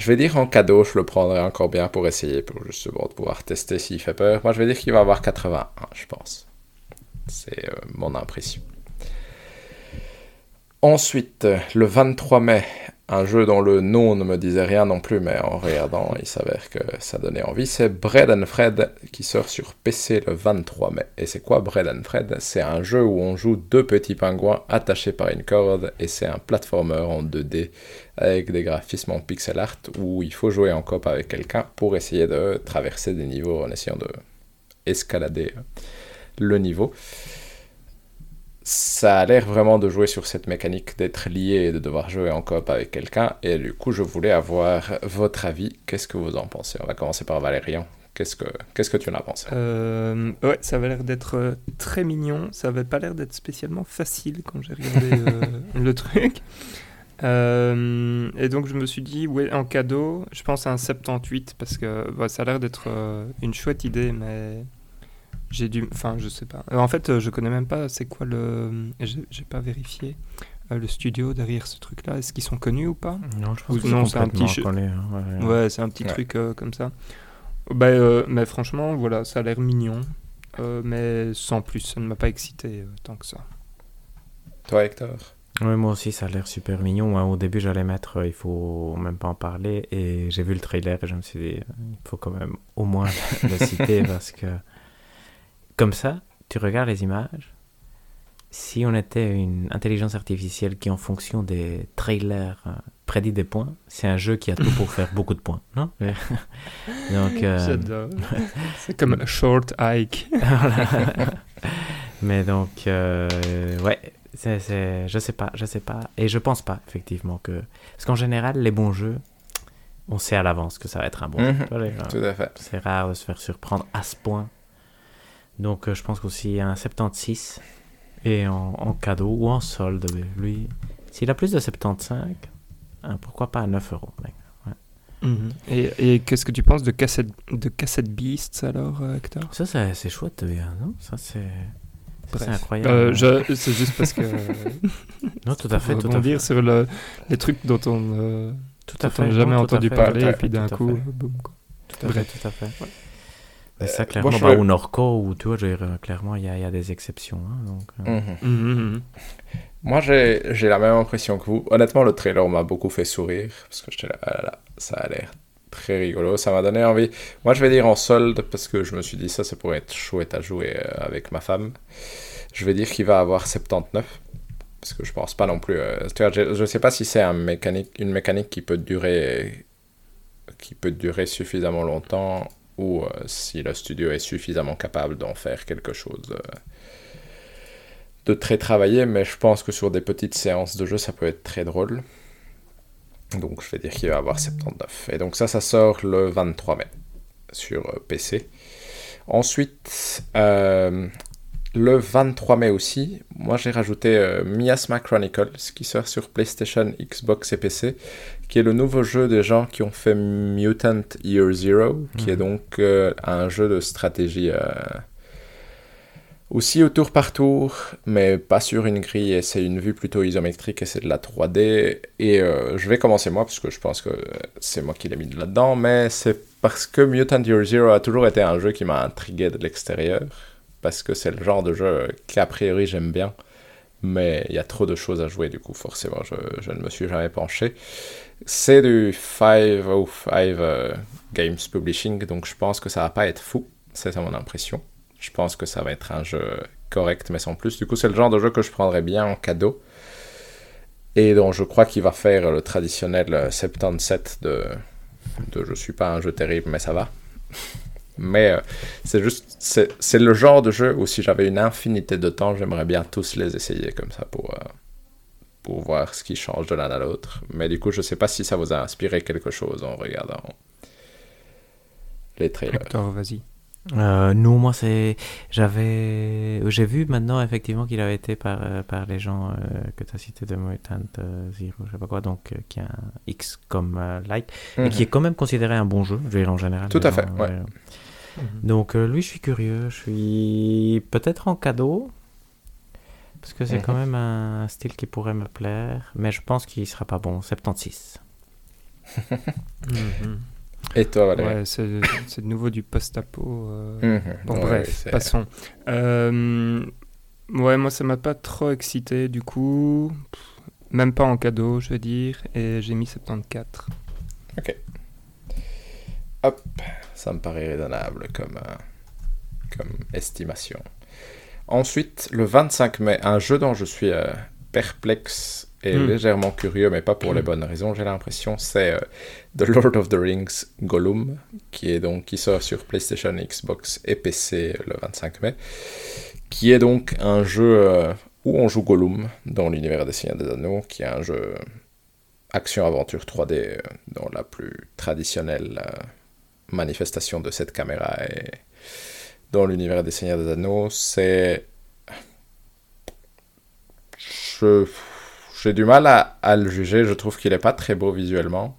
je vais dire en cadeau, je le prendrai encore bien pour essayer, pour justement pouvoir tester s'il fait peur. Moi, je vais dire qu'il va avoir 81, je pense. C'est euh, mon impression. Ensuite, le 23 mai, un jeu dont le nom ne me disait rien non plus, mais en regardant, il s'avère que ça donnait envie. C'est Bread and Fred qui sort sur PC le 23 mai. Et c'est quoi Bread and Fred? C'est un jeu où on joue deux petits pingouins attachés par une corde et c'est un platformer en 2D avec des graphismes en pixel art où il faut jouer en coop avec quelqu'un pour essayer de traverser des niveaux en essayant de escalader le niveau. Ça a l'air vraiment de jouer sur cette mécanique d'être lié et de devoir jouer en coop avec quelqu'un. Et du coup, je voulais avoir votre avis. Qu'est-ce que vous en pensez? On va commencer par Valérian. Qu'est-ce que, qu'est-ce que tu en as pensé? Euh, Ouais, ça avait l'air d'être euh, très mignon. Ça avait pas l'air d'être spécialement facile quand j'ai regardé euh, le truc. et donc je me suis dit, ouais, en cadeau, je pense à un 78 parce que ça a l'air d'être une chouette idée, mais j'ai dû. Enfin, je sais pas. En fait, euh, je connais même pas c'est quoi le. J'ai pas vérifié euh, le studio derrière ce truc-là. Est-ce qu'ils sont connus ou pas? Non, je pense que c'est un petit. Hein, ouais, c'est un petit truc euh, comme ça. Bah, mais franchement, voilà, ça a l'air mignon. mais sans plus, ça ne m'a pas excité tant que ça. Toi, Hector? Oui, moi aussi, ça a l'air super mignon. Au début, j'allais mettre euh, Il faut même pas en parler. Et j'ai vu le trailer et je me suis dit Il faut quand même au moins le citer parce que, comme ça, tu regardes les images. Si on était une intelligence artificielle qui, en fonction des trailers, euh, prédit des points, c'est un jeu qui a tout pour faire beaucoup de points, non? Donc, euh, C'est comme Short Hike. Mais donc, euh, ouais, c'est, je sais pas, je sais pas. Et je pense pas, effectivement, que. Parce qu'en général, les bons jeux, on sait à l'avance que ça va être un bon jeu. Mhm. Tout à fait. C'est rare de se faire surprendre à ce point. Donc, euh, je pense qu'aussi un 76 et en, cadeau ou en solde, lui, s'il a plus de 75, hein, pourquoi pas à 9 euros mhm. Et, et qu'est-ce que tu penses de Cassette, de cassette Beasts alors, euh, Hector? Ça, c'est chouette, non? Ça, c'est. C'est incroyable. Euh, c'est juste parce que. non, tout à fait. Tout à fait. sur le, les trucs dont on euh, fait, jamais entendu parler, et puis d'un coup, boum. Tout à fait, tout à fait. Ouais. Ça, clairement, bah, ou Norco, ou tu vois, clairement, il y, y, a des exceptions. Hein, donc, euh. mhm. Mhm, mhm. Moi, j'ai la même impression que vous. Honnêtement, le trailer m'a beaucoup fait sourire, parce que j'étais là, ah là, là, ça a l'air très rigolo. Ça m'a donné envie. Moi, je vais dire en solde parce que je me suis dit ça, ça pourrait être chouette à jouer euh, avec ma femme. Je vais dire qu'il va avoir 79 parce que je pense pas non plus. Euh, je, ne sais pas si c'est un mécanique, une mécanique qui peut durer, qui peut durer suffisamment longtemps ou euh, si le studio est suffisamment capable d'en faire quelque chose de très travaillé. Mais je pense que sur des petites séances de jeu, ça peut être très drôle. Donc je vais dire qu'il va avoir 79. Et donc ça, ça sort le 23 mai sur euh, PC. Ensuite, euh, le 23 mai aussi, moi j'ai rajouté euh, Miasma Chronicles qui sort sur PlayStation, Xbox et PC, qui est le nouveau jeu des gens qui ont fait Mutant Year Zero, qui est mhm. donc un jeu de stratégie aussi au tour par tour, mais pas sur une grille, et c'est une vue plutôt isométrique et c'est de la 3D. Et euh, je vais commencer moi, parce que je pense que c'est moi qui l'ai mis là-dedans, mais c'est parce que Mutant Year Zero a toujours été un jeu qui m'a intrigué de l'extérieur, parce que c'est le genre de jeu qu'a priori j'aime bien, mais il y a trop de choses à jouer, du coup, forcément, je, ne me suis jamais penché. C'est du 505 euh, Games Publishing, donc je pense que ça va pas être fou, c'est mon impression. Je pense que ça va être un jeu correct, mais sans plus. Du coup, c'est le genre de jeu que je prendrais bien en cadeau. Et dont je crois qu'il va faire le traditionnel 77 de, de je suis pas un jeu terrible, mais ça va. Mais euh, c'est juste, c'est le genre de jeu où si j'avais une infinité de temps, j'aimerais bien tous les essayer comme ça pour, euh, pour voir ce qui change de l'un à l'autre. Mais du coup, je sais pas si ça vous a inspiré quelque chose en regardant les trailers. vas-y. Euh, nous, moi, c'est. J'avais. J'ai vu maintenant, effectivement, qu'il avait été par, euh, par les gens euh, que tu as cités de Mutant Zero, je sais pas quoi, donc qui a un X comme like, et qui mhm. est quand même considéré un bon jeu, je veux dire, en général. Tout à fait, ouais. Mhm. Donc, lui, je suis curieux. Je suis peut-être en cadeau, parce que c'est quand mhm. même un style qui pourrait me plaire, mais je pense qu'il sera pas bon. 76. Et toi, Ouais, c'est de nouveau du post-apo. Euh... Mhm. bon, bref, passons. Euh, ouais, moi, ça m'a pas trop excité, du coup. Même pas en cadeau, je veux dire. Et j'ai mis 74. Ok. Hop, ça me paraît raisonnable comme, euh, comme estimation. Ensuite, le 25 mai, un jeu dont je suis perplexe et hmm. légèrement curieux, mais pas pour les hmm. bonnes raisons, j'ai l'impression, c'est euh, The Lord of the Rings Gollum, qui, est donc, qui sort sur PlayStation, Xbox et PC le 25 mai, qui est donc un jeu euh, où on joue Gollum dans l'univers des Seigneurs des Anneaux, qui est un jeu action-aventure 3D euh, dans la plus traditionnelle manifestation de cette caméra et dans l'univers des Seigneurs des Anneaux, c'est... Je j'ai du mal à, le juger. Je trouve qu'il n'est pas très beau visuellement.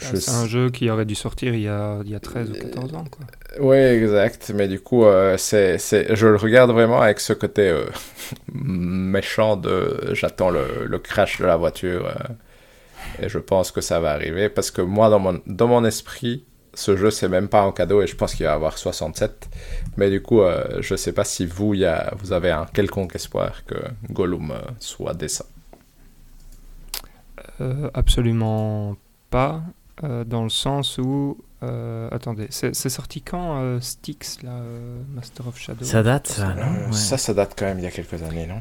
Ah, c'est un jeu qui aurait dû sortir il y a, il y a 13 ou 14 ans. Quoi. Oui, exact. Mais du coup, euh, c'est, c'est... je le regarde vraiment avec ce côté euh, méchant de j'attends le, le, crash de la voiture. Euh, et je pense que ça va arriver. Parce que moi, dans mon, dans mon esprit, ce jeu, c'est même pas en cadeau et je pense qu'il va y avoir 67. Mais du coup, euh, je sais pas si vous, y a, vous avez un quelconque espoir que Gollum euh, soit décent. Euh, absolument pas, dans le sens où. attendez, c'est sorti quand Styx, là, Master of Shadow Ça date, ça, non? Ça, ça date quand même il y a quelques années, non?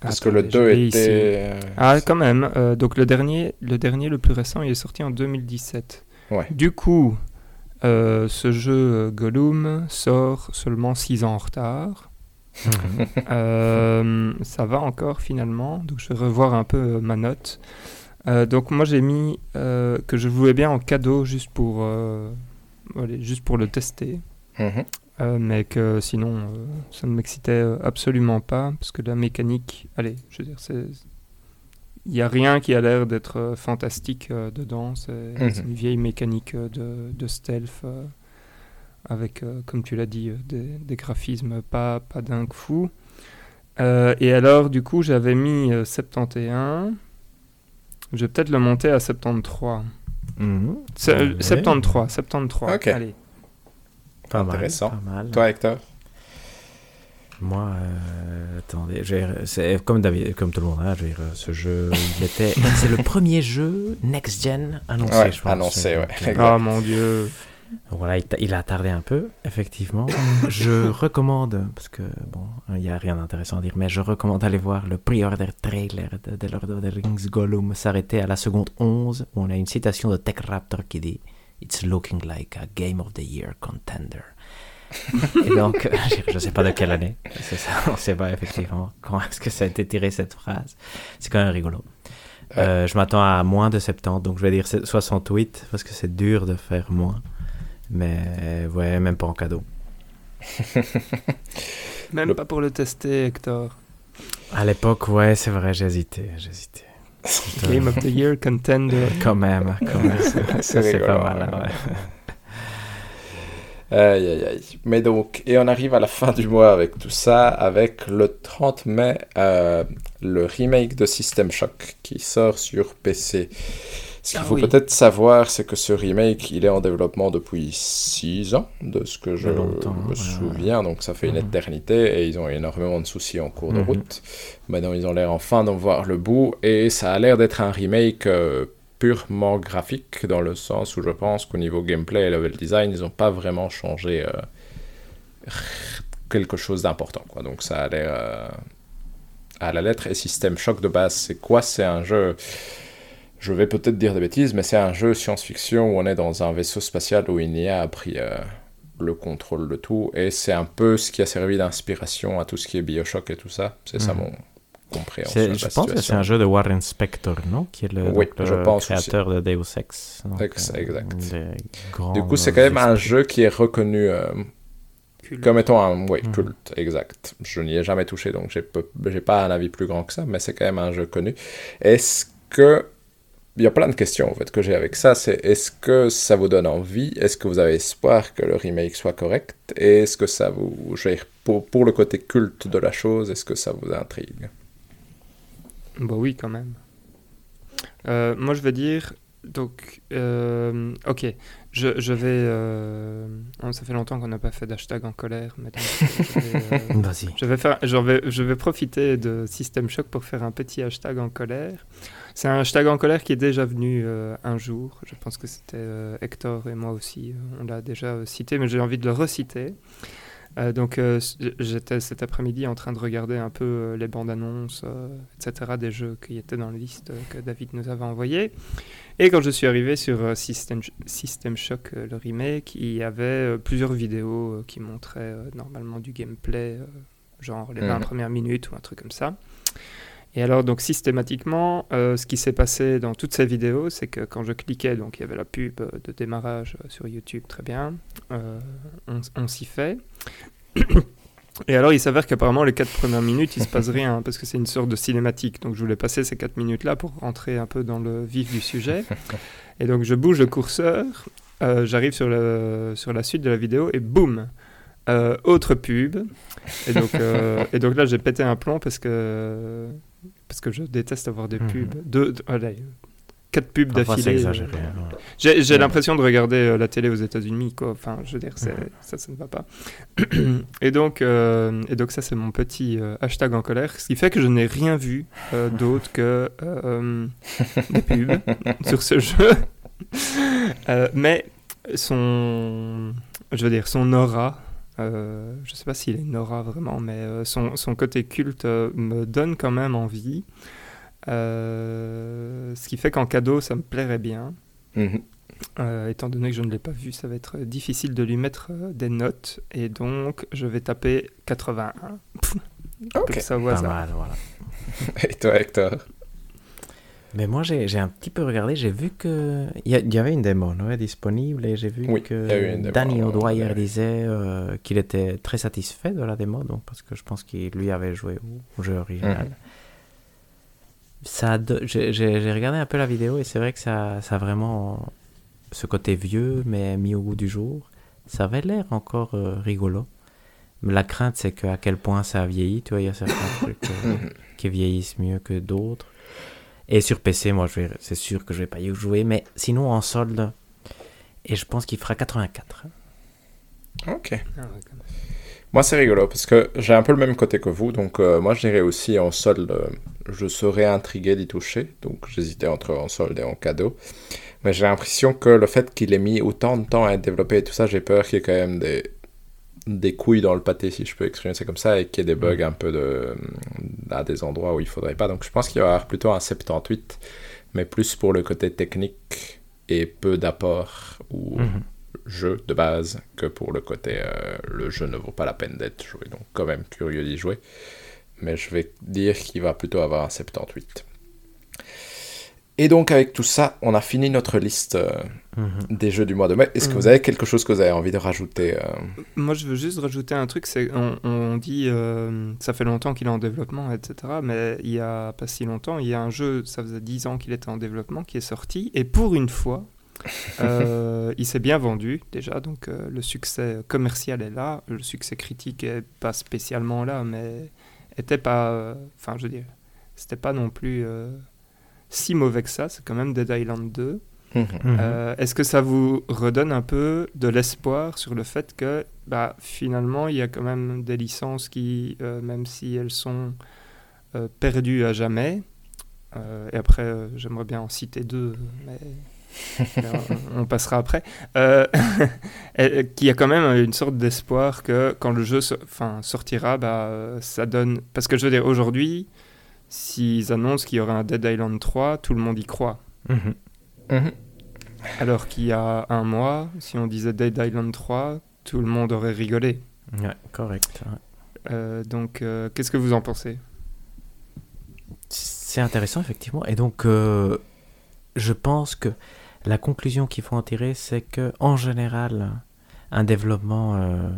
Parce que le 2 était. Ah, quand même. donc le dernier, le dernier, le plus récent, il est sorti en 2017. Du coup, euh, ce jeu euh, Gollum sort seulement 6 ans en retard. Mhm. Euh, ça va encore finalement, donc je vais revoir un peu ma note. donc moi j'ai mis que je jouais bien en cadeau juste pour, juste pour le tester. Mhm. mais que sinon ça ne m'excitait absolument pas parce que la mécanique, allez, je veux dire, c'est il n'y a rien qui a l'air d'être euh, fantastique euh, dedans. C'est mhm. une vieille mécanique euh, de, de stealth avec, comme tu l'as dit, des, des, graphismes pas, pas dingue fou. et alors, du coup, j'avais mis 71. Je vais peut-être le monter à 73. 73, 73. Allez. Pas Intéressant. Toi, Hector? Moi, euh, attendez, c'est comme David, comme tout le monde, hein, je veux dire, ce jeu, il était, c'est le premier jeu next gen annoncé, je pense. Annoncé, ouais. oh mon dieu. Voilà, il, a tardé un peu, effectivement. je recommande, parce que bon, il n'y a rien d'intéressant à dire, mais je recommande d'aller voir le pre-order trailer de, The Lord of the Rings Gollum s'arrêter à la seconde 11, où on a une citation de Tech Raptor qui dit It's looking like a Game of the Year contender. Et donc, je ne sais pas de quelle année, c'est ça, on ne sait pas effectivement comment est-ce que ça a été tiré cette phrase. C'est quand même rigolo. Euh, je m'attends à moins de 70, donc je vais dire 68 parce que c'est dur de faire moins. Mais ouais, même pas en cadeau. même pas pour le tester, Hector. À l'époque, ouais, c'est vrai, j'hésitais, j'hésitais. Game of the Year contender. Quand même, quand même. c'est pas mal, hein, ouais. Aïe, aïe, aïe. Mais donc, et on arrive à la fin du mois avec tout ça, avec le 30 mai, euh, le remake de System Shock qui sort sur PC. Ce qu'il ah faut peut-être savoir, c'est que ce remake, il est en développement depuis 6 ans, de ce que je me souviens, donc ça fait une éternité, et ils ont énormément de soucis en cours de mhm. route. Maintenant, ils ont l'air enfin d'en voir le bout, et ça a l'air d'être un remake euh, purement graphique, dans le sens où je pense qu'au niveau gameplay et level design, ils n'ont pas vraiment changé euh, quelque chose d'important. Quoi. Donc ça a l'air euh, à la lettre. Et System Shock de base, c'est quoi? C'est un jeu... Je vais peut-être dire des bêtises, mais c'est un jeu science-fiction où on est dans un vaisseau spatial où il n'y a pris euh, le contrôle de tout. Et c'est un peu ce qui a servi d'inspiration à tout ce qui est Bioshock et tout ça. C'est ça je pense que c'est un jeu de Warren Spector, non? Qui est le, créateur de Deus Ex. Euh, exact. Du coup, c'est quand même un jeu qui est reconnu euh, comme étant un ouais, mhm. culte, exact. Je n'y ai jamais touché, donc j'ai n'ai pas un avis plus grand que ça, mais c'est quand même un jeu connu. Est-ce que il y a plein de questions en fait que j'ai avec ça. C'est est-ce que ça vous donne envie? Est-ce que vous avez espoir que le remake soit correct? Et est-ce que ça vous, pour, pour le côté culte de la chose, est-ce que ça vous intrigue? Bah oui, quand même. Euh, moi, je veux dire, donc, euh, ok, je, je vais. Euh, oh, ça fait longtemps qu'on n'a pas fait d'hashtag en colère, mais Vas-y. Je vais faire, je vais, je vais profiter de System Shock pour faire un petit hashtag en colère. C'est un hashtag en colère qui est déjà venu un jour. Je pense que c'était Hector et moi aussi. on l'a déjà cité, mais j'ai envie de le reciter. Euh, donc euh, j'étais cet après-midi en train de regarder un peu euh, les bandes annonces, etc. des jeux qui étaient dans la liste que David nous avait envoyé. Et quand je suis arrivé sur System, System Shock, le remake, il y avait plusieurs vidéos qui montraient normalement du gameplay, genre les 20 mhm. premières minutes ou un truc comme ça. Et alors, donc systématiquement, ce qui s'est passé dans toutes ces vidéos, c'est que quand je cliquais, donc il y avait la pub de démarrage sur YouTube, très bien, on, on s'y fait. Et alors, il s'avère qu'apparemment, les quatre premières minutes, il se passe rien, parce que c'est une sorte de cinématique. Donc, je voulais passer ces quatre minutes-là pour rentrer un peu dans le vif du sujet. Et donc, je bouge le curseur, euh, j'arrive sur, sur la suite de la vidéo, et boum euh, Autre pub. Et donc, euh, et donc là, j'ai pété un plomb parce que, parce que je déteste avoir des mhm. pubs. De, quatre pubs d'affilée. Hein, j'ai l'impression de regarder euh, la télé aux États-Unis, quoi. Enfin, je veux dire, ça, ça ne va pas. et donc, euh, et donc ça, c'est mon petit euh, hashtag en colère, ce qui fait que je n'ai rien vu d'autre que des pubs sur ce jeu. mais son, je veux dire, son aura. Je ne sais pas s'il est une aura vraiment, mais son, son, côté culte me donne quand même envie. Euh, ce qui fait qu'en cadeau, ça me plairait bien. Mhm. Euh, étant donné que je ne l'ai pas vu, ça va être difficile de lui mettre euh, des notes. Et donc, je vais taper 81. ok, ça voit ça. Mal, voilà. et toi, Hector? Mais moi, j'ai un petit peu regardé, j'ai vu que il y, avait une démo non, disponible et j'ai vu que Danny O'Dwyer disait qu'il était très satisfait de la démo, donc parce que je pense qu'il lui avait joué au, jeu original. Mhm ça j'ai regardé un peu la vidéo et c'est vrai que ça, ça a vraiment ce côté vieux mais mis au goût du jour. Ça avait l'air encore euh, rigolo. Mais la crainte c'est qu'à quel point ça a vieilli. Tu vois, il y a certains trucs euh, qui vieillissent mieux que d'autres. Et sur PC, moi, c'est sûr que je vais pas y jouer. Mais sinon, en solde, et je pense qu'il fera 84. Ok. Moi, c'est rigolo parce que j'ai un peu le même côté que vous. Donc, euh, moi, je dirais aussi en solde, euh, je serais intrigué d'y toucher. Donc, j'hésitais entre en solde et en cadeau. Mais j'ai l'impression que le fait qu'il ait mis autant de temps à être développé et tout ça, j'ai peur qu'il y ait quand même des, des couilles dans le pâté, si je peux exprimer ça comme ça, et qu'il y ait des bugs mm. un peu de, à des endroits où il faudrait pas. Donc, je pense qu'il va y avoir plutôt un 78, mais plus pour le côté technique et peu d'apport. Ou. Mm-hmm jeu de base que pour le côté euh, le jeu ne vaut pas la peine d'être joué. Donc quand même curieux d'y jouer. Mais je vais dire qu'il va plutôt avoir un 78. Et donc avec tout ça, on a fini notre liste euh, mhm. des jeux du mois de mai. Est-ce que vous mhm. avez quelque chose que vous avez envie de rajouter euh Moi je veux juste rajouter un truc, c'est on, on, dit ça fait longtemps qu'il est en développement, etc. Mais il y a pas si longtemps, il y a un jeu, ça faisait 10 ans qu'il était en développement, qui est sorti. Et pour une fois, euh, il s'est bien vendu déjà, donc euh, le succès commercial est là. Le succès critique est pas spécialement là, mais était pas. Euh, enfin, je veux dire, c'était pas non plus si mauvais que ça. C'est quand même Dead Island 2. Mhm. Est-ce que ça vous redonne un peu de l'espoir sur le fait que bah, finalement il y a quand même des licences qui, même si elles sont perdues à jamais, et après j'aimerais bien en citer deux, mais on, passera après, euh, qu'il y a quand même une sorte d'espoir que quand le jeu enfin, sortira, bah, ça donne... Parce que je veux dire, aujourd'hui, s'ils annoncent qu'il y aura un Dead Island 3, tout le monde y croit. Mhm. Mhm. Alors qu'il y a un mois, si on disait Dead Island 3, tout le monde aurait rigolé. Ouais, correct. Euh, donc, euh, qu'est-ce que vous en pensez? C'est intéressant, effectivement. Et donc, je pense que la conclusion qu'il faut en tirer, c'est que en général, un développement euh,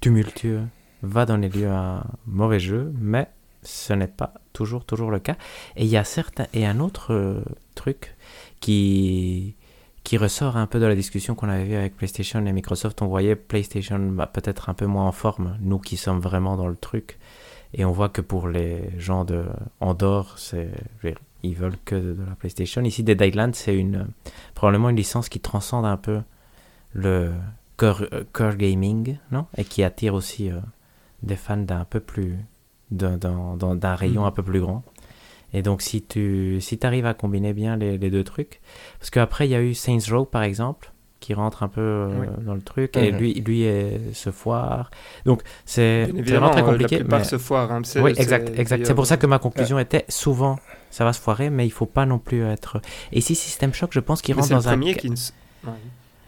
tumultueux va donner lieu à un mauvais jeu, mais ce n'est pas toujours toujours le cas. Et il y a certains et un autre euh, truc qui qui ressort un peu de la discussion qu'on avait vu avec PlayStation et Microsoft. On voyait PlayStation bah, peut-être un peu moins en forme, nous qui sommes vraiment dans le truc. Et on voit que pour les gens de Andorre, c'est ils veulent que de, la PlayStation. Ici, Dead Island, c'est une, probablement une licence qui transcende un peu le core, euh, gaming, non? Et qui attire aussi euh, des fans d'un peu plus. D'un rayon mm. un peu plus grand. Et donc, si tu si arrives à combiner bien les, les deux trucs. Parce qu'après, il y a eu Saints Row, par exemple, qui rentre un peu euh, dans le truc et mhm. lui lui est, se foire donc c'est vraiment très compliqué la mais... se foire hein, oui exact exact c'est pour ça que ma conclusion était souvent ça va se foirer mais il faut pas non plus être et si System Shock je pense qu'il rentre dans un qui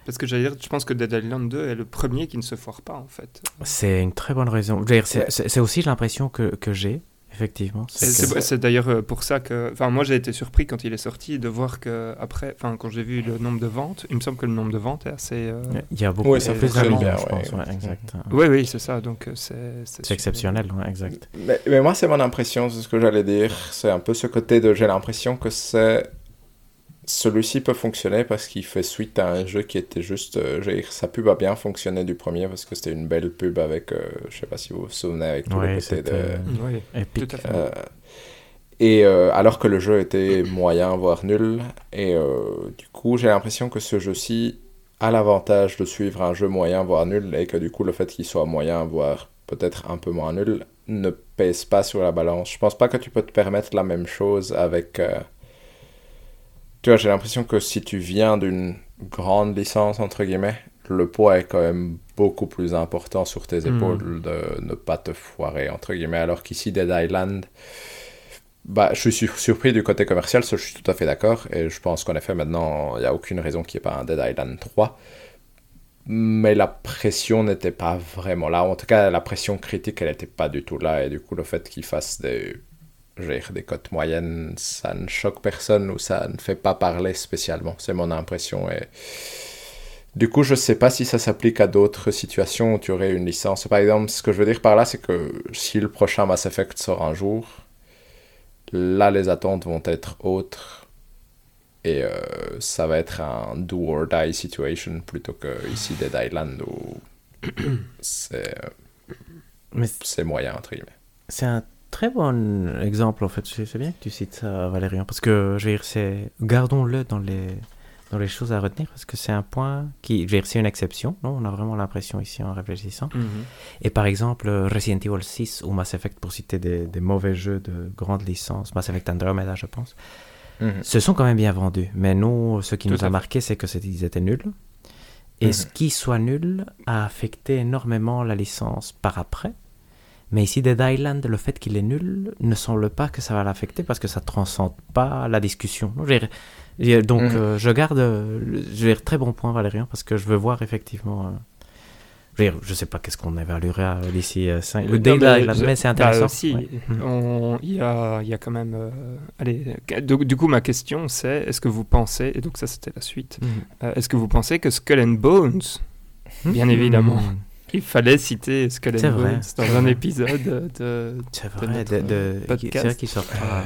Parce que j'allais dire, je pense que Dead Island 2 est le premier qui ne se foire pas, en fait. C'est une très bonne raison. C'est aussi l'impression que, que j'ai. Effectivement. C'est d'ailleurs euh, pour ça que. Enfin, moi, j'ai été surpris quand il est sorti de voir que, après, enfin, quand j'ai vu le nombre de ventes, il me semble que le nombre de ventes est assez. Euh, il y a beaucoup. Oui, ça fait très bien, je pense. Ouais, exact. Oui, oui, c'est ça. Donc, euh, c'est. C'est exceptionnel, exact. Mais, mais moi, c'est mon impression, c'est ce que j'allais dire. C'est un peu ce côté de. J'ai l'impression que c'est celui-ci peut fonctionner parce qu'il fait suite à un jeu qui était juste. Euh, sa pub a bien fonctionné du premier parce que c'était une belle pub avec. Euh, je sais pas si vous vous souvenez avec tout le côté de. oui, épique. Euh, Et euh, alors que le jeu était moyen, voire nul. Et euh, du coup, j'ai l'impression que ce jeu-ci a l'avantage de suivre un jeu moyen, voire nul, et que du coup, le fait qu'il soit moyen, voire peut-être un peu moins nul, ne pèse pas sur la balance. Je pense pas que tu peux te permettre la même chose avec. Tu vois, j'ai l'impression que si tu viens d'une grande licence, entre guillemets, le poids est quand même beaucoup plus important sur tes Hmm. épaules de ne pas te foirer, entre guillemets, alors qu'ici, Dead Island. Bah, je suis sur- surpris du côté commercial, ça je suis tout à fait d'accord, et je pense qu'en effet maintenant il n'y a aucune raison qu'il n'y ait pas un Dead Island 3. Mais la pression n'était pas vraiment là, en tout cas la pression critique elle n'était pas du tout là, et du coup le fait qu'il fasse des, des cotes moyennes, ça ne choque personne ou ça ne fait pas parler spécialement, c'est mon impression. Et... Du coup je sais pas si ça s'applique à d'autres situations où tu aurais une licence. Par exemple, ce que je veux dire par là c'est que si le prochain Mass Effect sort un jour, là les attentes vont être autres et euh, ça va être un do or die situation plutôt que ici Dead Island où c'est Mais c'est moyen entre guillemets. c'est un très bon exemple, en fait. C'est bien que tu cites ça, Valérian, parce que, je veux dire, c'est... Gardons-le dans les... dans les choses à retenir, parce que c'est un point qui... Je veux dire, c'est une exception, non? On a vraiment l'impression ici, en réfléchissant. Mhm. Et par exemple, Resident Evil 6 ou Mass Effect, pour citer des, des mauvais jeux de grande licence, Mass Effect Andromeda, je pense, se sont quand même bien vendus. Mais nous, ce qui Tout nous a fait. marqué, c'est que ils étaient nuls. Et Mhm. ce qui soit nul a affecté énormément la licence par après. Mais ici, Dead Island, le fait qu'il est nul ne semble pas que ça va l'affecter parce que ça transcende pas la discussion. Donc, Mhm. euh, je garde, euh, je dire, très bon point, Valérian, parce que je veux voir effectivement. euh, je, je sais pas qu'est-ce qu'on évaluera euh, d'ici 5 Non, Le Dead mais Island, je- mais c'est bah, intéressant. si, ouais. Mhm. on- il y, a, il y a quand même. euh, allez, du, du coup, ma question c'est est-ce que vous pensez, et donc ça c'était la suite, Mhm. euh, est-ce que vous pensez que Skull and Bones, bien évidemment, Mhm. Il fallait citer Skull and Bones dans un épisode de. Vrai, de, de- c'est podcast. vrai qu'il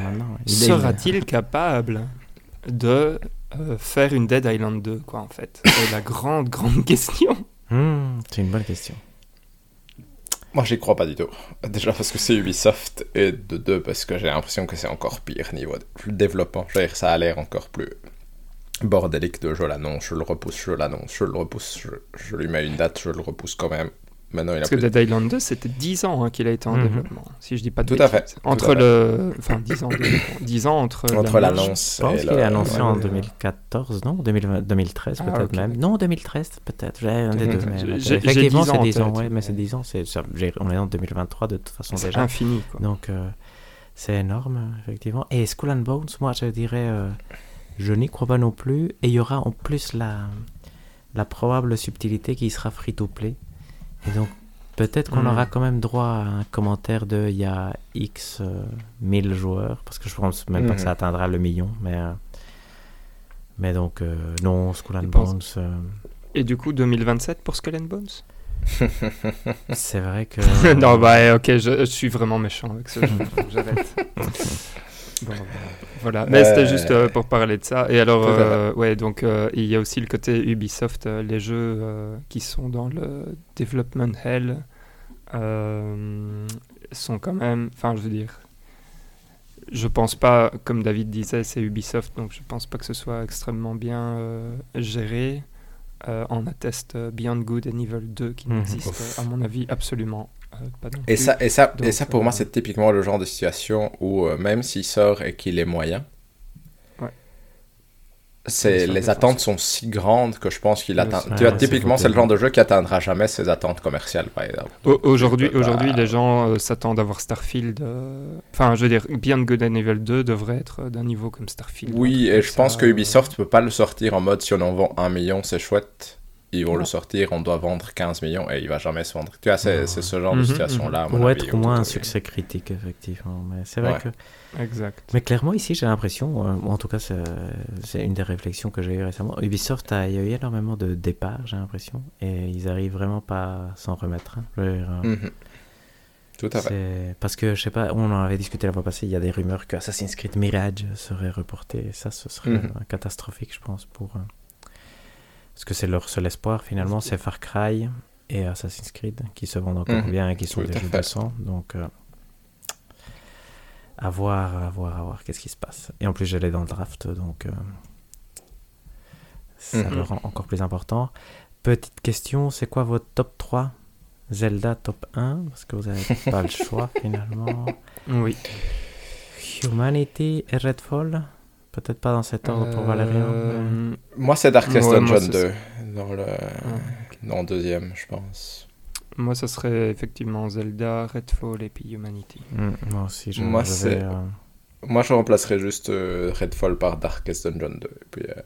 maintenant. Sera-t-il capable de euh, faire une Dead Island 2, quoi, en fait? C'est la grande, grande question. Hmm, c'est une bonne question. Moi j'y crois pas du tout. Déjà parce que c'est Ubisoft et de deux parce que j'ai l'impression que c'est encore pire niveau de développement. Je veux dire, ça a l'air encore plus bordélique de je l'annonce, je le repousse, je l'annonce, je le repousse, je, je lui mets une date, je le repousse quand même. Maintenant il a Parce que. Dead Island 2, c'était 10 ans hein, qu'il a été en Mhm. développement, si je dis pas de Tout à fait, Entre tout le... Enfin, 10 ans, de développement. 10 ans entre... Entre l'annonce- Je pense qu'il est annoncé ouais, en ouais. 2014, non 2020 2013 Ah, peut-être même. Non, 2013 peut-être. J'ai un des deux. Effectivement, j'ai 10 c'est ans en 10 ans, ouais, mais c'est mais- 10 ans. c'est on est en 2023 de toute façon C'est déjà. infini, quoi. Donc, euh, c'est énorme, effectivement. Et Skull and Bones, moi, je dirais, euh, je n'y crois pas non plus. Et il y aura en plus la, la probable subtilité qui sera free-to-play. Et donc, peut-être qu'on Hmm. aura quand même droit à un commentaire de il y a X euh, 1000 joueurs, parce que je pense même pas que ça Mhm. atteindra le million. Mais, euh, mais donc, euh, non, Skull and Bones, euh, Et du coup, 2027 pour Skull and Bones? C'est vrai que. Non, bah, ok, je, je suis vraiment méchant avec ce jeu. J'arrête. Bon, voilà. Mais Euh, c'était juste euh, pour parler de ça. Et alors, euh, ouais, donc euh, il y a aussi le côté Ubisoft, euh, les jeux euh, qui sont dans le development hell euh, sont quand même, enfin, je veux dire, je pense pas, comme David disait, c'est Ubisoft, donc je pense pas que ce soit extrêmement bien euh, géré. Euh, on atteste euh, Beyond Good and Evil 2 qui Mhm. n'existe, à mon avis, absolument euh, Et plus. ça, et ça, et ça pour moi, euh, c'est typiquement le genre de situation où euh, même s'il sort et qu'il est moyen, Ouais. c'est les défense. attentes sont si grandes que je pense qu'il atteint. Tu vois, typiquement, c'est le genre de jeu qui atteindra jamais ses attentes commerciales, par exemple. Au- Aujourd'hui, pas- les gens euh, s'attendent à voir Starfield. euh, Enfin, je veux dire, Beyond Good and Evil 2 devrait être d'un niveau comme Starfield. Oui, et je pense que Ubisoft peut pas le sortir en mode si on en vend un million, c'est chouette. Ils vont le sortir, on doit vendre 15 millions et il va jamais se vendre. Tu vois, c'est ce genre de Mhm, situation-là. Ou avis, être moins un succès critique, effectivement. Mais c'est vrai Ouais. que. Exact. Mais clairement, ici, j'ai l'impression, euh, en tout cas, c'est c'est une des réflexions que j'ai eues récemment. Ubisoft a eu énormément de départs, j'ai l'impression, et ils arrivent vraiment pas à s'en remettre. hein. Euh, Mhm. Tout à fait. c'est- Parce que, je sais pas, on en avait discuté la fois passée, il y a des rumeurs que Assassin's Creed Mirage serait reporté, et ça, ce serait Mhm. catastrophique, je pense, pour. euh, Parce que c'est leur seul espoir, finalement, c'est Far Cry et Assassin's Creed, qui se vendent encore Mhm. bien et qui sont des jeux donc. euh, à voir, à voir, à voir qu'est-ce qui se passe. Et en plus, j'allais dans le draft, donc euh, ça Mhm. le rend encore plus important. Petite question, c'est quoi votre top 3 Zelda top 1 Parce que vous n'avez pas le choix finalement. Oui. Humanity et Redfall? Peut-être pas dans cet ordre pour Valérian. mais- Euh, Moi, c'est Darkest Ouais, moi, Dungeon c'est- 2, dans le, dans le deuxième, je pense. Moi, ça serait effectivement Zelda, Redfall et puis Humanity. Mm, moi aussi, je, Moi, c'est- euh, Moi, je remplacerais juste euh, Redfall par Darkest Dungeon 2. Et puis, euh,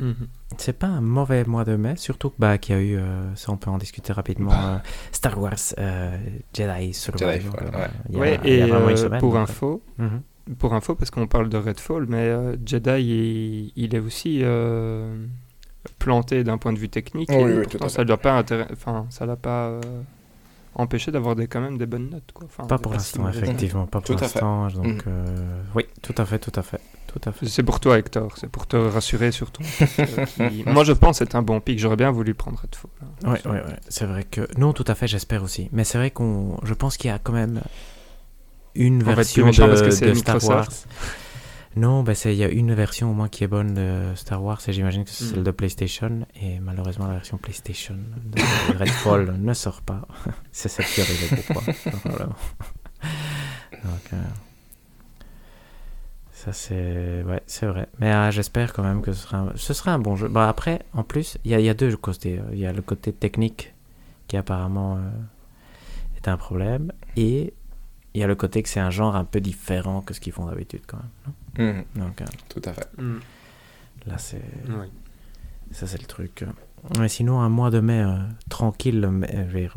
Mhm. C'est pas un mauvais mois de mai, surtout que, bah, qu'il y a eu, euh, ça on peut en discuter rapidement, Bah. euh, Star Wars euh, Jedi Survivor. Jedi, ouais, ouais. il y a- Ouais, il y a et euh, semaine, pour donc, info, euh, mhm. Pour info, parce qu'on parle de Redfall, mais euh, Jedi, il, il est aussi euh, planté d'un point de vue technique. Oui, et oui, pourtant, tout à ça l'a pas, intér- enfin, ça l'a pas euh, empêché d'avoir des, quand même des bonnes notes. Quoi. Enfin, Pas pour l'instant, effectivement, pas pour l'instant. Donc, euh, oui, tout à fait, tout à fait, tout à fait. C'est pour toi, Hector. C'est pour te rassurer sur ton. pic, qui- Moi, je pense que c'est un bon pic. J'aurais bien voulu prendre Redfall. hein. Ouais, ouais, ouais. C'est vrai que non, tout à fait, j'espère aussi. Mais c'est vrai qu'on, je pense qu'il y a quand même une version méchant de, parce que c'est de Star Wars. Non, bah il y a une version au moins qui est bonne de Star Wars et j'imagine que c'est Mm. celle de PlayStation et malheureusement la version PlayStation de Redfall ne sort pas. c'est celle qui arrive pour moi. probablement. Donc euh, ça c'est ouais c'est vrai. Mais ah, j'espère quand même que ce sera un, ce sera un bon jeu. Bah après en plus il y a, il y a deux côtés. Il y a le côté technique qui apparemment euh, est un problème et il y a le côté que c'est un genre un peu différent que ce qu'ils font d'habitude quand même. mhm, Donc euh, tout à fait. Mm. là c'est Oui. ça c'est le truc. Mais sinon un mois de mai euh, tranquille, mais, euh,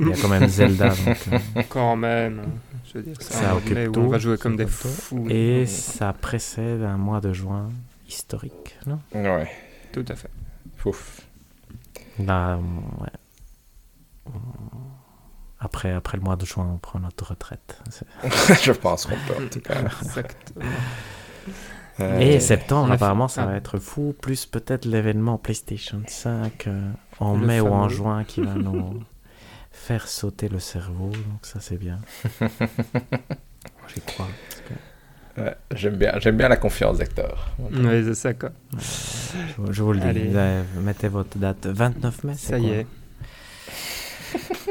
il y a quand même Zelda donc, euh, Quand même. Je veux dire, c'est Ça un occupe tout, on va jouer ça comme des fous. et Ouais, ça précède un mois de juin historique, non? Ouais. Tout à fait. Ouf. Là, ouais. Après, après le mois de juin, on prend notre retraite. Je pense qu'on peut, en tout cas. Exactement. Euh, Et septembre, on a apparemment, ça ah. va être fou, plus peut-être l'événement PlayStation 5 euh, en Le mai ou en juin qui va nous faire sauter le cerveau. Donc ça, c'est bien. J'y crois. parce que, ouais, j'aime bien, j'aime bien la confiance d'Hector. Oui, c'est ça, quoi. je, je vous le dis, mettez votre date 29 mai. Ça y est.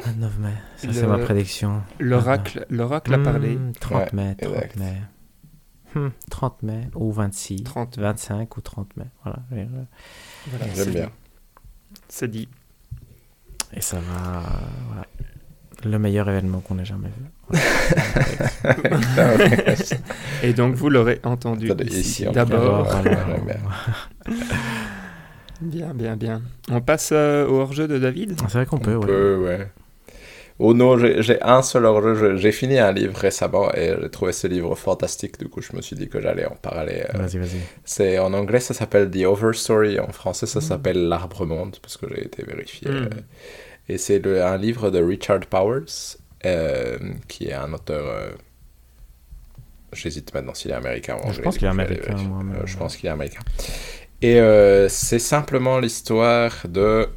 29 mai, ça c'est ma prédiction. L'oracle, l'oracle a parlé. Hmm, 30 Ouais, mai, 30 exact. mai. Hmm, 30 mai ou 26, 30. 25 ou 30 mai. Voilà. J'aime c'est bien. dit. C'est dit. Et ça va. euh, voilà. Le meilleur événement qu'on ait jamais vu. Voilà. Et donc, vous l'aurez entendu d'abord. bien. Bien, bien. On passe euh, au hors-jeu de David? C'est vrai qu'on peut, ouais. peut, ouais. Oh non, j'ai un seul. Je- J'ai fini un livre récemment et j'ai trouvé ce livre fantastique. Du coup, je me suis dit que j'allais en parler. euh, Vas-y, vas-y. C'est en anglais, ça s'appelle The Overstory. En français, ça s'appelle L'Arbre Monde parce que j'ai été vérifié. Mm. Et c'est un livre de Richard Powers, euh, qui est un auteur. euh, J'hésite maintenant s'il est américain ou Je anglais. pense du qu'il est je américain, vérifier. moi, mais- Euh, je pense qu'il est américain. Et c'est simplement l'histoire de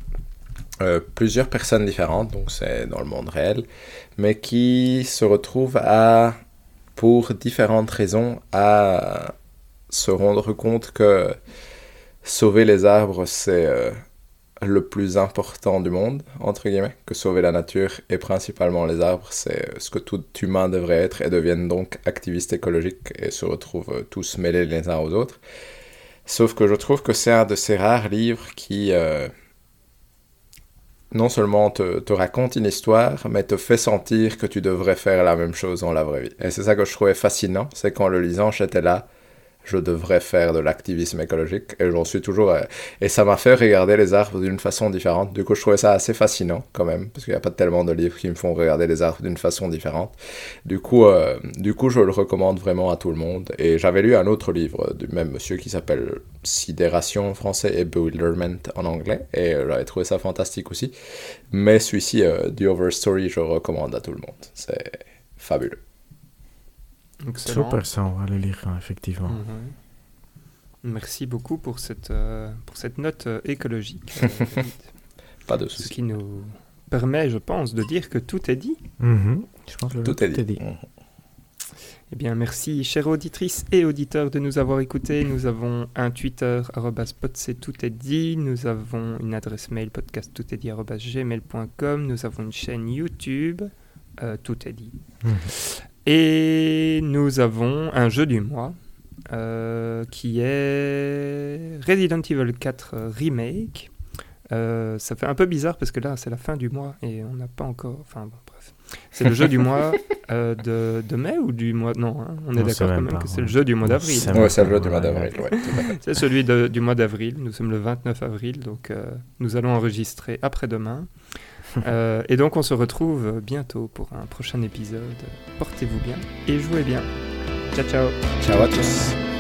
euh, plusieurs personnes différentes, donc c'est dans le monde réel, mais qui se retrouvent à, pour différentes raisons, à se rendre compte que sauver les arbres, c'est euh, le plus important du monde, entre guillemets, que sauver la nature et principalement les arbres, c'est ce que tout humain devrait être et deviennent donc activistes écologiques et se retrouvent euh, tous mêlés les uns aux autres. Sauf que je trouve que c'est un de ces rares livres qui euh, non seulement te, te raconte une histoire, mais te fait sentir que tu devrais faire la même chose dans la vraie vie. Et c'est ça que je trouvais fascinant, c'est qu'en le lisant, j'étais là, je devrais faire de l'activisme écologique, et j'en suis toujours... euh, et ça m'a fait regarder les arbres d'une façon différente. Du coup, je trouvais ça assez fascinant, quand même, parce qu'il n'y a pas tellement de livres qui me font regarder les arbres d'une façon différente. Du coup, euh, du coup, je le recommande vraiment à tout le monde. Et j'avais lu un autre livre du même monsieur qui s'appelle Sidération en français et Bewilderment en anglais. Et euh, j'avais trouvé ça fantastique aussi. Mais celui-ci, The Overstory, je recommande à tout le monde. C'est fabuleux. Excellent. Super, ça, on va le lire, hein, effectivement. Mhm. Merci beaucoup pour cette, euh, pour cette note euh, écologique, euh. Pas de ce souci. qui nous permet, je pense, de dire que tout est dit. Mhm. Je pense que Tout est dit. Mhm. Eh bien, merci, chères auditrices et auditeurs, de nous avoir écoutés. Nous avons un Twitter, c'est tout est dit. Nous avons une adresse mail, podcast tout est dit, gmail.com. Nous avons une chaîne YouTube, euh, tout est dit. Et nous avons un jeu du mois, euh, qui est Resident Evil 4 Remake. Euh, ça fait un peu bizarre parce que là, c'est la fin du mois et on n'a pas encore. Enfin, bref. C'est le jeu du mois euh, de, de, mai ou du mois. Non, hein, on est d'accord quand même que c'est le jeu du mois d'avril. Ouais, c'est le jeu du mois d'avril. c'est celui du mois d'avril. Nous sommes le 29 avril, donc nous allons enregistrer après-demain. Et donc, on se retrouve bientôt pour un prochain épisode. Portez-vous bien et jouez bien. Ciao, ciao. Ciao à tous.